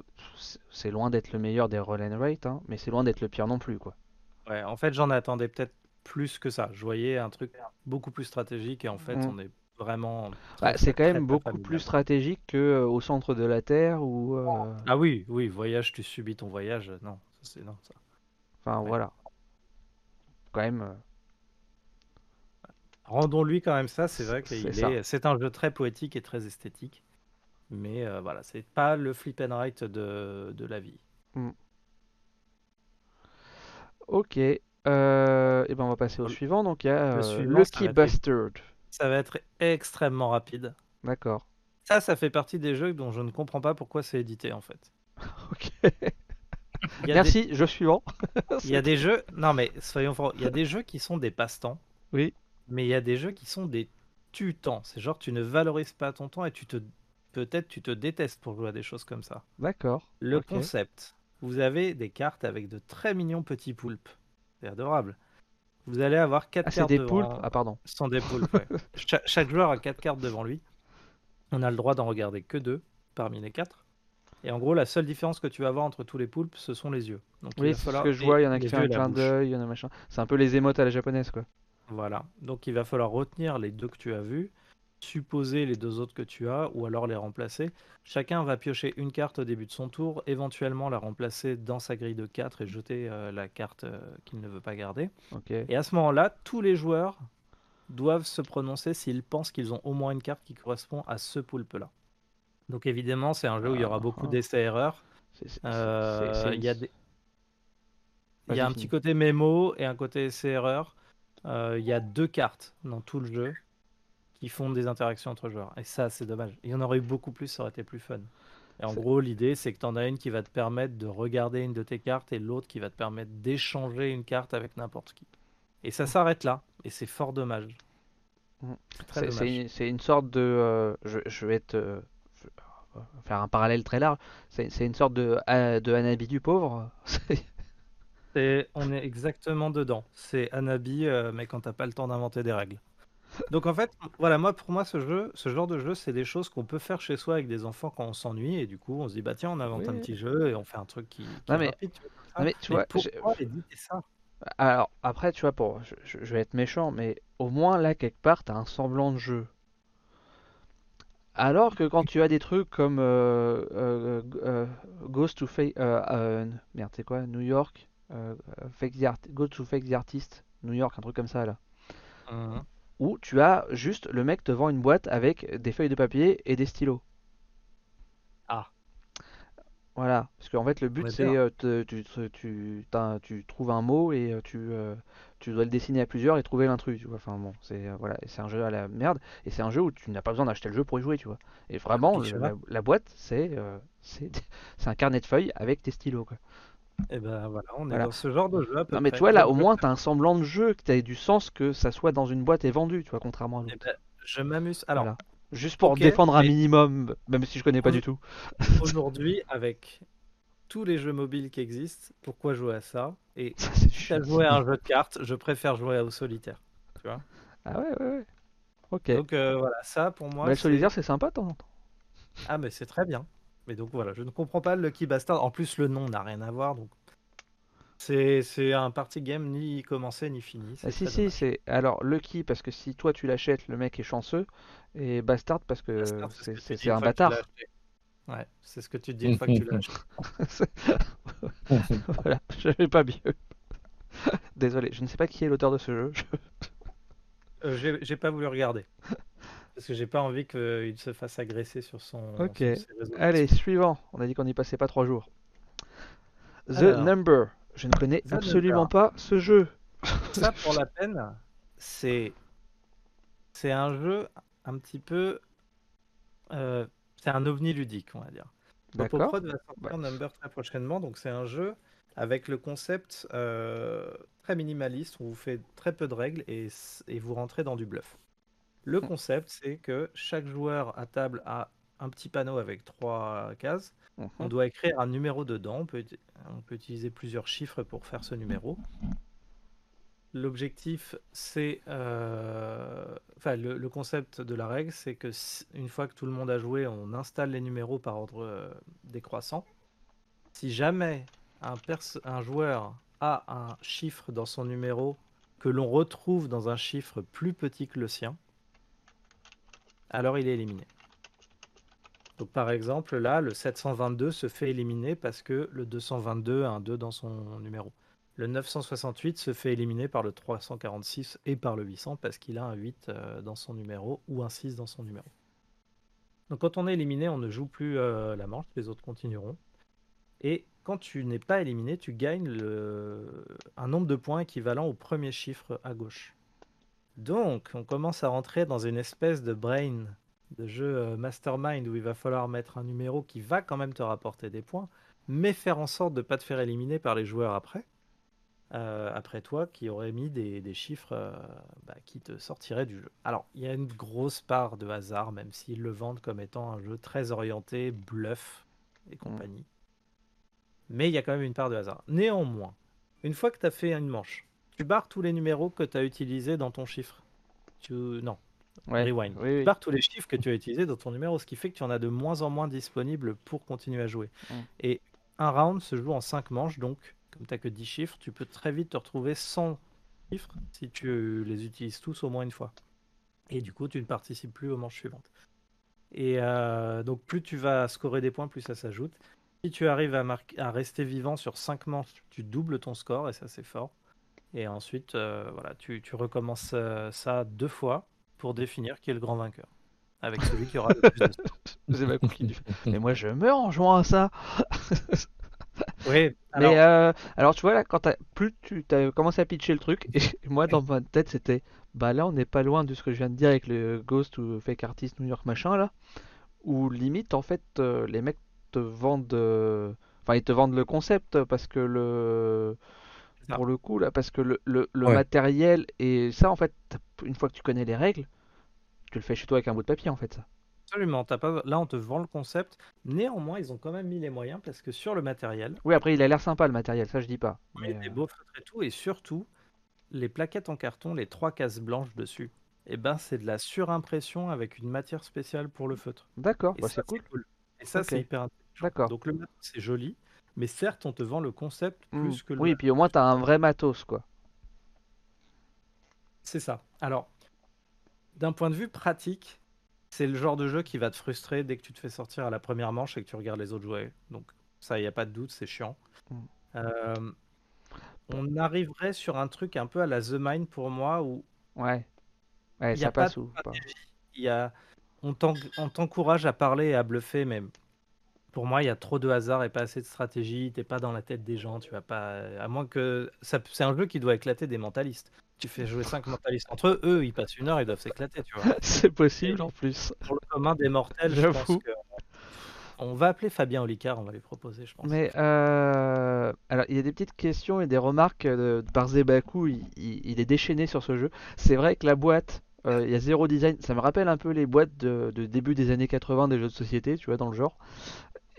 Speaker 1: c'est- loin d'être le meilleur des roll and rate, hein, mais c'est loin d'être le pire non plus, quoi.
Speaker 4: Ouais, en fait j'en attendais peut-être plus que ça. Je voyais un truc beaucoup plus stratégique et en fait
Speaker 1: Mm.
Speaker 4: on est vraiment.
Speaker 1: Bah, c'est quand même beaucoup
Speaker 4: familial.
Speaker 1: plus stratégique que euh, au centre de la Terre ou. euh,
Speaker 4: Ah oui, oui, voyage, tu subis ton voyage. Non, c'est non ça.
Speaker 1: Enfin,
Speaker 4: Ouais.
Speaker 1: voilà. Quand même. euh,
Speaker 4: Rendons-lui quand même ça, c'est vrai
Speaker 1: C'est
Speaker 4: est, c'est un jeu très poétique et très esthétique, mais euh, voilà, c'est pas le flip and write de, de la vie.
Speaker 1: Ok. Euh, et ben on va passer au
Speaker 4: Le-
Speaker 1: suivant. Donc il y a
Speaker 4: le
Speaker 1: euh, Lucky
Speaker 4: ça va être-
Speaker 1: Bastard.
Speaker 4: Ça va être extrêmement rapide.
Speaker 1: D'accord.
Speaker 4: Ça, ça fait partie des jeux dont je ne comprends pas pourquoi c'est édité en fait.
Speaker 1: Ok.
Speaker 4: Il y a
Speaker 1: Merci. Jeu suivant.
Speaker 4: des- il y a des jeux, non mais soyons francs, il y a des jeux qui sont des passe-temps,
Speaker 1: Oui.
Speaker 4: Mais il y a des jeux qui sont des tu-temps. C'est genre tu ne valorises pas ton temps et tu te peut-être tu te détestes pour jouer à des choses comme ça.
Speaker 1: D'accord.
Speaker 4: Le concept, vous avez des cartes avec de très mignons petits poulpes. C'est adorable. Vous allez avoir quatre
Speaker 1: Ah, c'est des
Speaker 4: devant-
Speaker 1: poulpes. Ah, pardon.
Speaker 4: Ce sont des poulpes, ouais. Cha- chaque joueur a quatre cartes devant lui. On a le droit d'en regarder que deux parmi les quatre. Et en gros, la seule différence que tu vas avoir entre tous les poulpes, ce sont les yeux. Donc,
Speaker 1: Oui, c'est ce que je vois. Il y en a qui fait un clin d'œil, il y en a machin. C'est un peu les émotes à la japonaise, quoi.
Speaker 4: Voilà. Donc, il va falloir retenir les deux que tu as vus, supposer les deux autres que tu as, ou alors les remplacer. Chacun va piocher une carte au début de son tour, éventuellement la remplacer dans sa grille de 4 et jeter euh, la carte euh, qu'il ne veut pas garder. Et à ce moment-là, tous les joueurs doivent se prononcer s'ils pensent qu'ils ont au moins une carte qui correspond à ce poulpe-là. Donc évidemment, c'est un jeu où il y aura beaucoup
Speaker 1: Ah.
Speaker 4: d'essais-erreurs.
Speaker 1: C'est- c'est-
Speaker 4: Euh, Il y a, des... il y
Speaker 1: Vas-y,
Speaker 4: a un petit côté mémo et un côté essai-erreur. Euh, il y a deux cartes dans tout le jeu qui font des interactions entre joueurs. Et ça, c'est dommage. Il y en aurait eu beaucoup plus, ça aurait été plus fun. Et en gros, l'idée, c'est que tu en as une qui va te permettre de regarder une de tes cartes et l'autre qui va te permettre d'échanger une carte avec n'importe qui. Et ça s'arrête là. Et c'est fort dommage.
Speaker 1: Mm.
Speaker 4: C'est
Speaker 1: une, sorte de. euh, je, je vais être. euh, faire un parallèle très large. C'est c'est une sorte de, euh, de Hanabi du pauvre. C'est-
Speaker 4: on est exactement dedans. C'est Anabi, euh, mais quand t'as pas le temps d'inventer des règles. Donc en fait, voilà, moi pour moi ce jeu, ce genre de jeu, c'est des choses qu'on peut faire chez soi avec des enfants quand on s'ennuie et du coup on se dit bah tiens on invente un petit jeu et on fait un truc qui, qui
Speaker 1: Non, mais-
Speaker 4: rapide. tu vois,
Speaker 1: non, mais tu vois,
Speaker 4: ça?
Speaker 1: Alors, après, tu vois, pour, je, vais être méchant, mais au moins là, quelque part, t'as un semblant de jeu. Alors que quand tu as des trucs comme euh, euh, euh, Ghost to euh, merde, c'est quoi? New York? Euh, euh, Fake the Art- Ghost to Fake the Artist. New York, un truc comme ça là.
Speaker 4: Mhm.
Speaker 1: Où tu as juste le mec te vend une boîte avec des feuilles de papier et des stylos.
Speaker 4: Ah.
Speaker 1: Voilà, parce qu'en fait le but
Speaker 4: Ouais,
Speaker 1: c'est euh, tu, trouves un mot et euh, tu, euh, tu dois le dessiner à plusieurs et trouver l'intrus, tu vois. Enfin bon, c'est euh, voilà, c'est un jeu à la merde et c'est un jeu où tu n'as pas besoin d'acheter le jeu pour y jouer, tu vois. Et vraiment, la, la boîte c'est c'est c'est un carnet de feuilles avec tes stylos, quoi.
Speaker 4: Et ben voilà, on est
Speaker 1: Voilà.
Speaker 4: dans ce genre de jeu à peu
Speaker 1: Non mais
Speaker 4: près.
Speaker 1: tu vois là, au moins t'as un semblant de jeu, que t'as du sens que ça soit dans une boîte et vendu, tu vois, contrairement à
Speaker 4: eh
Speaker 1: l'autre.
Speaker 4: ben, je m'amuse. Alors,
Speaker 1: Voilà. Juste pour
Speaker 4: ok,
Speaker 1: défendre un
Speaker 4: mais-
Speaker 1: minimum, même si je connais pas du tout.
Speaker 4: aujourd'hui, avec tous les jeux mobiles qui existent, pourquoi jouer à ça? Et
Speaker 1: Ça,
Speaker 4: quitte à jouer à un jeu de cartes, je préfère jouer au solitaire.
Speaker 1: Ah ouais, ouais, ouais. Ok.
Speaker 4: Donc euh, voilà, ça pour moi.
Speaker 1: Mais le
Speaker 4: c'est-
Speaker 1: solitaire c'est sympa de temps en temps.
Speaker 4: Ah, mais c'est très bien. Mais donc voilà, je ne comprends pas le Lucky Bastard. En plus, le nom n'a rien à voir. Donc c'est un party game ni commencé ni fini.
Speaker 1: Ah, si si c'est alors Lucky parce que si toi tu l'achètes le mec est chanceux et Bastard parce que c'est un bâtard.
Speaker 4: Ouais, c'est ce que tu te dis une fois que tu acheté.
Speaker 1: voilà, je vais pas mieux. Désolé, je ne sais pas qui est l'auteur de ce jeu. Je-
Speaker 4: Euh, j'ai pas voulu regarder. Parce que j'ai pas envie qu'il se fasse agresser sur son.
Speaker 1: Ok.
Speaker 4: sur ses réseaux
Speaker 1: Allez, suivant. On a dit qu'on n'y passait pas trois jours. The
Speaker 4: Alors.
Speaker 1: Number. Je ne connais
Speaker 4: The
Speaker 1: absolument
Speaker 4: Number.
Speaker 1: pas ce jeu.
Speaker 4: Ça, pour la peine, c'est c'est un jeu un petit peu. euh, c'est un ovni ludique, on va dire.
Speaker 1: D'accord.
Speaker 4: Popoprod va sortir
Speaker 1: Bah.
Speaker 4: Number très prochainement, donc c'est un jeu avec le concept euh, très minimaliste, on vous fait très peu de règles et, et vous rentrez dans du bluff. Le
Speaker 1: Hmm.
Speaker 4: concept, c'est que chaque joueur à table a un petit panneau avec trois cases. On
Speaker 1: Mhm.
Speaker 4: doit écrire un numéro dedans. On peut, on peut utiliser plusieurs chiffres pour faire ce numéro. L'objectif, c'est. euh, Enfin, le, le concept de la règle, c'est que si- une fois que tout le monde a joué, on installe les numéros par ordre euh, décroissant. Si jamais un joueur a un chiffre dans son numéro que l'on retrouve dans un chiffre plus petit que le sien, alors il est éliminé. Donc par exemple, là, le 722 se fait éliminer parce que le 222 a un 2 dans son numéro. Le 968 se fait éliminer par le 346 et par le 800 parce qu'il a un 8 euh, dans son numéro ou un 6 dans son numéro. Donc quand on est éliminé, on ne joue plus euh, la manche, les autres continueront. Et quand tu n'es pas éliminé, tu gagnes un nombre de points équivalent au premier chiffre à gauche. Donc on commence à rentrer dans une espèce de brain de jeu euh, mastermind où il va falloir mettre un numéro qui va quand même te rapporter des points, mais faire en sorte de ne pas te faire éliminer par les joueurs après, euh, après toi, qui auraient mis des, des chiffres euh, bah, qui te sortiraient du jeu. Alors, il y a une grosse part de hasard, même s'ils le vendent comme étant un jeu très orienté, bluff et compagnie. Mais il y a quand même une part de hasard. Néanmoins, une fois que tu as fait une manche, tu barres tous les numéros que tu as utilisés dans ton chiffre. Tu... Non,
Speaker 1: Ouais.
Speaker 4: Rewind.
Speaker 1: Oui, oui.
Speaker 4: Tu barres tous les chiffres que tu as utilisés dans ton numéro, ce qui fait que tu en as de moins en moins disponibles pour continuer à jouer.
Speaker 1: Mm.
Speaker 4: Et un round se joue en 5 manches, donc comme tu n'as que 10 chiffres, tu peux très vite te retrouver 100 chiffres si tu les utilises tous au moins une fois. Et du coup, tu ne participes plus aux manches suivantes. Et euh, donc, plus tu vas scorer des points, plus ça s'ajoute. Si tu arrives à, à rester vivant sur 5 manches, tu doubles ton score, et ça, c'est fort. Et ensuite, euh, voilà, tu, tu recommences euh, ça deux fois pour définir qui est le grand vainqueur. Avec celui qui aura le plus de
Speaker 1: pas compris du Mais moi je meurs en jouant à ça.
Speaker 4: Oui, alors,
Speaker 1: Mais euh, alors tu vois là, quand plus tu as commencé à pitcher le truc, et moi dans ma tête c'était bah là on n'est pas loin de ce que je viens de dire avec le Ghost ou Fake Artist New York machin là, où limite en fait les mecs te vendent, enfin ils te vendent le concept parce que le
Speaker 4: ça.
Speaker 1: pour le coup là parce que le, le, le
Speaker 2: Ouais.
Speaker 1: matériel et ça en fait une fois que tu connais les règles, tu le fais chez toi avec un bout de papier en fait ça.
Speaker 4: absolument, t'as pas... là on te vend le concept. Néanmoins, ils ont quand même mis les moyens parce que sur le matériel,
Speaker 1: Oui après il a l'air sympa le matériel, ça je dis pas.
Speaker 4: il
Speaker 1: Mais,
Speaker 4: y a des
Speaker 1: euh,
Speaker 4: beaux feutres et tout, et surtout, les plaquettes en carton, les trois cases blanches dessus, et ben c'est de la surimpression avec une matière spéciale pour le feutre.
Speaker 1: D'accord,
Speaker 4: Et
Speaker 1: bah,
Speaker 4: ça,
Speaker 1: c'est cool.
Speaker 4: Et ça, c'est hyper intéressant.
Speaker 1: D'accord.
Speaker 4: Donc le matos, c'est joli, mais certes, on te vend le concept
Speaker 1: Hmm.
Speaker 4: plus que le
Speaker 1: Oui, puis au moins t'as un vrai matos quoi.
Speaker 4: C'est ça. Alors, d'un point de vue pratique, c'est le genre de jeu qui va te frustrer dès que tu te fais sortir à la première manche et que tu regardes les autres jouer. Donc, ça, il n'y a pas de doute, c'est chiant.
Speaker 1: Mm.
Speaker 4: Euh, on arriverait sur un truc un peu à la The Mind pour moi où
Speaker 1: Ouais. Ouais,
Speaker 4: il n'y
Speaker 1: ça
Speaker 4: a pas
Speaker 1: passe
Speaker 4: de
Speaker 1: ou pas.
Speaker 4: y a... On t'encourage à parler et à bluffer, mais Pour moi, il y a trop de hasard et pas assez de stratégie. T'es pas dans la tête des gens. Tu vas pas. À moins que. C'est un jeu qui doit éclater des mentalistes. Tu fais jouer 5 mentalistes entre eux, eux, ils passent une heure, ils doivent s'éclater, tu vois.
Speaker 1: C'est possible en plus.
Speaker 4: Pour le commun des mortels, je pense
Speaker 1: J'avoue.
Speaker 4: que. On va appeler Fabien Olicard, on va lui proposer, je pense.
Speaker 1: Mais euh, alors, il y a des petites questions et des remarques euh, de, par Zebaku. Il est déchaîné sur ce jeu. C'est vrai que la boîte, euh, il y a zéro design. Ça me rappelle un peu les boîtes de, de début des années 80 des jeux de société, tu vois, dans le genre.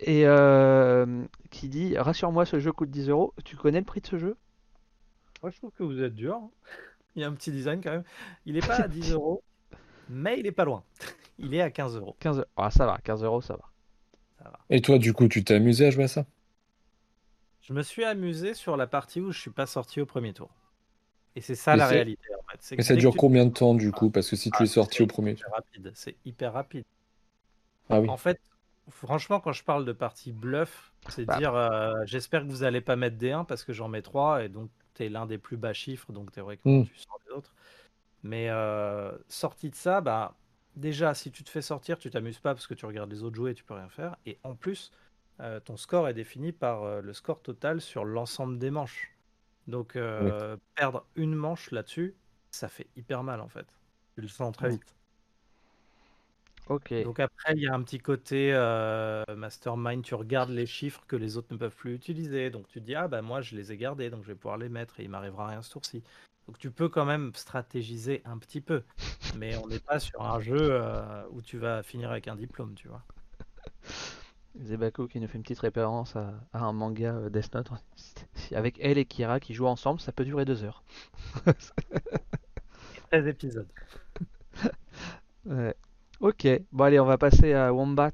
Speaker 1: Et euh, qui dit, rassure-moi, ce jeu coûte 10 euros. Tu connais le prix de ce jeu?
Speaker 4: Moi, je trouve que vous êtes dur. hein. Il y a un petit design quand même. Il est pas à 10 euros, mais il est pas loin. Il est à 15 euros.
Speaker 1: 15 euros. Ah, ça va, 15 euros, ça va.
Speaker 5: Et toi, du coup, tu t'es amusé à jouer à ça?
Speaker 4: Je me suis amusé sur la partie où je suis pas sorti au premier tour. Et c'est ça la réalité en fait. C'est
Speaker 5: Mais
Speaker 4: que
Speaker 5: ça dure
Speaker 4: tu-
Speaker 5: combien de temps, du coup? Parce que si tu
Speaker 4: Ah,
Speaker 5: es sorti au premier.
Speaker 4: hyper rapide. C'est hyper rapide.
Speaker 5: Ah oui.
Speaker 4: En fait, franchement, quand je parle de partie bluff, c'est
Speaker 1: Bah.
Speaker 4: dire euh, j'espère que vous allez pas mettre des 1 parce que j'en mets 3 et donc tu es l'un des plus bas chiffres, donc théoriquement
Speaker 5: Mm.
Speaker 4: tu sors des autres. Mais euh, sorti de ça, bah déjà si tu te fais sortir, tu t'amuses pas parce que tu regardes les autres jouer et tu peux rien faire. Et en plus, euh, ton score est défini par euh, le score total sur l'ensemble des manches. Donc perdre une manche là-dessus, ça fait hyper mal en fait. Tu le sens très vite.
Speaker 1: Ok.
Speaker 4: Donc après, il y a un petit côté euh, mastermind, tu regardes les chiffres que les autres ne peuvent plus utiliser. Donc tu te dis, ah bah moi je les ai gardés, donc je vais pouvoir les mettre et il m'arrivera rien ce tour-ci. Donc tu peux quand même stratégiser un petit peu. Mais on n'est pas sur un jeu euh, où tu vas finir avec un diplôme, tu vois.
Speaker 1: Zebaku qui nous fait une petite référence à, à un manga euh, Death Note. Avec elle et Kira qui jouent ensemble, ça peut durer deux heures.
Speaker 4: 13 épisodes.
Speaker 1: Ouais. Ok, bon allez, on va passer à Wombat.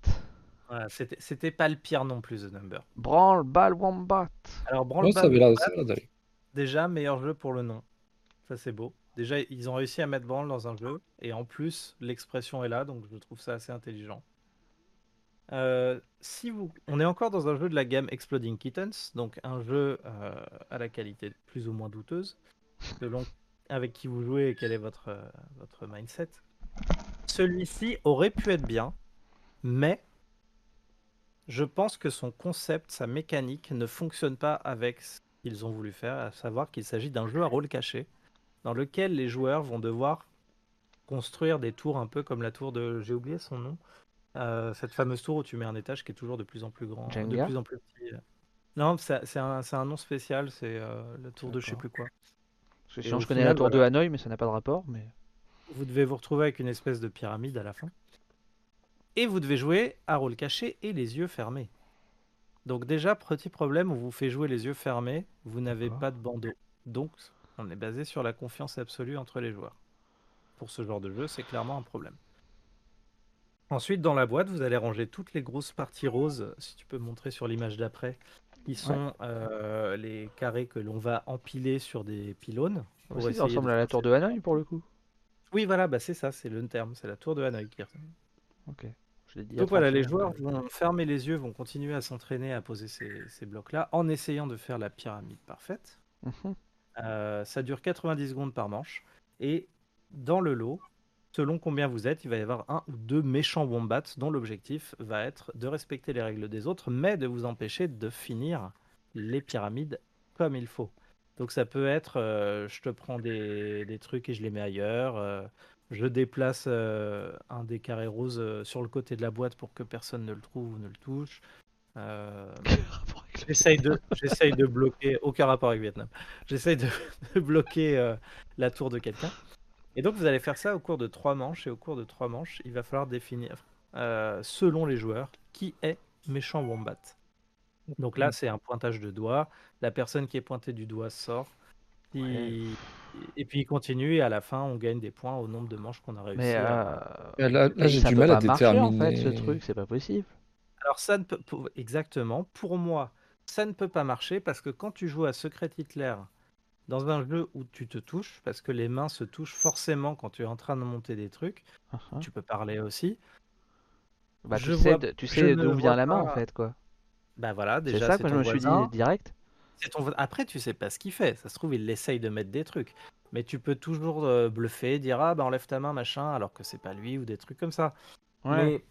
Speaker 4: Voilà, c'était pas le pire non plus, The Number.
Speaker 1: Branle, balle, Wombat.
Speaker 4: Alors Branle
Speaker 5: l'air d'aller.
Speaker 4: Déjà, meilleur jeu pour le nom. Ça, c'est beau. Déjà, ils ont réussi à mettre Branle dans un jeu. Et en plus, l'expression est là. Donc, je trouve ça assez intelligent. Euh, si vous... On est encore dans un jeu de la gamme Exploding Kittens. Donc, un jeu euh, à la qualité plus ou moins douteuse. Selon avec qui vous jouez et quel est votre, euh, votre mindset. Celui-ci aurait pu être bien. Mais je pense que son concept, sa mécanique ne fonctionne pas avec ce qu'ils ont voulu faire, à savoir qu'il s'agit d'un jeu à rôle caché, dans lequel les joueurs vont devoir construire des tours un peu comme la tour de... J'ai oublié son nom. Euh, cette fameuse tour où tu mets un étage qui est toujours de plus en plus grand, de plus en plus petit. Non, c'est un, nom spécial, c'est euh, la tour de je sais plus quoi.
Speaker 1: Parce que
Speaker 4: Et
Speaker 1: sinon,
Speaker 4: au
Speaker 1: je connais la tour de. Hanoï, mais ça n'a pas de rapport. Mais
Speaker 4: Vous devez vous retrouver avec une espèce de pyramide à la fin. Et vous devez jouer à rôle caché et les yeux fermés. Donc déjà, petit problème, on vous fait jouer les yeux fermés, vous n'avez pas de bandeau. Donc, on est basé sur la confiance absolue entre les joueurs. Pour ce genre de jeu, c'est clairement un problème. Ensuite, dans la boîte, vous allez ranger toutes les grosses parties roses, si tu peux montrer sur l'image d'après, qui sont euh, les carrés que l'on va empiler sur des pylônes. pour
Speaker 1: aussi, ça ressemble
Speaker 4: de
Speaker 1: à la tour de Hanoï pour le coup.
Speaker 4: Oui, voilà, bah c'est ça, c'est le terme, c'est la tour de Hanoï.
Speaker 1: Ok. Je dit
Speaker 4: Donc voilà,
Speaker 1: 30
Speaker 4: les joueurs vont fermer les yeux, vont continuer à s'entraîner à poser ces, ces blocs-là en essayant de faire la pyramide parfaite.
Speaker 1: Mhm.
Speaker 4: Euh, ça dure 90 secondes par manche. Et dans le lot, selon combien vous êtes, il va y avoir un ou deux méchants wombats dont l'objectif va être de respecter les règles des autres, mais de vous empêcher de finir les pyramides comme il faut. Donc ça peut être, euh, je te prends des, des trucs et je les mets ailleurs. euh, je déplace euh, un des carrés roses sur le côté de la boîte pour que personne ne le trouve ou ne le touche. J'essaye de, j'essaye de bloquer, aucun rapport avec Vietnam. J'essaye de, de bloquer la tour de quelqu'un. Et donc vous allez faire ça au cours de trois manches. Et au cours de trois manches, il va falloir définir, selon les joueurs, qui est méchant wombat. Donc là, c'est un pointage de doigt. La personne qui est pointée du doigt sort.
Speaker 1: Ouais.
Speaker 4: Et puis il continue. Et à la fin, on gagne des points au nombre de manches qu'on a réussi.
Speaker 1: Mais
Speaker 4: à-
Speaker 1: euh,
Speaker 5: Là, là,
Speaker 1: mais
Speaker 5: j'ai du mal à
Speaker 1: pas marcher, en
Speaker 5: déterminer.
Speaker 1: fait, ce truc, c'est pas possible.
Speaker 4: Alors ça ne peut exactement pour moi ça ne peut pas marcher parce que quand tu joues à Secret Hitler dans un jeu où tu te touches parce que les mains se touchent forcément quand tu es en train de monter des trucs,
Speaker 1: Mhm.
Speaker 4: tu peux parler aussi.
Speaker 1: Bah,
Speaker 4: Je
Speaker 1: tu sais,
Speaker 4: vois-
Speaker 1: de- tu
Speaker 4: je
Speaker 1: sais d'où vient la main en fait quoi.
Speaker 4: Bah voilà,
Speaker 1: C'est
Speaker 4: déjà
Speaker 1: ça
Speaker 4: c'est
Speaker 1: que je me suis dit direct.
Speaker 4: ton Après tu sais pas ce qu'il fait, ça se trouve il essaye de mettre des trucs. Mais tu peux toujours euh, bluffer, dire ah bah enlève ta main machin alors que c'est pas lui ou des trucs comme ça.
Speaker 1: Ouais.
Speaker 4: Mais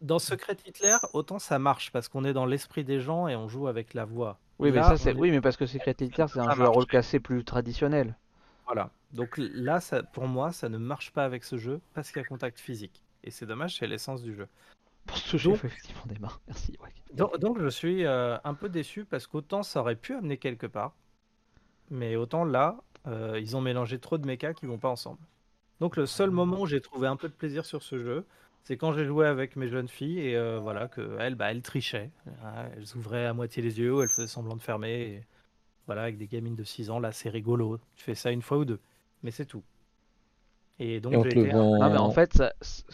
Speaker 4: Dans Secret Hitler, autant ça marche parce qu'on est dans l'esprit des gens et on joue avec la voix.
Speaker 1: Oui, mais ça, c'est...
Speaker 4: est-
Speaker 1: oui, mais parce que Secret Hitler, c'est un
Speaker 4: Ça
Speaker 1: jeu à rôle plus traditionnel.
Speaker 4: Voilà. Donc là, ça, pour moi, ça ne marche pas avec ce jeu parce qu'il y a contact physique. Et c'est dommage, c'est l'essence du jeu.
Speaker 1: Pour ce jeu, il
Speaker 4: Donc-
Speaker 1: faut effectivement des mains. Merci. ouais.
Speaker 4: Donc, donc je suis euh, un peu déçu parce qu'autant ça aurait pu amener quelque part, mais autant là, euh, ils ont mélangé trop de mechas qui vont pas ensemble. Donc le seul moment où j'ai trouvé un peu de plaisir sur ce jeu, c'est quand j'ai joué avec mes jeunes filles et euh, voilà que elles, bah, elles trichaient, hein, elles ouvraient à moitié les yeux, elles faisaient semblant de fermer. et voilà, avec des gamines de 6 ans, là c'est rigolo. Tu fais ça une fois ou deux, mais c'est tout. Et donc
Speaker 5: Et on
Speaker 4: j'ai
Speaker 5: te le vend.
Speaker 1: Non, mais en fait, ça,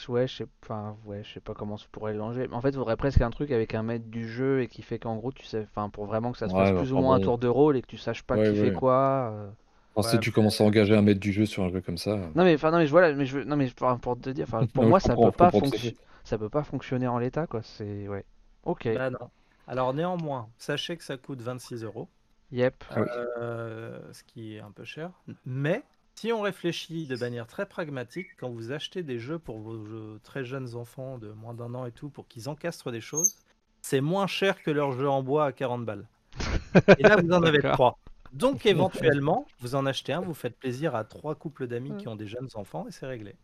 Speaker 1: ouais, je sais, enfin, ouais, je sais pas comment je pourrais le langer. Mais en fait, il faudrait presque un truc avec un maître du jeu et qui fait qu'en gros, tu sais, enfin, pour vraiment que ça se
Speaker 5: Ouais,
Speaker 1: passe
Speaker 5: bah,
Speaker 1: plus ou moins un tour de rôle et que tu saches pas
Speaker 5: Ouais,
Speaker 1: qui
Speaker 5: ouais.
Speaker 1: fait quoi. euh.
Speaker 5: Enfin, si
Speaker 4: Ouais,
Speaker 5: tu commences à engager un maître du jeu sur un jeu comme ça.
Speaker 1: Non, mais enfin, non, mais je voilà, mais je veux, non, mais enfin, pour te dire, enfin, pour
Speaker 5: Non,
Speaker 1: moi, ça peut pas fonctionner, ça peut pas fonctionner en l'état, quoi. C'est, ouais. Ok.
Speaker 4: Bah non. Alors néanmoins, sachez que ça coûte 26 euros.
Speaker 1: Yep.
Speaker 5: Ah oui.
Speaker 4: Euh, ce qui est un peu cher. Mais si on réfléchit de manière très pragmatique, quand vous achetez des jeux pour vos jeux- très jeunes enfants de moins d'un an et tout, pour qu'ils encastrent des choses, c'est moins cher que leur jeu en bois à 40 balles. Et là, vous en avez trois. Donc éventuellement, vous en achetez un, vous faites plaisir à trois couples d'amis qui
Speaker 1: Ouais.
Speaker 4: ont des jeunes enfants et c'est réglé.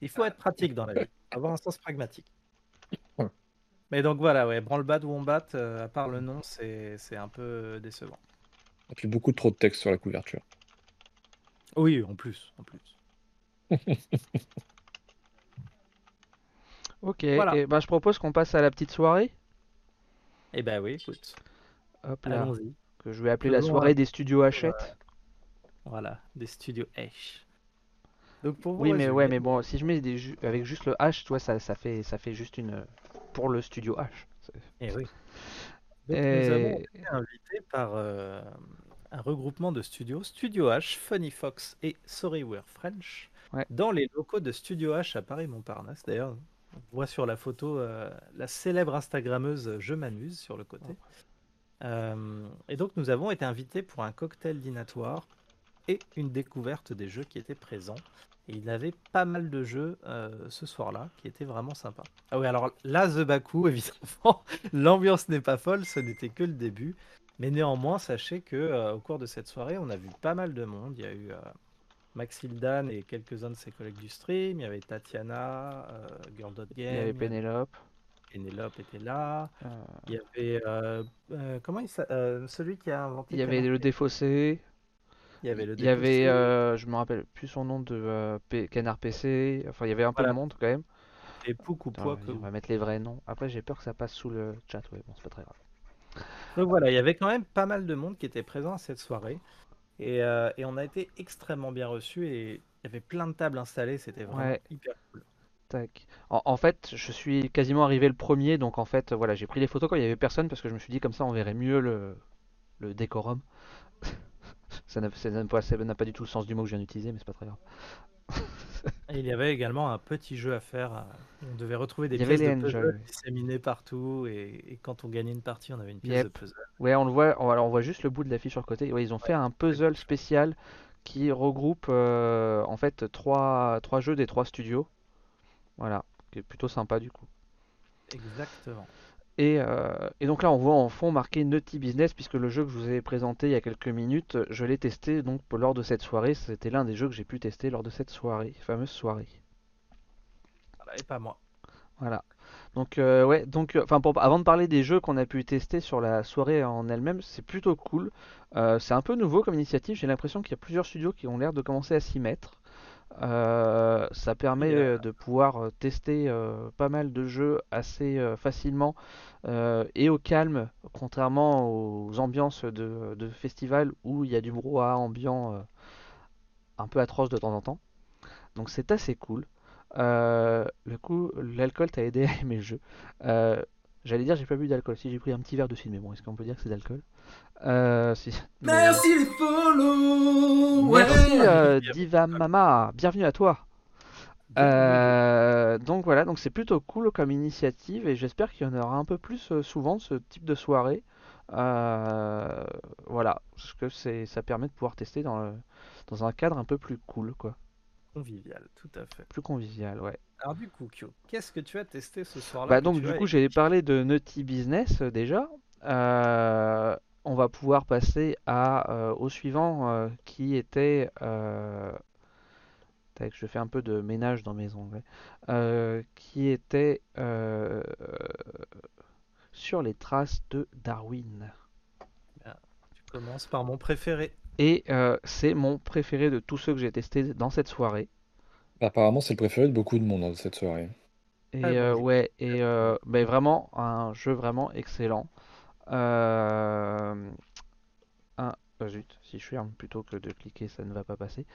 Speaker 4: Il faut être pratique dans la vie, avoir un sens pragmatique. Mais donc voilà, ouais, branle-bas ou on bat, à part le nom, c'est c'est un peu décevant.
Speaker 5: Et puis beaucoup trop de texte sur la couverture.
Speaker 4: Oui, en plus, en plus.
Speaker 1: Ok.
Speaker 4: Voilà.
Speaker 1: Et ben, je propose qu'on passe à la petite soirée.
Speaker 4: Eh ben oui, écoute,
Speaker 1: Hop là.
Speaker 4: allons-y.
Speaker 1: Que je vais appeler la soirée des studios Hachette.
Speaker 4: Voilà, des studios H. Donc pour vous
Speaker 1: Oui, mais ouais, mais bon, si je mets des ju- avec juste le H, tu vois, ça, ça fait, ça fait juste une pour le studio H. C'est-
Speaker 4: Eh oui. Donc
Speaker 1: Et-
Speaker 4: nous avons été invités par euh, un regroupement de studios, Studio H, Funny Fox et Sorry We're French,
Speaker 1: Ouais.
Speaker 4: dans les locaux de Studio H à Paris-Montparnasse. D'ailleurs, on voit sur la photo euh, la célèbre Instagrammeuse Je m'amuse sur le côté. Euh, et donc nous avons été invités pour un cocktail dînatoire et une découverte des jeux qui étaient présents. Et il y avait pas mal de jeux euh, ce soir-là qui étaient vraiment sympas. Ah oui, alors là, The Baku, évidemment, l'ambiance n'est pas folle, ce n'était que le début. Mais néanmoins, sachez que euh, au cours de cette soirée, on a vu pas mal de monde. Il y a eu euh, Maxildan et quelques-uns de ses collègues du stream. Il y avait Tatiana, euh, Girl.game.
Speaker 1: Il y avait Pénélope.
Speaker 4: Pénélope était là. Il y avait euh, euh, comment il euh, celui qui a inventé.
Speaker 1: il y avait le défaussé.
Speaker 4: Il y avait le
Speaker 1: Il y avait,
Speaker 4: défaussé.
Speaker 1: je me rappelle plus son nom de Canard PC. Enfin, il y avait un peu de monde quand même.
Speaker 4: et Pouk ou
Speaker 1: on va mettre les vrais noms. Après, j'ai peur que ça passe sous le chat. Ouais, bon, c'est pas très grave.
Speaker 4: Donc voilà, il y avait quand même pas mal de monde qui était présent à cette soirée. Et, euh, et on a été extrêmement bien reçus et il y avait plein de tables installées, c'était vraiment
Speaker 1: Ouais.
Speaker 4: hyper cool.
Speaker 1: Tac. En, en fait, je suis quasiment arrivé le premier, donc en fait, voilà, j'ai pris les photos quand il y avait personne parce que je me suis dit comme ça, on verrait mieux le, le décorum. ça n'a pas, ça n'a pas du tout le sens du mot que je viens d'utiliser, mais c'est pas très grave.
Speaker 4: Et il y avait également un petit jeu à faire. On devait retrouver des
Speaker 1: Il y avait
Speaker 4: pièces de puzzle disséminées partout et, et quand on gagnait une partie, on avait une pièce
Speaker 1: Yep.
Speaker 4: de puzzle.
Speaker 1: Ouais, on le voit, on, alors on voit juste le bout de l'affiche sur le côté. Ouais, ils ont fait un puzzle spécial qui regroupe euh, en fait trois, trois jeux des trois studios. Voilà, qui est plutôt sympa du coup.
Speaker 4: Exactement.
Speaker 1: Et, euh, et donc là, on voit en fond marqué Nutty Business, puisque le jeu que je vous ai présenté il y a quelques minutes, je l'ai testé donc lors de cette soirée. C'était l'un des jeux que j'ai pu tester lors de cette soirée, fameuse soirée.
Speaker 4: Voilà, et pas moi.
Speaker 1: Voilà. Donc euh, ouais, donc euh, enfin avant de parler des jeux qu'on a pu tester sur la soirée en elle-même, c'est plutôt cool. C'est un peu nouveau comme initiative. J'ai l'impression qu'il y a plusieurs studios qui ont l'air de commencer à s'y mettre. Euh, ça permet
Speaker 4: euh,
Speaker 1: euh, de pouvoir tester euh, pas mal de jeux assez euh, facilement et au calme, contrairement aux ambiances de, de festival où il y a du brouhaha ambiant un peu atroce de temps en temps. Donc c'est assez cool. Le coup, l'alcool t'a aidé à aimer le jeu. J'allais dire j'ai pas bu d'alcool. Si j'ai pris un petit verre de cidre, mais bon, est-ce qu'on peut dire que c'est d'alcool euh, si. mais,
Speaker 3: Merci les follow ouais.
Speaker 1: Merci euh, Diva Mama, bienvenue à toi. Euh, donc voilà, donc c'est plutôt cool comme initiative et j'espère qu'il y en aura un peu plus euh, souvent ce type de soirée. Euh, voilà, parce que c'est, ça permet de pouvoir tester dans, le- dans un cadre un peu plus cool, quoi.
Speaker 4: Convivial, tout à fait.
Speaker 1: plus convivial, ouais.
Speaker 4: Alors du coup, Kyo, qu'est-ce que tu as testé ce soir-là
Speaker 1: Bah donc du coup j'ai parlé de Naughty Business euh, déjà. Euh, on va pouvoir passer à, euh, au suivant qui était... Tac, je fais un peu de ménage dans mes onglets. Qui était sur les traces de Darwin.
Speaker 4: Tu commences par mon préféré.
Speaker 1: Et euh, c'est mon préféré de tous ceux que j'ai testés dans cette soirée.
Speaker 5: Apparemment, c'est le préféré de beaucoup de monde dans cette soirée.
Speaker 1: Et
Speaker 4: Ah
Speaker 1: euh, ouais, et euh, vraiment un jeu vraiment excellent. Euh, un, ah, zut, si je ferme plutôt que de cliquer, ça ne va pas passer.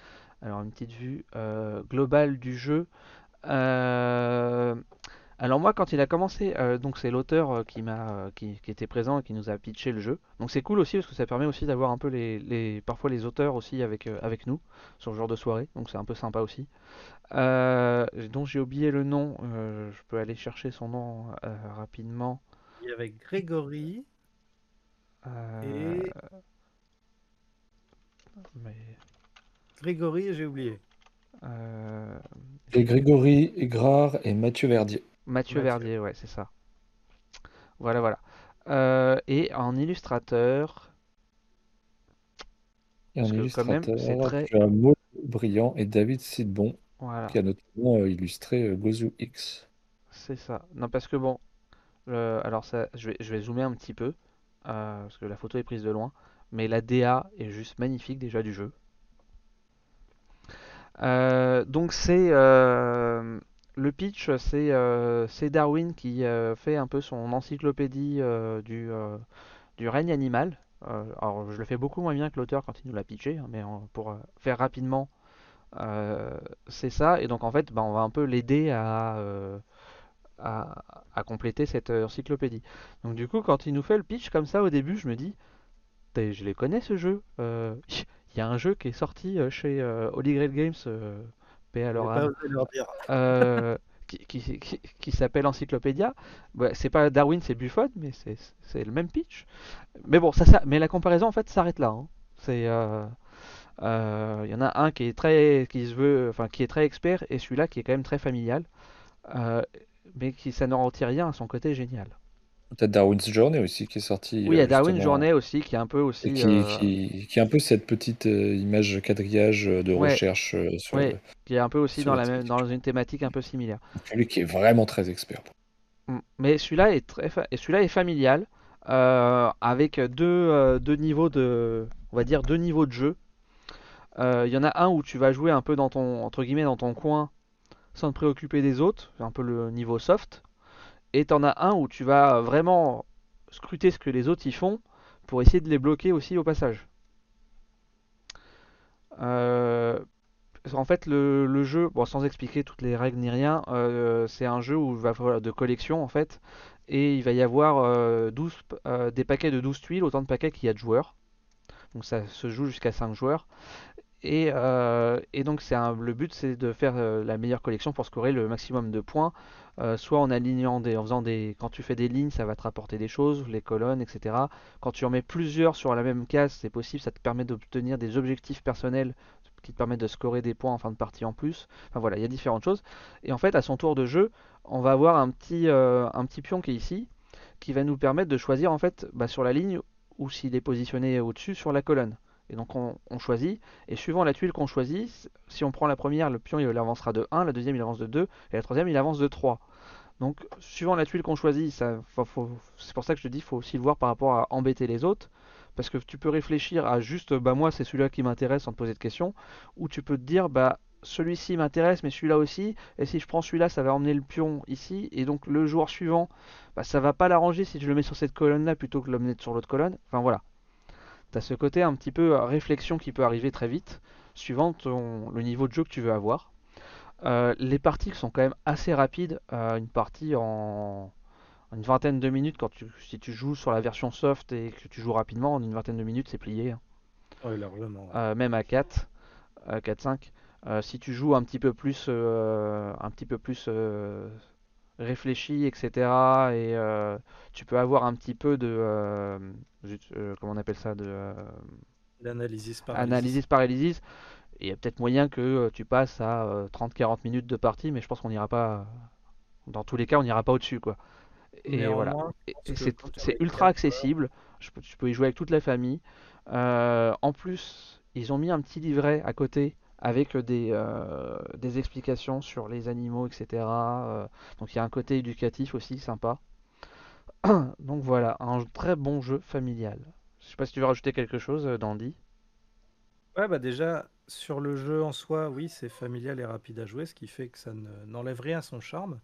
Speaker 1: Alors une petite vue euh, globale du jeu. Alors moi, quand il a commencé, euh, donc c'est l'auteur euh, qui m'a, euh, qui, qui était présent et qui nous a pitché le jeu. Donc c'est cool aussi parce que ça permet aussi d'avoir un peu les, les- parfois les auteurs aussi avec, euh, avec nous sur le genre de soirée. Donc c'est un peu sympa aussi. Euh, dont j'ai oublié le nom. euh, je peux aller chercher son nom euh, rapidement.
Speaker 4: Il y avait Grégory
Speaker 1: Euh,
Speaker 4: et
Speaker 1: mais,
Speaker 4: Grégory, j'ai oublié.
Speaker 1: euh,
Speaker 5: Et Grégory Grard et Mathieu Verdier.
Speaker 1: Mathieu
Speaker 4: Mathieu.
Speaker 1: Verdier, ouais, c'est ça. Voilà, voilà. Euh, et en illustrateur,
Speaker 5: Et en
Speaker 1: même, c'est
Speaker 5: illustrateur,
Speaker 1: très-
Speaker 5: tu as Maud Briand et David Sidbon,
Speaker 1: voilà,
Speaker 5: qui a notamment euh, illustré euh, Gozu X.
Speaker 1: c'est ça. Non, parce que bon, le- alors ça, je vais, je vais zoomer un petit peu, euh, parce que la photo est prise de loin, mais la DA est juste magnifique déjà du jeu. Euh, donc c'est euh, le pitch, c'est euh, Darwin qui euh, fait un peu son encyclopédie euh, du, règne animal. Alors je le fais beaucoup moins bien que l'auteur quand il nous l'a pitché, hein, mais pour faire rapidement, c'est ça. Et donc en fait, bah, on va un peu l'aider à, à, compléter cette encyclopédie. Donc du coup, quand il nous fait le pitch comme ça au début, je me dis, je les connais ce jeu. Il y a un jeu qui est sorti chez Holy Grail Games, paix à leur âme, euh, qui, qui, qui- qui s'appelle Encyclopédia. Ouais, c'est pas Darwin, c'est Buffon, mais c'est le même pitch. Mais bon, ça, ça, mais la comparaison en fait s'arrête là. hein. C'est, euh, euh, il y en a un qui est très, qui se veut, enfin qui est très expert, et celui-là qui est quand même très familial, euh, mais qui ça ne retire rien à son côté génial.
Speaker 5: Peut-être Darwin's Journey aussi, qui est sorti
Speaker 1: Oui, il y a
Speaker 5: euh,
Speaker 1: Darwin
Speaker 5: justement,
Speaker 1: Journée aussi, qui est un peu aussi.
Speaker 5: qui,
Speaker 1: euh,
Speaker 5: qui, qui a un peu cette petite euh, image quadrillage euh, de
Speaker 1: Ouais.
Speaker 5: recherche sur
Speaker 1: Ouais,
Speaker 5: le-
Speaker 1: qui est un peu aussi dans
Speaker 5: la
Speaker 1: même, dans une thématique un peu similaire.
Speaker 5: celui qui est vraiment très expert.
Speaker 1: Mm. Mais celui-là est très, fa- et celui-là est familial, euh, avec deux, euh, deux niveaux de, on va dire deux niveaux de jeu. Il y en a un où tu vas jouer un peu dans ton, entre guillemets, dans ton coin, sans te préoccuper des autres, un peu le niveau soft. Et t'en as un où tu vas vraiment scruter ce que les autres y font pour essayer de les bloquer aussi au passage. Euh, en fait, le, jeu, bon, sans expliquer toutes les règles ni rien, euh, c'est un jeu où va falloir de collection en fait, et il va y avoir euh, 12, p- des paquets de 12 tuiles, autant de paquets qu'il y a de joueurs. Donc ça se joue jusqu'à 5 joueurs. Et, donc le but c'est de faire la meilleure collection pour scorer le maximum de points, euh, soit en alignant des, en faisant des, quand tu fais des lignes, ça va te rapporter des choses, les colonnes, etc. Quand tu en mets plusieurs sur la même case, c'est possible, ça te permet d'obtenir des objectifs personnels qui te permettent de scorer des points en fin de partie en plus. Enfin voilà, il y a différentes choses. Et en fait, à son tour de jeu, on va avoir un petit, euh, pion qui est ici, qui va nous permettre de choisir en fait bah, sur la ligne ou s'il est positionné au-dessus sur la colonne. Et donc on, choisit, et suivant la tuile qu'on choisit, si on prend la première, le pion il avancera de 1, la deuxième il avance de 2, et la troisième il avance de 3. Donc suivant la tuile qu'on choisit, c'est pour ça que je te dis, faut aussi le voir par rapport à embêter les autres, parce que tu peux réfléchir à juste, bah moi c'est celui-là qui m'intéresse sans te poser de questions, ou tu peux te dire, bah celui-ci m'intéresse, mais celui-là aussi, et si je prends celui-là, ça va emmener le pion ici, et donc le joueur suivant, bah ça va pas l'arranger si je le mets sur cette colonne-là plutôt que de l'emmener sur l'autre colonne. Enfin voilà. T'as ce côté un petit peu euh, réflexion qui peut arriver très vite, suivant ton- le niveau de jeu que tu veux avoir. Euh, les parties sont quand même assez rapides. euh, une partie en une vingtaine de minutes, quand tu, si tu joues sur la version soft et que tu joues rapidement, en une vingtaine de minutes, c'est plié. hein.
Speaker 4: Oui, largement.
Speaker 1: Euh, même à 4, euh, 4-5. Euh, si tu joues un petit peu plus, un petit peu plus réfléchi, etc. Et euh, tu peux avoir un petit peu de, euh, euh, comment on appelle ça, de
Speaker 4: L'analysis par
Speaker 1: analysis paralysis. il y a peut-être moyen que tu passes à euh, 30-40 minutes de partie, mais je pense qu'on n'ira pas. Dans tous les cas, on n'ira pas au-dessus, quoi. Et voilà. C'est ultra accessible. Je peux- tu peux y jouer avec toute la famille. En plus, ils ont mis un petit livret à côté avec des, euh, des explications sur les animaux, etc. Euh, donc il y a un côté éducatif aussi sympa. Donc voilà, un très bon jeu familial. Je sais pas si tu veux rajouter quelque chose, euh, Dandy.
Speaker 4: Ouais, bah déjà, sur le jeu en soi, oui, c'est familial et rapide à jouer, ce qui fait que ça ne- n'enlève rien à son charme.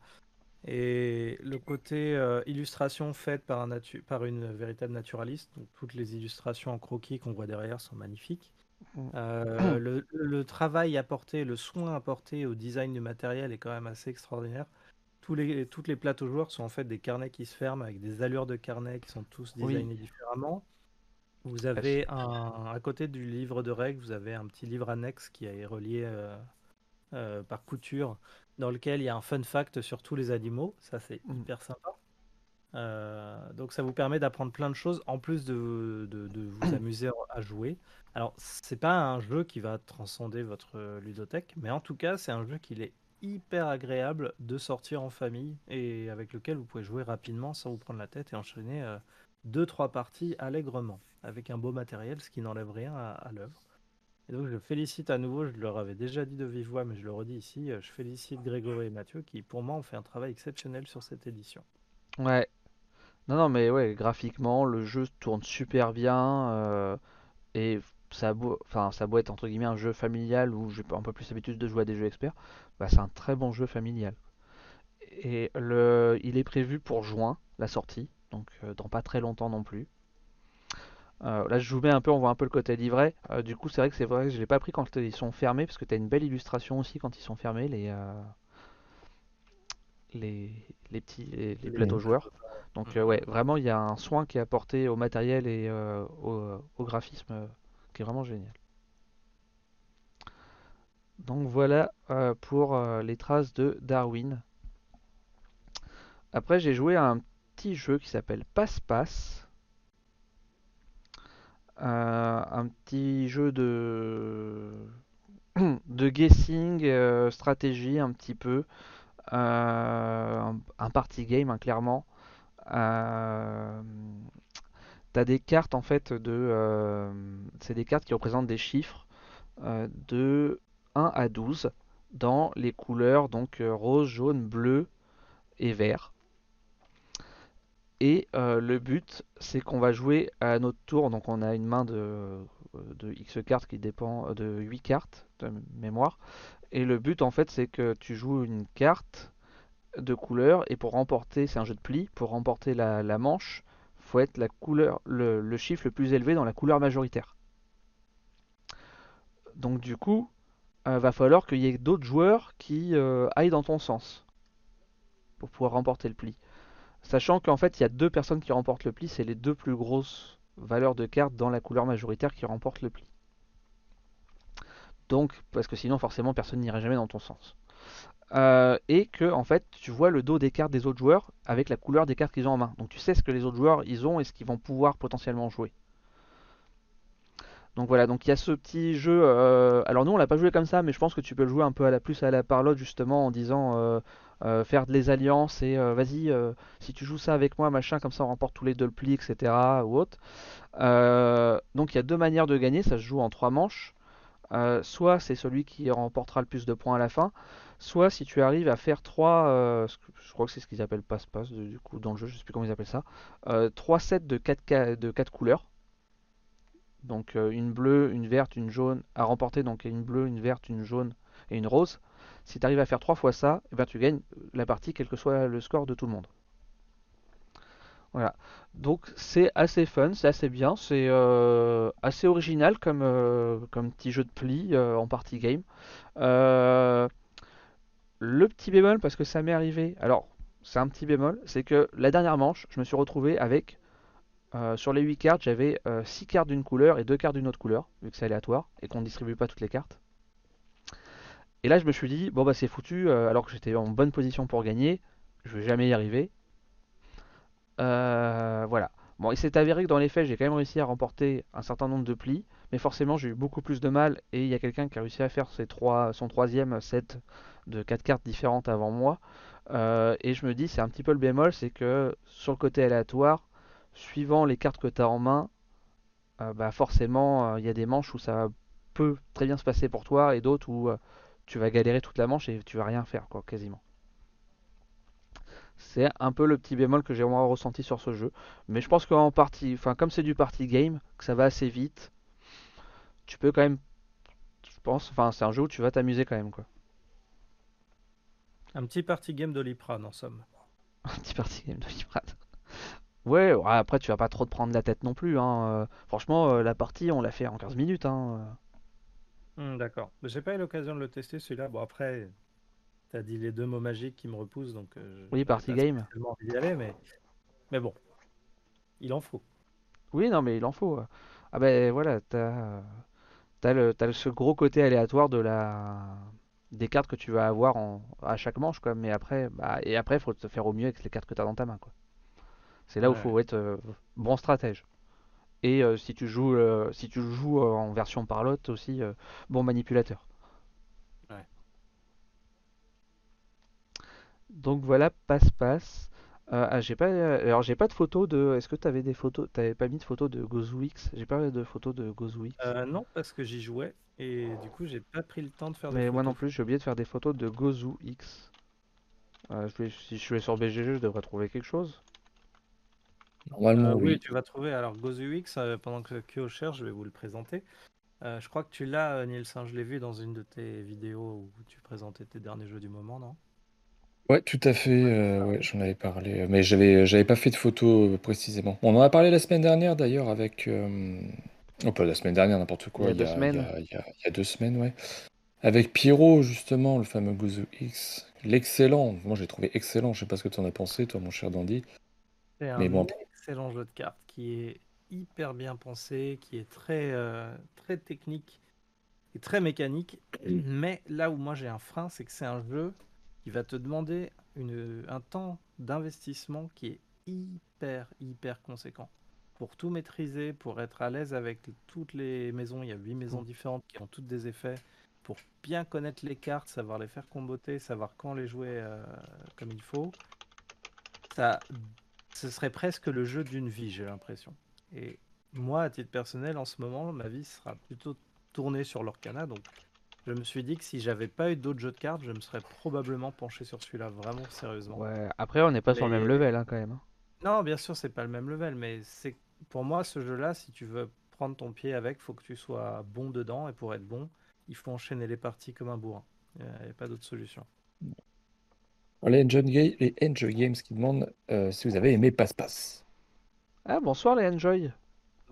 Speaker 4: Et le côté illustration faite par, par une véritable naturaliste, donc toutes les illustrations en croquis qu'on voit derrière sont magnifiques. Euh, le, le travail apporté, le soin apporté au design du matériel est quand même assez extraordinaire. Tous les, toutes les plateaux joueurs sont en fait des carnets qui se ferment avec des allures de carnets qui sont tous
Speaker 1: Oui.
Speaker 4: designés différemment. Vous avez un, à côté du livre de règles, vous avez un petit livre annexe qui est relié euh, euh, par couture, dans lequel il y a un fun fact sur tous les animaux. Ça, c'est
Speaker 1: Mm.
Speaker 4: hyper sympa. Euh, donc, ça vous permet d'apprendre plein de choses en plus de, de- de vous amuser à jouer. Alors, c'est pas un jeu qui va transcender votre ludothèque, mais en tout cas, c'est un jeu qui est hyper agréable de sortir en famille et avec lequel vous pouvez jouer rapidement sans vous prendre la tête et enchaîner euh, deux, trois parties allègrement avec un beau matériel, ce qui n'enlève rien à, à l'œuvre. Et donc je félicite à nouveau, je leur avais déjà dit de vive voix, mais je le redis ici, euh, je félicite Grégory et Mathieu qui pour moi ont fait un travail exceptionnel sur cette édition.
Speaker 1: Ouais. Non, non, mais ouais, graphiquement, le jeu tourne super bien. euh, et ça a beau, enfin, ça a beau être entre guillemets un jeu familial où j'ai un peu plus l'habitude de jouer à des jeux experts, bah, c'est un très bon jeu familial. Et le, il est prévu pour juin, la sortie, donc euh, dans pas très longtemps non plus. Euh, là, je vous mets un peu, on voit un peu le côté livret. Euh, du coup, c'est vrai que c'est vrai que je l'ai pas pris quand ils sont fermés, parce que tu as une belle illustration aussi quand ils sont fermés, les, euh, les, les petits, les, les plateaux joueurs. Donc, euh, ouais, vraiment, il y a un soin qui est apporté au matériel et euh, au, au graphisme euh, qui est vraiment génial. Donc voilà euh, pour euh, les traces de Darwin. Après, j'ai joué à un petit jeu qui s'appelle Passe-Passe. Euh, un petit jeu de de guessing, euh, stratégie un petit peu, Euh, un, un party game hein, clairement. Euh, T'as des cartes en fait de, euh, c'est des cartes qui représentent des chiffres euh, de 1 à 12 dans les couleurs donc rose, jaune, bleu et vert. Et le but, c'est qu'on va jouer à notre tour. Donc on a une main de, de X cartes qui dépend de 8 cartes de mémoire. Et le but, en fait, c'est que tu joues une carte de couleur. Et pour remporter, c'est un jeu de pli. Pour remporter la, manche, faut être la couleur, le, le chiffre le plus élevé dans la couleur majoritaire. Donc du coup, euh, va falloir qu'il y ait d'autres joueurs qui euh, aillent dans ton sens pour pouvoir remporter le pli. Sachant qu'en fait, il y a deux personnes qui remportent le pli, c'est les deux plus grosses valeurs de cartes dans la couleur majoritaire qui remportent le pli. Donc, parce que sinon, forcément, personne n'irait jamais dans ton sens. Euh, et que, en fait, tu vois le dos des cartes des autres joueurs avec la couleur des cartes qu'ils ont en main. Donc, tu sais ce que les autres joueurs ils ont et ce qu'ils vont pouvoir potentiellement jouer. Donc voilà, donc il y a ce petit jeu. euh, alors nous on l'a pas joué comme ça, mais je pense que tu peux le jouer un peu à la plus à la parlotte justement en disant euh, faire des alliances et vas-y si tu joues ça avec moi machin comme ça on remporte tous les deux le etc ou autre. Donc il y a deux manières de gagner, ça se joue en trois manches. Euh, soit c'est celui qui remportera le plus de points à la fin, soit si tu arrives à faire trois, euh, ce que- je crois que c'est ce qu'ils appellent passe-passe du coup dans le jeu, je sais plus comment ils appellent ça, euh, trois sets de quatre ca- de quatre couleurs. Donc euh, une bleue, une verte, une jaune à remporter, donc une bleue, une verte, une jaune et une rose. Si tu arrives à faire trois fois ça, eh ben, tu gagnes la partie quel que soit le score de tout le monde. Voilà. Donc c'est assez fun, c'est assez bien, c'est euh, assez original comme, euh, comme petit jeu de pli euh, en party game. Le petit bémol, parce que ça m'est arrivé, alors c'est un petit bémol, c'est que la dernière manche, je me suis retrouvé avec sur les 8 cartes, j'avais 6 cartes d'une couleur et 2 cartes d'une autre couleur, vu que c'est aléatoire et qu'on ne distribue pas toutes les cartes. Et là, je me suis dit, bon bah c'est foutu, alors que j'étais en bonne position pour gagner, je vais jamais y arriver. Euh, voilà. Bon, il s'est avéré que dans les faits, j'ai quand même réussi à remporter un certain nombre de plis, mais forcément j'ai eu beaucoup plus de mal et il y a quelqu'un qui a réussi à faire son troisième set de quatre cartes différentes avant moi. Euh, et je me dis, c'est un petit peu le bémol, c'est que sur le côté aléatoire, suivant les cartes que tu as en main, euh, bah forcément, il y a des manches où ça peut très bien se passer pour toi et d'autres où tu vas galérer toute la manche et tu vas rien faire, quoi, quasiment. C'est un peu le petit bémol que j'ai vraiment ressenti sur ce jeu. Mais je pense qu'en partie, enfin comme c'est du party game, que ça va assez vite, tu peux quand même, je pense, enfin c'est un jeu où tu vas t'amuser quand même quoi.
Speaker 4: Un petit party game d'Oliprane en somme.
Speaker 1: Un petit party game d'Oliprane. Ouais, ouais, après tu vas pas trop te prendre la tête non plus. Hein. Euh, franchement, euh, la partie on l'a fait en 15 minutes. Hein.
Speaker 4: Hmm, D'accord. Mais J'ai pas eu l'occasion de le tester celui-là. Bon après, t'as dit les deux mots magiques qui me repoussent donc. euh,
Speaker 1: Oui, party game.
Speaker 4: spécialement envie d'y aller, mais mais bon, il en faut.
Speaker 1: Oui, non, mais il en faut. Ah ben voilà, t'as t'as le, ce gros côté aléatoire de la des cartes que tu vas avoir en, à chaque manche quoi. Mais après, bah, et après, faut te faire au mieux avec les cartes que t'as dans ta main quoi. C'est là où faut être euh, bon stratège. Et euh, si tu joues, si tu joues en version parlotte aussi, bon manipulateur.
Speaker 4: Ouais.
Speaker 1: Donc voilà, passe-passe. Euh, ah, j'ai pas, alors j'ai pas de photo de. Est-ce que t'avais des photos? T'avais pas mis de photo de Gozu X? J'ai pas de photo de Gozu X.
Speaker 4: Euh, non, parce que j'y jouais et du coup j'ai pas pris le temps de faire des
Speaker 1: Mais moi non
Speaker 4: photos.
Speaker 1: plus, j'ai oublié de faire des photos de Gozu X. Euh, je vais- si je vais sur BGG, je devrais trouver quelque chose.
Speaker 5: Normalement,
Speaker 4: Euh, oui,
Speaker 5: oui.
Speaker 4: tu vas trouver. Alors, GozuX, euh, pendant que Kyo cherche, je vais vous le présenter. Euh, je crois que tu l'as, euh, Nielsen. Je l'ai vu dans une de tes vidéos où tu présentais tes derniers jeux du moment, non?
Speaker 5: Ouais, tout à fait. euh, ouais, j'en avais parlé. euh, Mais j'avais, j'avais pas fait de photos euh, précisément. On en a parlé la semaine dernière d'ailleurs avec. euh, Oh, pas la semaine dernière, n'importe
Speaker 1: Il y
Speaker 5: quoi.
Speaker 1: a
Speaker 5: Il y
Speaker 1: deux
Speaker 5: a, il y
Speaker 1: semaines.
Speaker 5: a- il y a- il y a deux semaines, ouais. Avec Pierrot, justement, le fameux Gozu X. L'excellent. Moi, j'ai trouvé excellent. Je sais pas ce que tu en as pensé, toi, mon cher Dandy.
Speaker 4: C'est
Speaker 5: Mais
Speaker 4: un
Speaker 5: bon,
Speaker 4: excellent jeu de cartes qui est hyper bien pensé, qui est très, euh, très technique et très mécanique. Mais là où moi j'ai un frein, c'est que c'est un jeu qui va te demander une, un temps d'investissement qui est hyper, hyper conséquent. Pour tout maîtriser, pour être à l'aise avec toutes les maisons, il y a huit maisons différentes qui ont toutes des effets. Pour bien connaître les cartes, savoir les faire comboter, savoir quand les jouer euh, comme il faut. Ça, ce serait presque le jeu d'une vie, j'ai l'impression. Et moi, à titre personnel, en ce moment, ma vie sera plutôt tournée sur l'Orcana. Donc, je me suis dit que si j'avais pas eu d'autres jeux de cartes, je me serais probablement penché sur celui-là, vraiment sérieusement.
Speaker 1: Ouais, après, on n'est pas sur le même level hein, quand même. hein.
Speaker 4: Non, bien sûr, c'est pas le même level, mais c'est pour moi ce jeu-là, si tu veux prendre ton pied avec, faut que tu sois bon dedans, et pour être bon, il faut enchaîner les parties comme un bourrin. Il n'y a pas d'autre solution.
Speaker 5: Les Enjoy, Ga- les Enjoy Games qui demandent euh, si vous avez aimé Passe-Passe.
Speaker 1: Ah, bonsoir les Enjoy,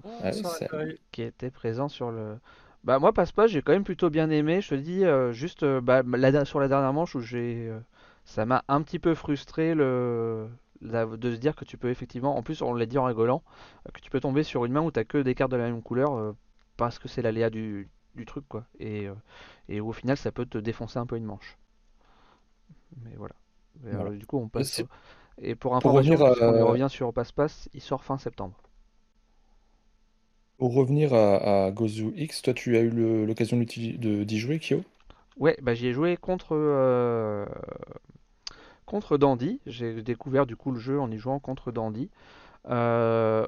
Speaker 5: Ouais,
Speaker 4: Bonsoir,
Speaker 5: ça-
Speaker 4: Cory.
Speaker 1: qui étaient présents sur le. Bah, moi, passe-passe, j'ai quand même plutôt bien aimé. Je te dis, euh, juste euh, bah, la- sur la dernière manche où j'ai. euh, ça m'a un petit peu frustré le. la- de se dire que tu peux effectivement, en plus on l'a dit en rigolant, euh, que tu peux tomber sur une main où t'as que des cartes de la même couleur euh, parce que c'est l'aléa du, du truc quoi. Et, euh, et où au final ça peut te défoncer un peu une manche. Mais voilà. Et, euh, du coup on passe.
Speaker 5: C'est-
Speaker 1: Et pour
Speaker 5: pour
Speaker 1: information,
Speaker 5: revenir à-
Speaker 1: puisqu'on y revient sur Passe-Passe, il sort fin septembre.
Speaker 5: Pour revenir à, Gozu X, toi, tu as eu l'occasion d'y jouer, Kyo?
Speaker 1: Ouais, bah j'y ai joué contre euh, contre Dandy. J'ai découvert du coup le jeu en y jouant contre Dandy. Euh,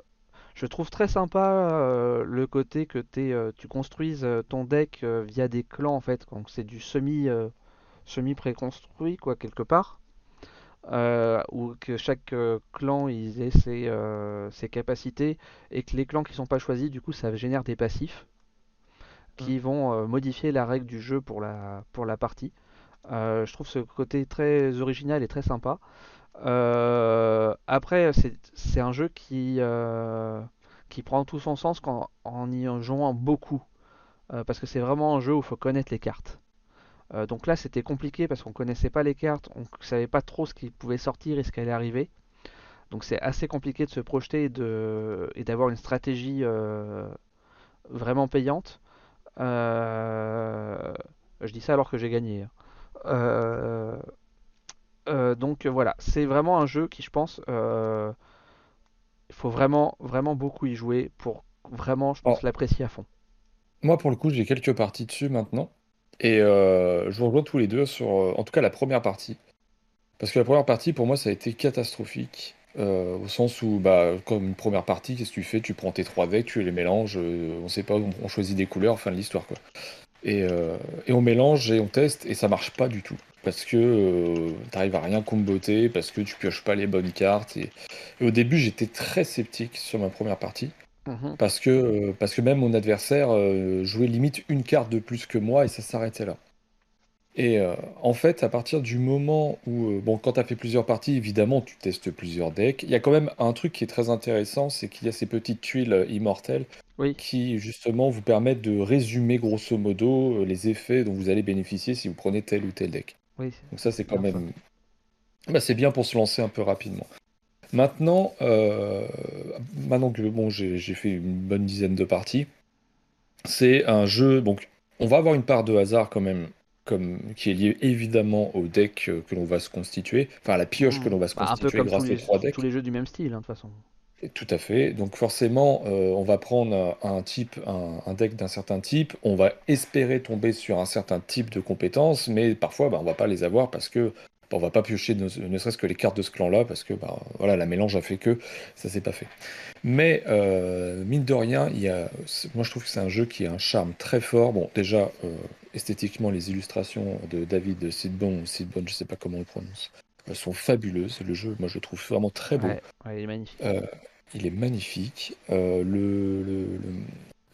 Speaker 1: je trouve très sympa euh, le côté que t'es, tu construises ton deck via des clans en fait. Donc c'est du semi semi préconstruit quoi quelque part. Euh, où que chaque euh, clan il ait ses, euh, ses capacités et que les clans qui sont pas choisis du coup ça génère des passifs qui vont euh, modifier la règle du jeu pour la, pour la partie. Je trouve ce côté très original et très sympa. Après, c'est un jeu qui, qui prend tout son sens quand, en y jouant beaucoup. Parce que c'est vraiment un jeu où il faut connaître les cartes. Euh, donc là, c'était compliqué parce qu'on connaissait pas les cartes, on savait pas trop ce qui pouvait sortir et ce qui allait arriver. Donc c'est assez compliqué de se projeter et d'avoir une stratégie euh, vraiment payante. Euh, je dis ça alors que j'ai gagné. hein. Donc voilà, c'est vraiment un jeu qui, je pense, il faut vraiment, vraiment beaucoup y jouer pour vraiment, je pense,
Speaker 5: Oh.
Speaker 1: l'apprécier à fond.
Speaker 2: Moi, pour le coup, j'ai quelques parties dessus maintenant. Et euh, je vous rejoins tous les deux sur, euh, en tout cas, la première partie. Parce que la première partie, pour moi, ça a été catastrophique. euh, au sens où, bah, comme une première partie, qu'est-ce que tu fais? Tu prends tes trois decks, tu les mélanges, euh, on sait pas, on, choisit des couleurs, fin de l'histoire, quoi. Et, et on mélange et on teste, et ça marche pas du tout. Parce que t'arrives à rien comboter, parce que tu pioches pas les bonnes cartes. Et au début, j'étais très sceptique sur ma première partie.
Speaker 1: Mhm.
Speaker 2: Parce que, euh, parce que même mon adversaire euh, jouait limite une carte de plus que moi et ça s'arrêtait là. Et euh, en fait, à partir du moment où, euh, bon, quand tu as fait plusieurs parties, évidemment, tu testes plusieurs decks. Il y a quand même un truc qui est très intéressant, c'est qu'il y a ces petites tuiles immortelles
Speaker 1: Oui,
Speaker 2: qui, justement, vous permettent de résumer grosso modo les effets dont vous allez bénéficier si vous prenez tel ou tel deck.
Speaker 1: oui.
Speaker 2: Donc ça, c'est quand même... Bah, c'est bien pour se lancer un peu rapidement. Maintenant, euh, maintenant que bon, j'ai fait une bonne dizaine de parties, c'est un jeu. Donc, on va avoir une part de hasard quand même, comme qui est liée évidemment au deck euh, que l'on va se constituer, enfin à la pioche que l'on va se
Speaker 1: Bah, un peu
Speaker 2: constituer
Speaker 1: comme
Speaker 2: grâce aux
Speaker 1: les,
Speaker 2: trois decks.
Speaker 1: tous les jeux du même style, hein, de toute façon.
Speaker 2: Tout à fait. Donc forcément, euh, on va prendre un type, un, un deck d'un certain type. On va espérer tomber sur un certain type de compétences, mais parfois, bah, on va pas les avoir parce que on va pas piocher ne, ne serait-ce que les cartes de ce clan-là parce que bah, voilà, la mélange a fait que ça s'est pas fait. Mais euh, mine de rien, il y a, moi je trouve que c'est un jeu qui a un charme très fort. Bon, déjà euh, esthétiquement, les illustrations de David Sidbon, Sidbon, je sais pas comment on le prononce, euh, sont fabuleuses. Le jeu, moi je le trouve vraiment très beau.
Speaker 1: Ouais, ouais, il est magnifique.
Speaker 2: Euh, il est magnifique. Le, le- le-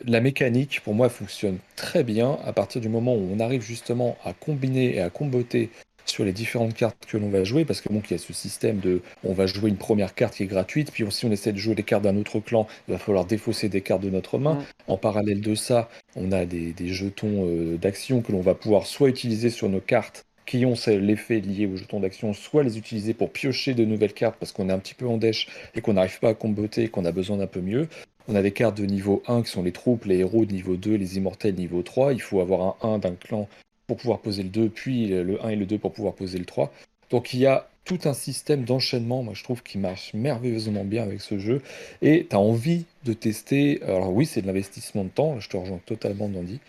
Speaker 2: la mécanique, pour moi, fonctionne très bien à partir du moment où on arrive justement à combiner et à comboter sur les différentes cartes que l'on va jouer, parce que bon, il y a ce système de, on va jouer une première carte qui est gratuite, puis si on essaie de jouer des cartes d'un autre clan, il va falloir défausser des cartes de notre main.
Speaker 1: Mm.
Speaker 2: En parallèle de ça, on a des, des jetons euh, d'action que l'on va pouvoir soit utiliser sur nos cartes qui ont l'effet lié aux jetons d'action, soit les utiliser pour piocher de nouvelles cartes parce qu'on est un petit peu en dèche et qu'on n'arrive pas à comboter et qu'on a besoin d'un peu mieux. On a des cartes de niveau 1 qui sont les troupes, les héros de niveau 2, les immortels niveau 3. Il faut avoir un 1 d'un clan pour pouvoir poser le 2, puis le 1 et le 2 pour pouvoir poser le 3. Donc il y a tout un système d'enchaînement, moi je trouve, qui marche merveilleusement bien avec ce jeu. Et tu as envie de tester. Alors oui, c'est de l'investissement de temps, je te rejoins totalement, Dandy.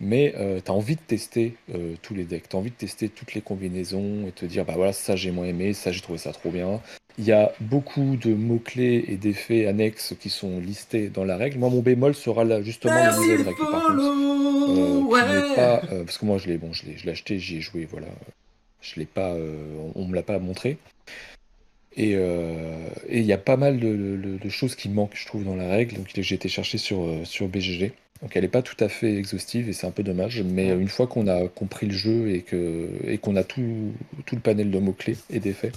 Speaker 2: Mais tu as envie de tester euh, tous les decks, tu as envie de tester toutes les combinaisons et te dire, bah voilà, ça j'ai moins aimé, ça j'ai trouvé ça trop bien. Il y a beaucoup de mots-clés et d'effets annexes qui sont listés dans la règle. Moi, mon bémol sera là, justement
Speaker 3: Merci le
Speaker 2: règle, par contre. Euh,
Speaker 3: ouais.
Speaker 2: pas, euh, parce que moi, je l'ai bon, je l'ai acheté, j'y ai joué, voilà. Je l'ai pas, euh, on, on me l'a pas montré. Et euh, il y a pas mal de, de- de choses qui manquent, je trouve, dans la règle. Donc j'ai été chercher sur, euh, sur BGG. Donc elle n'est pas tout à fait exhaustive et c'est un peu dommage. Mais euh, une fois qu'on a compris le jeu et que et qu'on a tout, tout le panel de mots-clés et d'effets,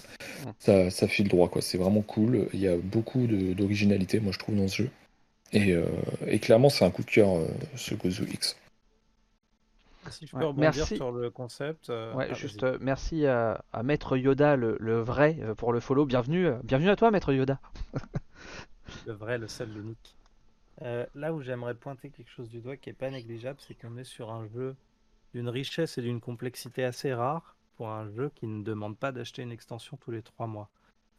Speaker 2: ça, ça file droit, quoi. C'est vraiment cool. Il y a beaucoup de- d'originalité, moi, je trouve, dans ce jeu. Et, euh, et clairement, c'est un coup de cœur, euh, ce Gozu X.
Speaker 4: Si je
Speaker 1: Ouais,
Speaker 4: rebondir
Speaker 1: merci.
Speaker 4: sur le concept. euh,
Speaker 1: Ouais,
Speaker 4: ah,
Speaker 1: juste euh, merci à, à Maître Yoda, le, le vrai, pour le follow. Bienvenue, bienvenue à toi, Maître Yoda.
Speaker 4: Le vrai, le seul, l'unique. Euh, là où j'aimerais pointer quelque chose du doigt qui est pas négligeable, c'est qu'on est sur un jeu d'une richesse et d'une complexité assez rare pour un jeu qui ne demande pas d'acheter une extension tous les trois mois.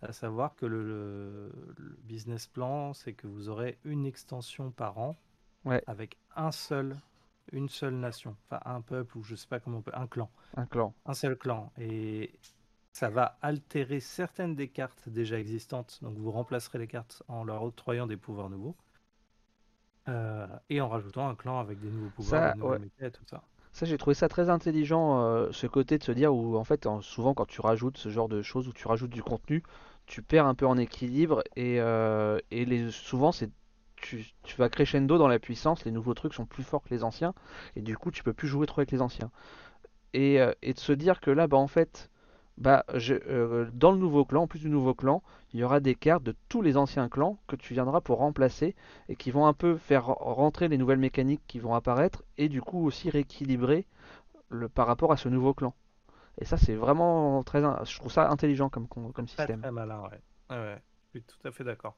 Speaker 4: À savoir que le, le- le business plan, c'est que vous aurez une extension par an
Speaker 1: Ouais.
Speaker 4: avec un seul, une seule nation, enfin un peuple ou je sais pas comment on peut, un clan
Speaker 1: Un clan.
Speaker 4: un seul clan. Et ça va altérer certaines des cartes déjà existantes. Donc vous remplacerez les cartes en leur octroyant des pouvoirs nouveaux. Euh, et en rajoutant un clan avec des nouveaux pouvoirs,
Speaker 1: Ça,
Speaker 4: des
Speaker 1: ouais.
Speaker 4: et tout ça.
Speaker 1: Ça, j'ai trouvé ça très intelligent, euh, ce côté de se dire où, en fait, en- souvent quand tu rajoutes ce genre de choses, où tu rajoutes du contenu, tu perds un peu en équilibre et, euh, et les, souvent, c'est tu, tu vas crescendo dans la puissance, les nouveaux trucs sont plus forts que les anciens, et du coup, tu peux plus jouer trop avec les anciens. Et, et de se dire que là, bah, en fait, bah, je- euh, dans le nouveau clan, en plus du nouveau clan, il y aura des cartes de tous les anciens clans que tu viendras pour remplacer et qui vont un peu faire rentrer les nouvelles mécaniques qui vont apparaître et du coup aussi rééquilibrer le, par rapport à ce nouveau clan. Et ça, c'est vraiment très, je trouve ça intelligent comme, comme système.
Speaker 4: très malin, ouais. Je suis tout à fait d'accord.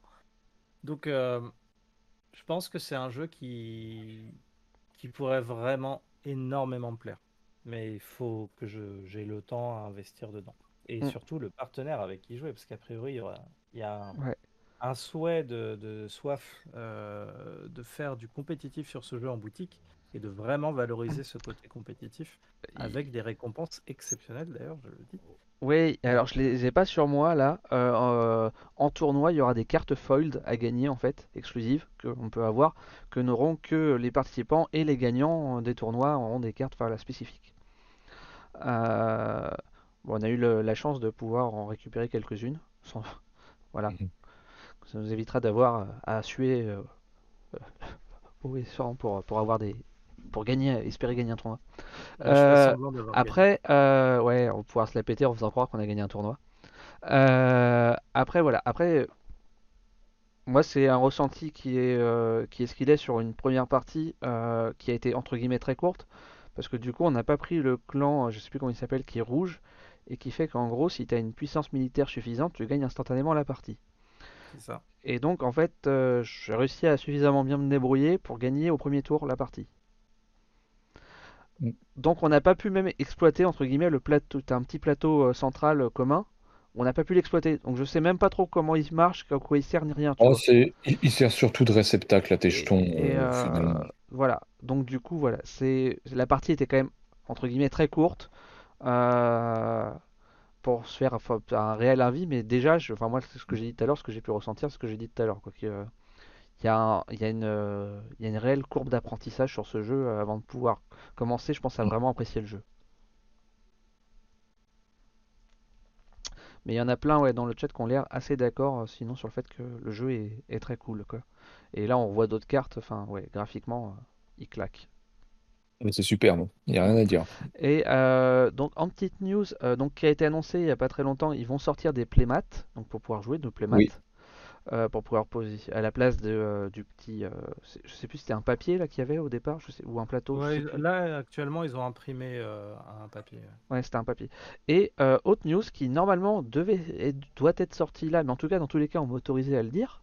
Speaker 4: Donc euh, je pense que c'est un jeu qui, qui pourrait vraiment énormément me plaire. Mais il faut que j'ai le temps à investir dedans. Et
Speaker 1: Mm.
Speaker 4: surtout le partenaire avec qui jouer, parce qu'a priori, il y, aura- il y a un,
Speaker 1: Ouais.
Speaker 4: un souhait de, de soif euh, de faire du compétitif sur ce jeu en boutique. et de vraiment valoriser ce côté compétitif avec des récompenses exceptionnelles d'ailleurs, je le dis.
Speaker 1: Oui, alors je les ai pas sur moi là. Euh, en tournoi, il y aura des cartes fold à gagner en fait, exclusives, qu'on peut avoir, que n'auront que les participants et les gagnants des tournois auront des cartes spécifiques. Euh, bon, on a eu le- la chance de pouvoir en récupérer quelques-unes. sans- Voilà.
Speaker 5: Mhm.
Speaker 1: Ça nous évitera d'avoir euh, à suer euh, haut et fort pour, pour avoir des pour gagner, espérer gagner un tournoi. Euh. Après, euh, ouais, on va pouvoir se la péter en faisant croire qu'on a gagné un tournoi. Euh, après, voilà. Après, moi, c'est un ressenti qui est, qui est ce qu'il est sur une première partie qui a été entre guillemets très courte. Parce que du coup, on n'a pas pris le clan, je sais plus comment il s'appelle, qui est rouge. Et qui fait qu'en gros, si tu as une puissance militaire suffisante, tu gagnes instantanément la partie.
Speaker 4: C'est ça.
Speaker 1: Et donc, en fait, euh, j'ai réussi à suffisamment bien me débrouiller pour gagner au premier tour la partie.
Speaker 5: Mm.
Speaker 1: Donc, on n'a pas pu même exploiter, entre guillemets, le plateau. T'as un petit plateau euh, central euh, commun. On n'a pas pu l'exploiter. Donc, je sais même pas trop comment il marche, à quoi il sert, ni rien. tu
Speaker 5: Oh,
Speaker 1: vois.
Speaker 5: Il, il sert surtout de réceptacle à tes jetons,
Speaker 1: Et. Voilà. Donc, du coup, voilà. C'est la partie était quand même, entre guillemets, très courte. euh, pour se faire enfin, un réel avis, mais déjà, je, enfin moi, ce que j'ai dit tout à l'heure, ce que j'ai pu ressentir, ce que j'ai dit tout à l'heure, quoi. que, Il y a, un- il y a une, il y a une réelle courbe d'apprentissage sur ce jeu euh, avant de pouvoir commencer, je pense, à
Speaker 5: Mm.
Speaker 1: vraiment apprécier le jeu. Mais il y en a plein ouais, dans le chat qui ont l'air assez d'accord, euh, sinon sur le fait que le jeu est, est très cool, quoi. Et là, on voit d'autres cartes, enfin, ouais, graphiquement, euh, il claque.
Speaker 5: Mais c'est super, non Il n'y a rien à dire.
Speaker 1: Et euh, donc en petite news, euh, donc qui a été annoncé il y a pas très longtemps, ils vont sortir des playmats, donc pour pouvoir jouer de playmats,
Speaker 5: Oui.
Speaker 1: Euh, pour pouvoir poser à la place de, euh, du petit, euh, je sais plus c'était un papier là qu'il y avait au départ, je sais, ou un plateau.
Speaker 4: Ouais, là, actuellement, ils ont imprimé un papier.
Speaker 1: Ouais, c'était un papier. Et autre news qui normalement devait être- doit être sortie là, mais en tout cas dans tous les cas on m'a autorisé à le dire.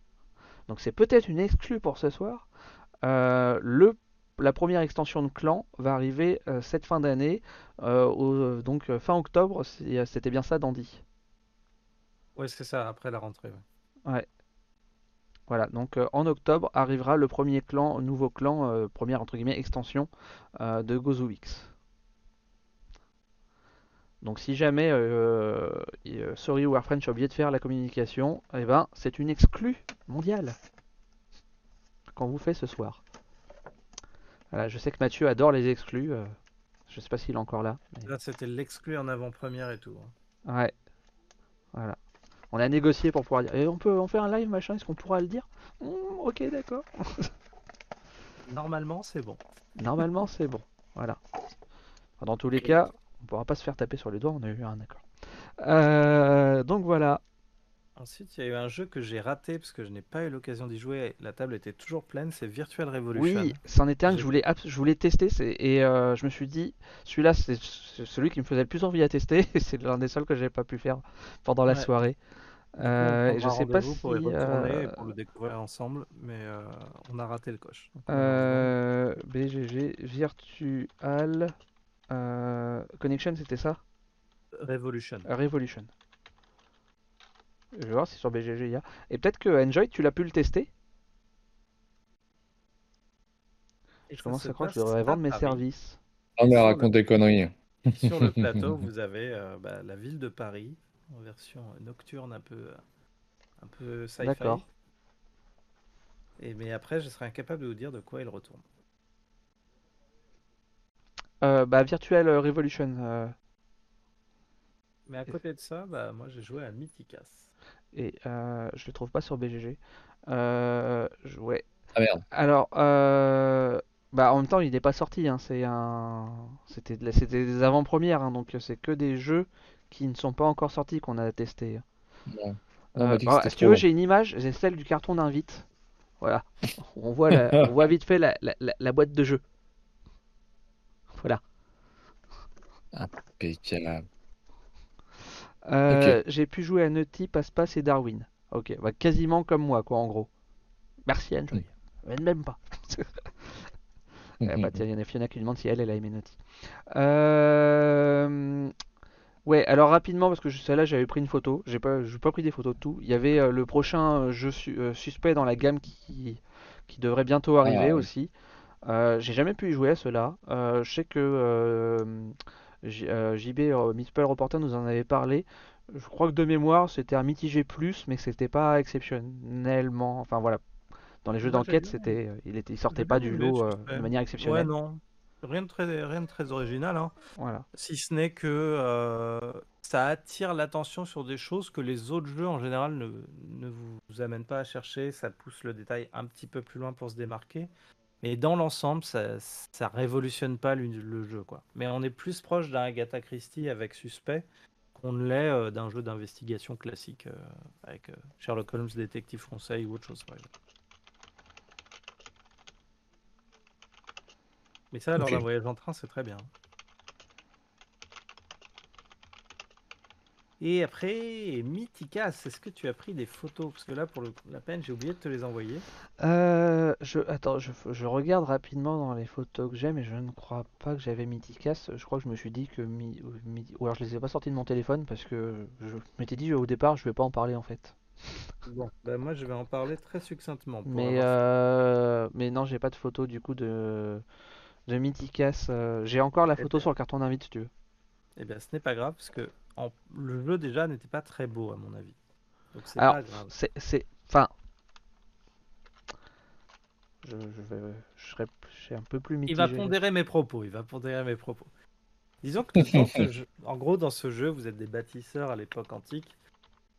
Speaker 1: Donc c'est peut-être une exclue pour ce soir. Le la première extension de clan va arriver cette fin d'année, donc fin octobre, c'était bien ça Dandy?
Speaker 4: Ouais, c'est ça, après la rentrée. ouais.
Speaker 1: Voilà, donc euh, en octobre arrivera le premier clan, nouveau clan, euh, première entre guillemets extension euh, de Gozuix. Donc si jamais euh, Sorry Warfrench a oublié de faire la communication, eh ben c'est une exclue mondiale qu'on vous fait ce soir. Voilà, je sais que Mathieu adore les exclus. je sais pas s'il est encore là. mais-
Speaker 4: Là, c'était l'exclu en avant-première et tout. hein.
Speaker 1: Ouais. Voilà. On a négocié pour pouvoir dire. Et on peut en faire un live machin, est-ce qu'on pourra le dire? Hmm, Ok, d'accord.
Speaker 4: Normalement, c'est bon.
Speaker 1: Normalement, c'est bon. Voilà. Dans tous les cas, on pourra pas se faire taper sur les doigts, on a eu un accord. Euh, donc voilà.
Speaker 4: Ensuite, il y a eu un jeu que j'ai raté parce que je n'ai pas eu l'occasion d'y jouer. La table était toujours pleine, c'est Virtual Revolution.
Speaker 1: Oui, c'en était un que je voulais, je voulais tester et euh, je me suis dit, celui-là, c'est celui qui me faisait le plus envie à tester. et C'est l'un des seuls que j'avais pas pu faire pendant la
Speaker 4: Ouais.
Speaker 1: soirée. Euh, je sais pas si.
Speaker 4: pour y retourner et
Speaker 1: euh,
Speaker 4: pour le découvrir ensemble, mais euh, on a raté le coche.
Speaker 1: Euh, BGG Virtual euh, Connection, c'était ça?
Speaker 4: Revolution.
Speaker 1: Revolution. Je vais voir si sur BGG il y a. Et peut-être que Enjoy, tu l'as pu le tester?
Speaker 4: Et
Speaker 1: Je commence à croire que je devrais vendre mes services.
Speaker 5: On
Speaker 4: Sur
Speaker 5: a
Speaker 4: le-
Speaker 5: raconté des conneries.
Speaker 4: Sur le plateau, vous avez euh, bah, la ville de Paris en version nocturne un peu, un peu sci-fi.
Speaker 1: D'accord.
Speaker 4: Et mais après, je serais incapable de vous dire de quoi il retourne.
Speaker 1: Euh, bah, Virtual Revolution. euh,
Speaker 4: Mais à côté de ça, bah, moi j'ai joué à Mythicas.
Speaker 1: Et euh, je le trouve pas sur BGG. Euh, je- ouais.
Speaker 5: Ah merde.
Speaker 1: Alors, euh, bah, en même temps, il n'est pas sorti. hein, C'est un, c'était, de la- c'était des avant-premières, hein, donc c'est que des jeux qui ne sont pas encore sortis qu'on a testé.
Speaker 5: On
Speaker 1: Euh,
Speaker 5: m'a dit que
Speaker 1: bah,
Speaker 5: c'était
Speaker 1: si tu
Speaker 5: trop
Speaker 1: veux,
Speaker 5: long.
Speaker 1: j'ai une image, j'ai celle du carton d'invite. Voilà. On voit, la- on voit vite fait la, la- la- la boîte de jeu. Voilà.
Speaker 5: Impeccable.
Speaker 1: Euh, J'ai pu jouer à Nutty, Passe-Passe et Darwin. Ok, bah, quasiment comme moi, quoi, en gros. Merci, Enjoy. Elle Même pas. Eh bah, il y en a Fiona qui demande si elle, elle a aimé Nutty. Euh, Ouais, alors rapidement, parce que celle-là, j'avais pris une photo. J'ai pas, pas pris des photos de tout. Il y avait euh, le prochain jeu su- suspect dans la gamme qui, qui devrait bientôt arriver
Speaker 5: Ah, oui.
Speaker 1: aussi. J'ai jamais pu y jouer à cela. Je sais que JB euh, Meatball Reporter nous en avait parlé. Je crois que de mémoire, c'était un mitigé plus, mais que c'était pas exceptionnellement. Enfin voilà, dans les jeux d'enquête, c'était, euh, il était, il sortait pas du lot euh, de manière
Speaker 4: Ouais,
Speaker 1: exceptionnelle.
Speaker 4: non. Rien de très, rien de très original, hein.
Speaker 1: Voilà.
Speaker 4: Si ce n'est que euh, ça attire l'attention sur des choses que les autres jeux en général ne, ne vous amènent pas à chercher. Ça pousse le détail un petit peu plus loin pour se démarquer. Mais dans l'ensemble, ça, ça révolutionne pas le, le jeu, quoi. Mais on est plus proche d'un Agatha Christie avec Suspect qu'on ne l'est euh, d'un jeu d'investigation classique euh, avec euh, Sherlock Holmes, Détective Conseil ou autre chose, par exemple. Mais ça, lors
Speaker 2: Ok.
Speaker 4: d'un voyage en train, c'est très bien. Et après, Mythicas, est-ce que tu as pris des photos? Parce que là, pour le- la peine, j'ai oublié de te les envoyer.
Speaker 1: Euh, je, attends, je, je regarde rapidement dans les photos que j'ai, mais je ne crois pas que j'avais Mythicas. Je crois que je me suis dit que Mi, ou Mi- ou alors je les ai pas sortis de mon téléphone parce que je m'étais dit au départ je vais pas en parler en fait.
Speaker 4: Bon, bah moi, je vais en parler très succinctement. Pour
Speaker 1: Mais euh, mais non, j'ai pas de photo du coup de de Mythicas. euh, J'ai encore la
Speaker 4: Eh
Speaker 1: photo
Speaker 4: ben.
Speaker 1: sur le carton d'invite si tu veux.
Speaker 4: Eh bien, ce n'est pas grave, parce que en- le jeu, déjà, n'était pas très beau, à mon avis. Donc, c'est
Speaker 1: Alors,
Speaker 4: pas grave.
Speaker 1: C'est c'est enfin je, je vais je serai je serai un peu plus
Speaker 4: Il
Speaker 1: mitigé.
Speaker 4: va pondérer mes propos, il va pondérer mes propos. Disons que dans ce jeu- en gros, dans ce jeu, vous êtes des bâtisseurs à l'époque antique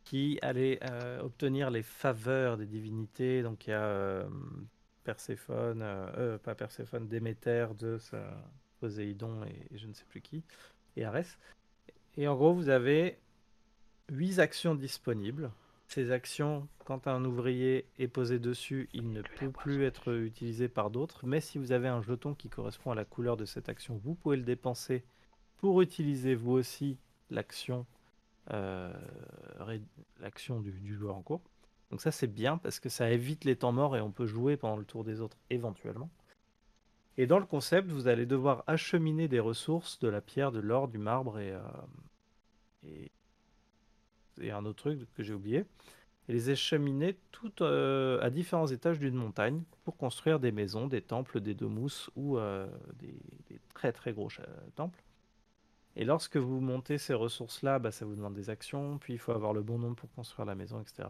Speaker 4: qui allaient euh, obtenir les faveurs des divinités. Donc il y a euh, Perséphone, euh, euh, pas Perséphone, Déméter, Zeus, Poséidon et, et je ne sais plus qui, et Arès. Et en gros, vous avez huit actions disponibles. Ces actions, quand un ouvrier est posé dessus, il ne peut plus être utilisé par d'autres. Mais si vous avez un jeton qui correspond à la couleur de cette action, vous pouvez le dépenser pour utiliser vous aussi l'action euh, du joueur en cours. Donc ça c'est bien parce que ça évite les temps morts et on peut jouer pendant le tour des autres éventuellement. Et dans le concept, vous allez devoir acheminer des ressources, de la pierre, de l'or, du marbre et, euh, un autre truc que j'ai oublié. Et les acheminer toutes euh, à différents étages d'une montagne pour construire des maisons, des temples, des domus ou euh, des, très très gros temples. Et lorsque vous montez ces ressources-là, bah, ça vous demande des actions, puis il faut avoir le bon nombre pour construire la maison, etc.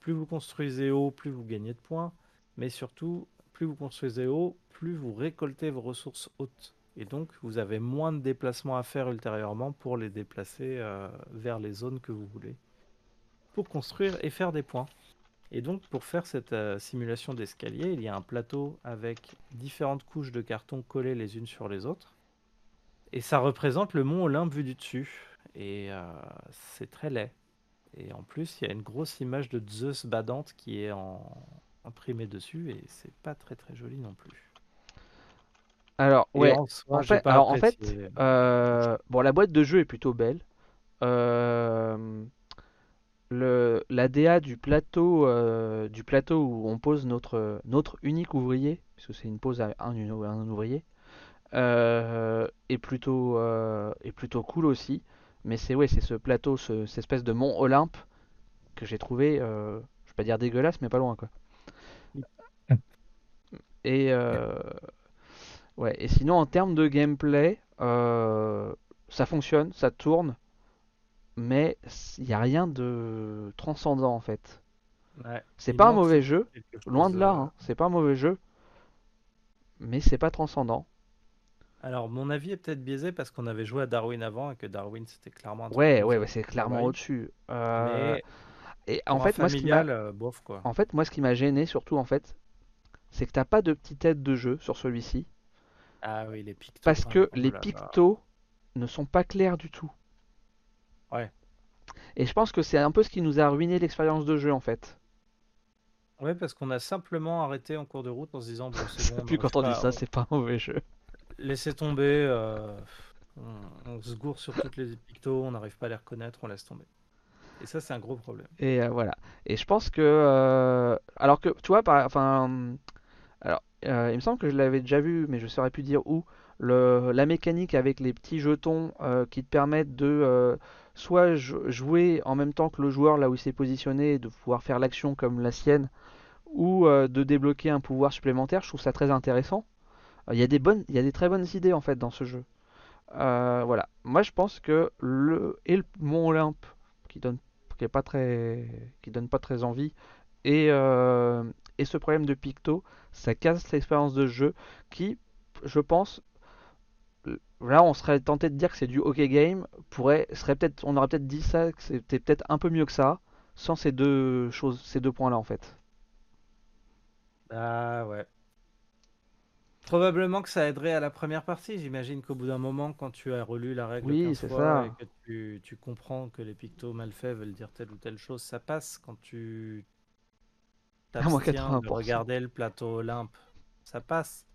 Speaker 4: Plus vous construisez haut, plus vous gagnez de points, mais surtout, plus vous construisez haut, plus vous récoltez vos ressources hautes. Et donc, vous avez moins de déplacements à faire ultérieurement pour les déplacer euh, vers les zones que vous voulez, pour construire et faire des points. Et donc, pour faire cette euh, simulation d'escalier, il y a un plateau avec différentes couches de carton collées les unes sur les autres. Et ça représente le mont Olympe vu du dessus. Et euh, c'est très laid. Et en plus, il y a une grosse image de Zeus badante qui est en... imprimée dessus. Et c'est pas très très joli non plus.
Speaker 1: Alors
Speaker 4: Et
Speaker 1: ouais,
Speaker 4: en soi,
Speaker 1: en
Speaker 4: j'ai
Speaker 1: fait,
Speaker 4: pas
Speaker 1: alors en fait,
Speaker 4: apprécié.
Speaker 1: euh, bon la boîte de jeu est plutôt belle. Euh, le, la DA du plateau, euh, du plateau où on pose notre, notre unique ouvrier, parce que c'est une pose à un, un ouvrier, est plutôt, est plutôt cool aussi. Mais c'est ouais, c'est ce plateau, ce- cette espèce de mont Olympe que j'ai trouvé, je vais pas dire dégueulasse, mais pas loin quoi. Et euh, ouais, et sinon en termes de gameplay, euh, ça fonctionne, ça tourne, mais il n'y a rien de transcendant en fait.
Speaker 4: Ouais.
Speaker 1: C'est pas un mauvais jeu, loin de là, hein, c'est pas un mauvais jeu, mais c'est pas transcendant.
Speaker 4: Alors, mon avis est peut-être biaisé parce qu'on avait joué à Darwin avant et que Darwin c'était clairement
Speaker 1: Ouais, ouais, ouais, c'est clairement au-dessus. Euh,
Speaker 4: Mais
Speaker 1: et en fait, moi, ce qui
Speaker 4: bof quoi.
Speaker 1: en fait, moi, ce qui m'a gêné surtout, en fait, c'est que t'as pas de petite aide de jeu sur celui-ci,
Speaker 4: Ah oui, les pictos.
Speaker 1: parce
Speaker 4: hein,
Speaker 1: que
Speaker 4: oh
Speaker 1: les pictos ne sont pas clairs du tout.
Speaker 4: Ouais.
Speaker 1: Et je pense que c'est un peu ce qui nous a ruiné l'expérience de jeu, en fait.
Speaker 4: Ouais, parce qu'on a simplement arrêté en cours de route en se disant bon, c'est bon, on
Speaker 1: Puis quand on dit ça,
Speaker 4: on-
Speaker 1: c'est pas un mauvais jeu.
Speaker 4: laissez tomber. euh, on, on se gourre sur toutes les pictos, on n'arrive pas à les reconnaître, on laisse tomber. Et ça, c'est un gros problème.
Speaker 1: Et euh, voilà. Et je pense que, euh, alors que, tu vois, par, enfin, euh, il me semble que je l'avais déjà vu, mais je saurais plus dire où. La mécanique avec les petits jetons euh, qui te permettent de euh, soit jou- jouer en même temps que le joueur là où il s'est positionné, de pouvoir faire l'action comme la sienne, ou de débloquer un pouvoir supplémentaire. Je trouve ça très intéressant. Il y a des très bonnes idées en fait dans ce jeu. Voilà. Moi, je pense que le et le Mont Olympe, qui donne, qui pas très, qui donne pas très envie, et et ce problème de picto, ça casse l'expérience de jeu, qui, je pense, là, on serait tenté de dire que c'est du hockey game, pourrait, serait peut-être, on aurait peut-être dit ça, que c'était peut-être un peu mieux que ça, sans ces deux choses, ces deux points-là en fait.
Speaker 4: Ah ouais. Probablement que ça aiderait à la première partie. J'imagine qu'au bout d'un moment, quand tu as relu la règle
Speaker 1: Oui,
Speaker 4: 15
Speaker 1: c'est
Speaker 4: fois
Speaker 1: ça.
Speaker 4: et que tu, tu comprends que les pictos mal faits veulent dire telle ou telle chose, ça passe quand tu t'abstiens de
Speaker 1: 80%.
Speaker 4: regarder le plateau Olympe. Ça passe.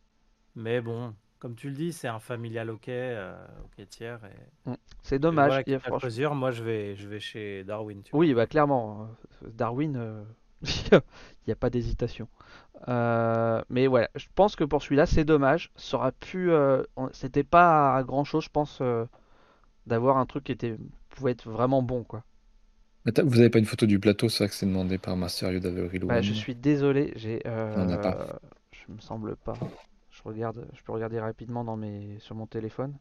Speaker 4: Mais bon, comme tu le dis, c'est un familial hockey, euh, hockey tiers. Et,
Speaker 1: C'est
Speaker 4: et
Speaker 1: dommage.
Speaker 4: voilà,
Speaker 1: il y a
Speaker 4: à moi je vais, je vais chez Darwin. Tu.
Speaker 1: Oui, bah clairement, euh, Darwin, euh, il n'y a pas d'hésitation. Euh, mais voilà, je pense que pour celui-là, c'est dommage. Ça aurait pu, c'était pas grand-chose, je pense, d'avoir un truc qui était, pouvait être vraiment bon, quoi.
Speaker 5: Attends, Vous avez pas une photo du plateau, c'est ça que c'est demandé par Master Yoda Avril One.
Speaker 1: je suis désolé, j'ai, euh,
Speaker 5: On
Speaker 1: je me semble pas. Je regarde, je peux regarder rapidement dans mes, sur mon téléphone.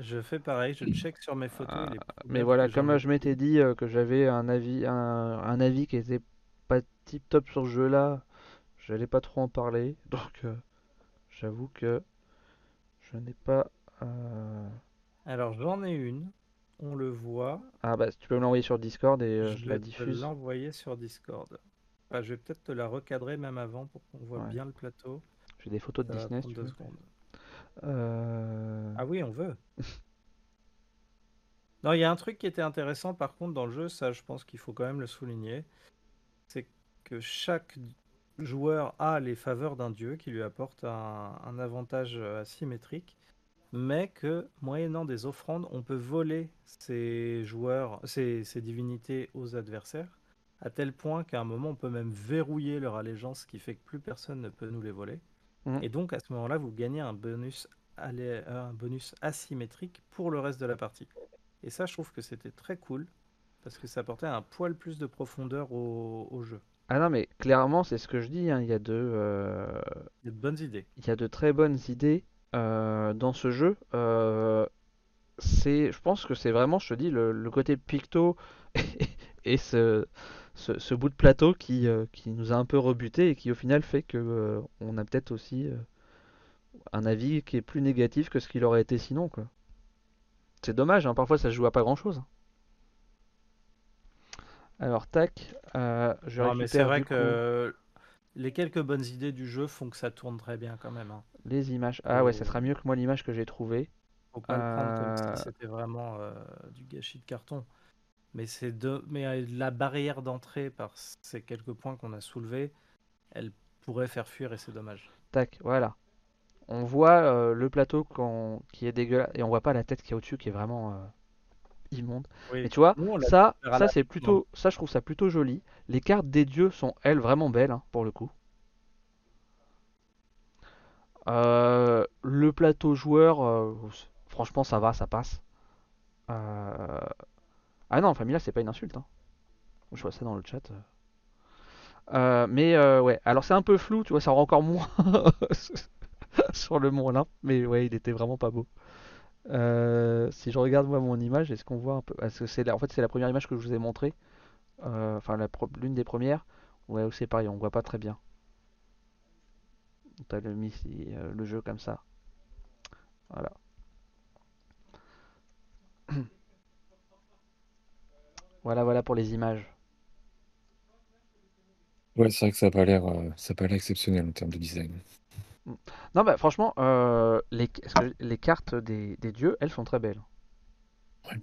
Speaker 4: Je fais pareil, je check sur mes photos. il est
Speaker 1: Mais voilà,
Speaker 4: que j'en
Speaker 1: comme
Speaker 4: ai
Speaker 1: je m'étais dit euh, que j'avais un avis, un, un avis qui était pas tip top sur ce jeu-là, j'allais pas trop en parler. Donc, euh, j'avoue que je n'ai pas. euh,
Speaker 4: Alors j'en ai une, on le voit.
Speaker 1: Ah bah, tu peux me l'envoyer sur Discord et euh, je
Speaker 4: je
Speaker 1: la
Speaker 4: vais te
Speaker 1: diffuse.
Speaker 4: l'envoyer sur Discord. Enfin, je vais peut-être te la recadrer même avant pour qu'on voit
Speaker 1: Ouais.
Speaker 4: bien le plateau.
Speaker 1: J'ai des photos de
Speaker 4: Ça
Speaker 1: Disney si tu veux. Euh,
Speaker 4: Ah oui, on veut. Non, il y a un truc qui était intéressant par contre dans le jeu, ça je pense qu'il faut quand même le souligner, c'est que chaque joueur a les faveurs d'un dieu qui lui apporte un, un avantage euh, asymétrique, mais que moyennant des offrandes, on peut voler ces joueurs, ces, ces divinités aux adversaires, à tel point qu'à un moment on peut même verrouiller leur allégeance, ce qui fait que plus personne ne peut nous les voler.
Speaker 1: Mhm.
Speaker 4: Et donc à ce moment-là, vous gagnez un bonus, allé- un bonus asymétrique pour le reste de la partie. Et ça, je trouve que c'était très cool parce que ça apportait un poil plus de profondeur au, au jeu.
Speaker 1: Ah non, mais clairement, c'est ce que je dis, hein, Il y a de, euh,
Speaker 4: Il y a de bonnes idées.
Speaker 1: il y a de très bonnes idées dans ce jeu. Euh, c'est, je pense que c'est vraiment, je te dis, le, le côté picto et ce, ce, ce bout de plateau qui, euh, qui nous a un peu rebuté et qui au final fait que euh, on a peut-être aussi euh, un avis qui est plus négatif que ce qu'il aurait été sinon, quoi. C'est dommage, hein, parfois ça se joue à pas grand-chose. Alors tac, euh, je
Speaker 4: Non, mais c'est vrai
Speaker 1: coup
Speaker 4: que les quelques bonnes idées du jeu font que ça tourne très bien quand même. hein.
Speaker 1: les images. Ah ouais, ça sera mieux que moi l'image que j'ai trouvée.
Speaker 4: Faut pas le prendre comme
Speaker 1: Euh,
Speaker 4: si c'était vraiment euh, du gâchis de carton. Mais c'est de... mais euh, la barrière d'entrée par ces quelques points qu'on a soulevés, elle pourrait faire fuir et c'est dommage.
Speaker 1: Tac, voilà. On voit euh, le plateau qui est dégueulasse et on voit pas la tête qui est au-dessus qui est vraiment euh, immonde.
Speaker 4: Oui.
Speaker 1: Et tu vois,
Speaker 4: Nous,
Speaker 1: ça, ça c'est plutôt, ça je trouve ça plutôt joli. Les cartes des dieux sont elles vraiment belles hein, pour le coup. Euh, le plateau joueur, euh, franchement ça va, ça passe. Euh, Ah non, Familia c'est pas une insulte. hein. Je vois ça dans le chat. Euh, mais euh, ouais, alors c'est un peu flou, tu vois, ça rend encore moins sur le mont Olympe, mais ouais, il était vraiment pas beau. Euh, si je regarde moi mon image, est-ce qu'on voit un peu Parce que c'est la- en fait c'est la première image que je vous ai montrée, Euh, enfin l'une des premières. Ouais, c'est pareil, on voit pas très bien. T'as le, mis- euh, le jeu comme ça. Voilà. Voilà, voilà pour les images.
Speaker 5: Ouais, c'est vrai que ça n'a pas l'air ça pas l'air exceptionnel en termes de design.
Speaker 1: Non, bah franchement, euh, les, les cartes des, des dieux, elles sont très belles.
Speaker 5: Ouais.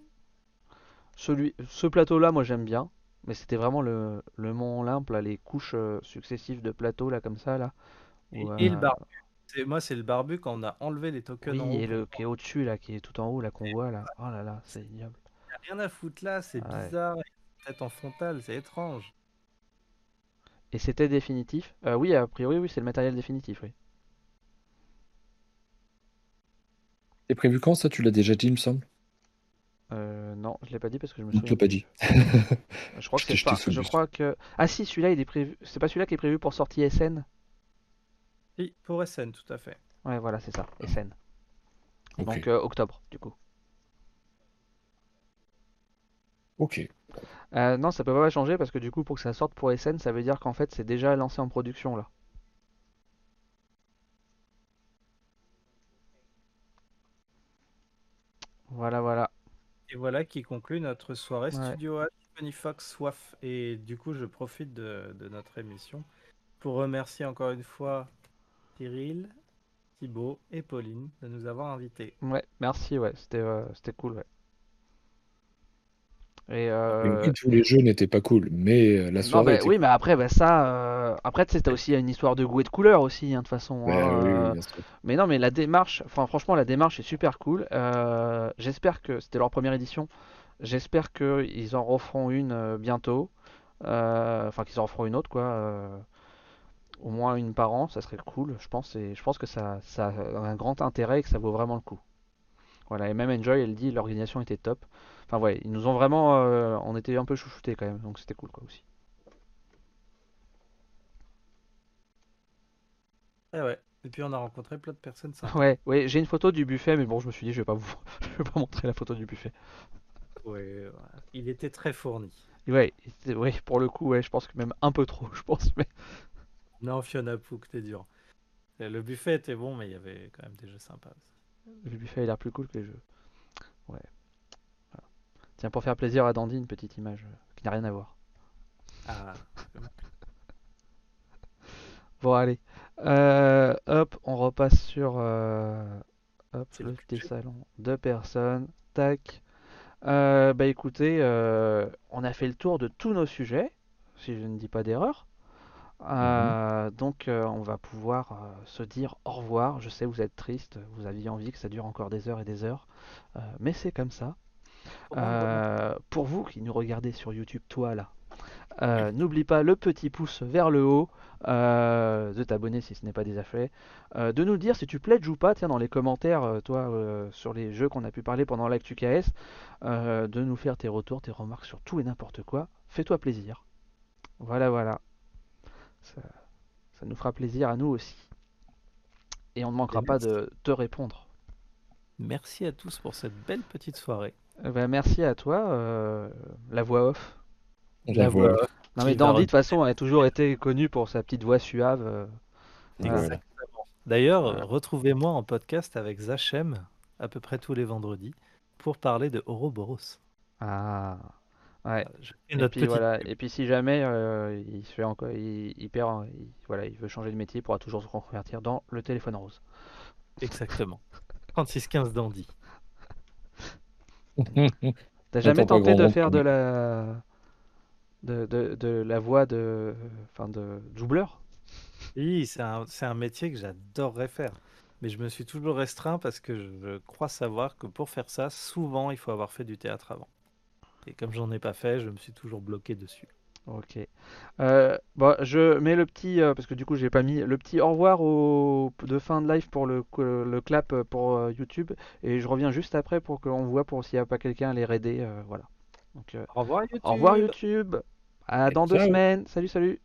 Speaker 1: Celui, ce plateau-là, moi j'aime bien, mais c'était vraiment le, le Mont Olympe, là, les couches euh, successives de plateaux, là, comme ça, là.
Speaker 4: Et,
Speaker 1: où,
Speaker 4: et le
Speaker 1: euh,
Speaker 4: barbu. C'est- Moi, c'est le barbu quand on a enlevé les tokens en
Speaker 1: Oui,
Speaker 4: haut.
Speaker 1: et le qui est au-dessus, là, qui est tout en haut, là, qu'on voit, là. Oh là là, c'est ignoble.
Speaker 4: Il y a rien à foutre là, c'est
Speaker 1: Ah ouais.
Speaker 4: bizarre. Peut-être en frontal, c'est étrange.
Speaker 1: Et c'était définitif? Euh, oui, a priori, oui, c'est le matériel définitif, oui.
Speaker 5: C'est prévu quand ça? Tu l'as déjà dit, il me semble
Speaker 1: Euh, non, je l'ai pas dit parce que je me souviens
Speaker 5: l'as pas
Speaker 1: plus.
Speaker 5: dit.
Speaker 1: Je crois que
Speaker 5: Je t'ai
Speaker 1: c'est pas. Je
Speaker 5: bus.
Speaker 1: crois que. Ah si, celui-là, il est prévu. C'est pas celui-là qui est prévu pour sortie SN?
Speaker 4: Oui, pour SN, tout à fait.
Speaker 1: Ouais, voilà, c'est ça. SN. Donc euh, octobre, du coup.
Speaker 5: Ok.
Speaker 1: Euh, non, ça peut pas changer parce que du coup, pour que ça sorte pour SN, ça veut dire qu'en fait, c'est déjà lancé en production là. Voilà, voilà.
Speaker 4: Et voilà qui conclut notre soirée
Speaker 1: Ouais.
Speaker 4: Studio H, Funny Fox, Soif. Et du coup, je profite de, de notre émission pour remercier encore une fois Cyril, Thibaut et Pauline de nous avoir invités.
Speaker 1: Ouais, merci, ouais, c'était euh, c'était cool, ouais. Et euh,
Speaker 5: tous les jeux n'étaient pas cool, mais euh, la
Speaker 1: non,
Speaker 5: soirée
Speaker 1: bah,
Speaker 5: était
Speaker 1: oui, mais après, bah, ça, euh, après, t'as aussi une histoire de goût et de couleur aussi, hein, de toute façon.
Speaker 5: Ouais,
Speaker 1: hein,
Speaker 5: oui, oui.
Speaker 1: Mais non, mais la démarche, enfin, franchement, la démarche est super cool. J'espère que c'était leur première édition. J'espère qu'ils en referont une bientôt. Enfin, qu'ils en referont une autre, quoi. au moins une par an, ça serait cool, je pense. Et je pense que ça, ça a un grand intérêt et que ça vaut vraiment le coup. Voilà, et même Enjoy, elle dit, l'organisation était top. Enfin, ouais, ils nous ont vraiment. euh, on était un peu chouchoutés quand même, donc c'était cool, quoi, aussi.
Speaker 4: Et ouais. Et puis on a rencontré plein de personnes sympas.
Speaker 1: Ouais, ouais, j'ai une photo du buffet, mais bon, je me suis dit, je vais pas vous, je vais pas montrer la photo du buffet.
Speaker 4: Ouais. Il était très fourni.
Speaker 1: Ouais, ouais, pour le coup, ouais, je pense que même un peu trop, je pense. Mais
Speaker 4: Non, Fiona Pook, t'es dur. Le buffet était bon, mais il y avait quand même des jeux sympas aussi.
Speaker 1: Le buffet a l'air plus cool que les jeux. Ouais. Voilà. Tiens, pour faire plaisir à Dandy, une petite image euh, qui n'a rien à voir.
Speaker 4: Ah,
Speaker 1: Bon, allez. Euh, hop, on repasse sur euh, hop, le petit salon. Deux personnes. Tac. Euh, bah écoutez, on a fait le tour de tous nos sujets, si je ne dis pas d'erreur. Euh, donc euh, on va pouvoir euh, se dire au revoir. Je sais, vous êtes triste, vous aviez envie que ça dure encore des heures et des heures, mais c'est comme ça.
Speaker 4: Pour
Speaker 1: vous qui nous regardez sur YouTube, toi là, n'oublie pas le petit pouce vers le haut, de t'abonner si ce n'est pas déjà fait, de nous dire si tu pledges ou pas, tiens dans les commentaires, toi, sur les jeux qu'on a pu parler pendant l'actu KS, de nous faire tes retours, tes remarques sur tout et n'importe quoi. Fais-toi plaisir. Voilà, voilà. Ça, ça nous fera plaisir à nous aussi. Et on ne manquera
Speaker 4: Et
Speaker 1: pas
Speaker 4: merci.
Speaker 1: de te répondre.
Speaker 4: Merci à tous pour cette belle petite soirée.
Speaker 1: Euh, bah, merci à toi, euh, la voix off.
Speaker 5: La voix.
Speaker 1: Non
Speaker 4: Qui
Speaker 1: mais Dandy de toute façon a toujours été connu pour sa petite voix suave. euh. Voilà.
Speaker 4: D'ailleurs, retrouvez-moi en podcast avec Zachem à peu près tous les vendredis pour parler de Ouroboros.
Speaker 1: Ah. Ouais.
Speaker 4: Fais
Speaker 1: Et puis
Speaker 4: petite
Speaker 1: voilà.
Speaker 4: pub.
Speaker 1: Et puis si jamais euh, il se fait encore, il, il perd, il- voilà, il veut changer de métier, il pourra toujours se reconvertir dans le téléphone rose.
Speaker 4: Exactement. 36-15 Dandy.
Speaker 1: T'as jamais tenté de faire de la, de, de, de la voix de, enfin de doubleur?
Speaker 4: Oui, c'est un, c'est un métier que j'adorerais faire. Mais je me suis toujours restreint parce que je crois savoir que pour faire ça, souvent, il faut avoir fait du théâtre avant. Et comme j'en ai pas fait, je me suis toujours bloqué dessus.
Speaker 1: Ok. Euh, bon, je mets le petit, euh, parce que du coup j'ai pas mis le petit au revoir au, de fin de live pour le, le clap euh, pour euh, YouTube et je reviens juste après pour qu'on voit pour s'il n'y a pas quelqu'un à les raider, euh, voilà. Donc euh,
Speaker 4: Au revoir YouTube.
Speaker 1: au revoir YouTube, à dans deux semaines, salut salut.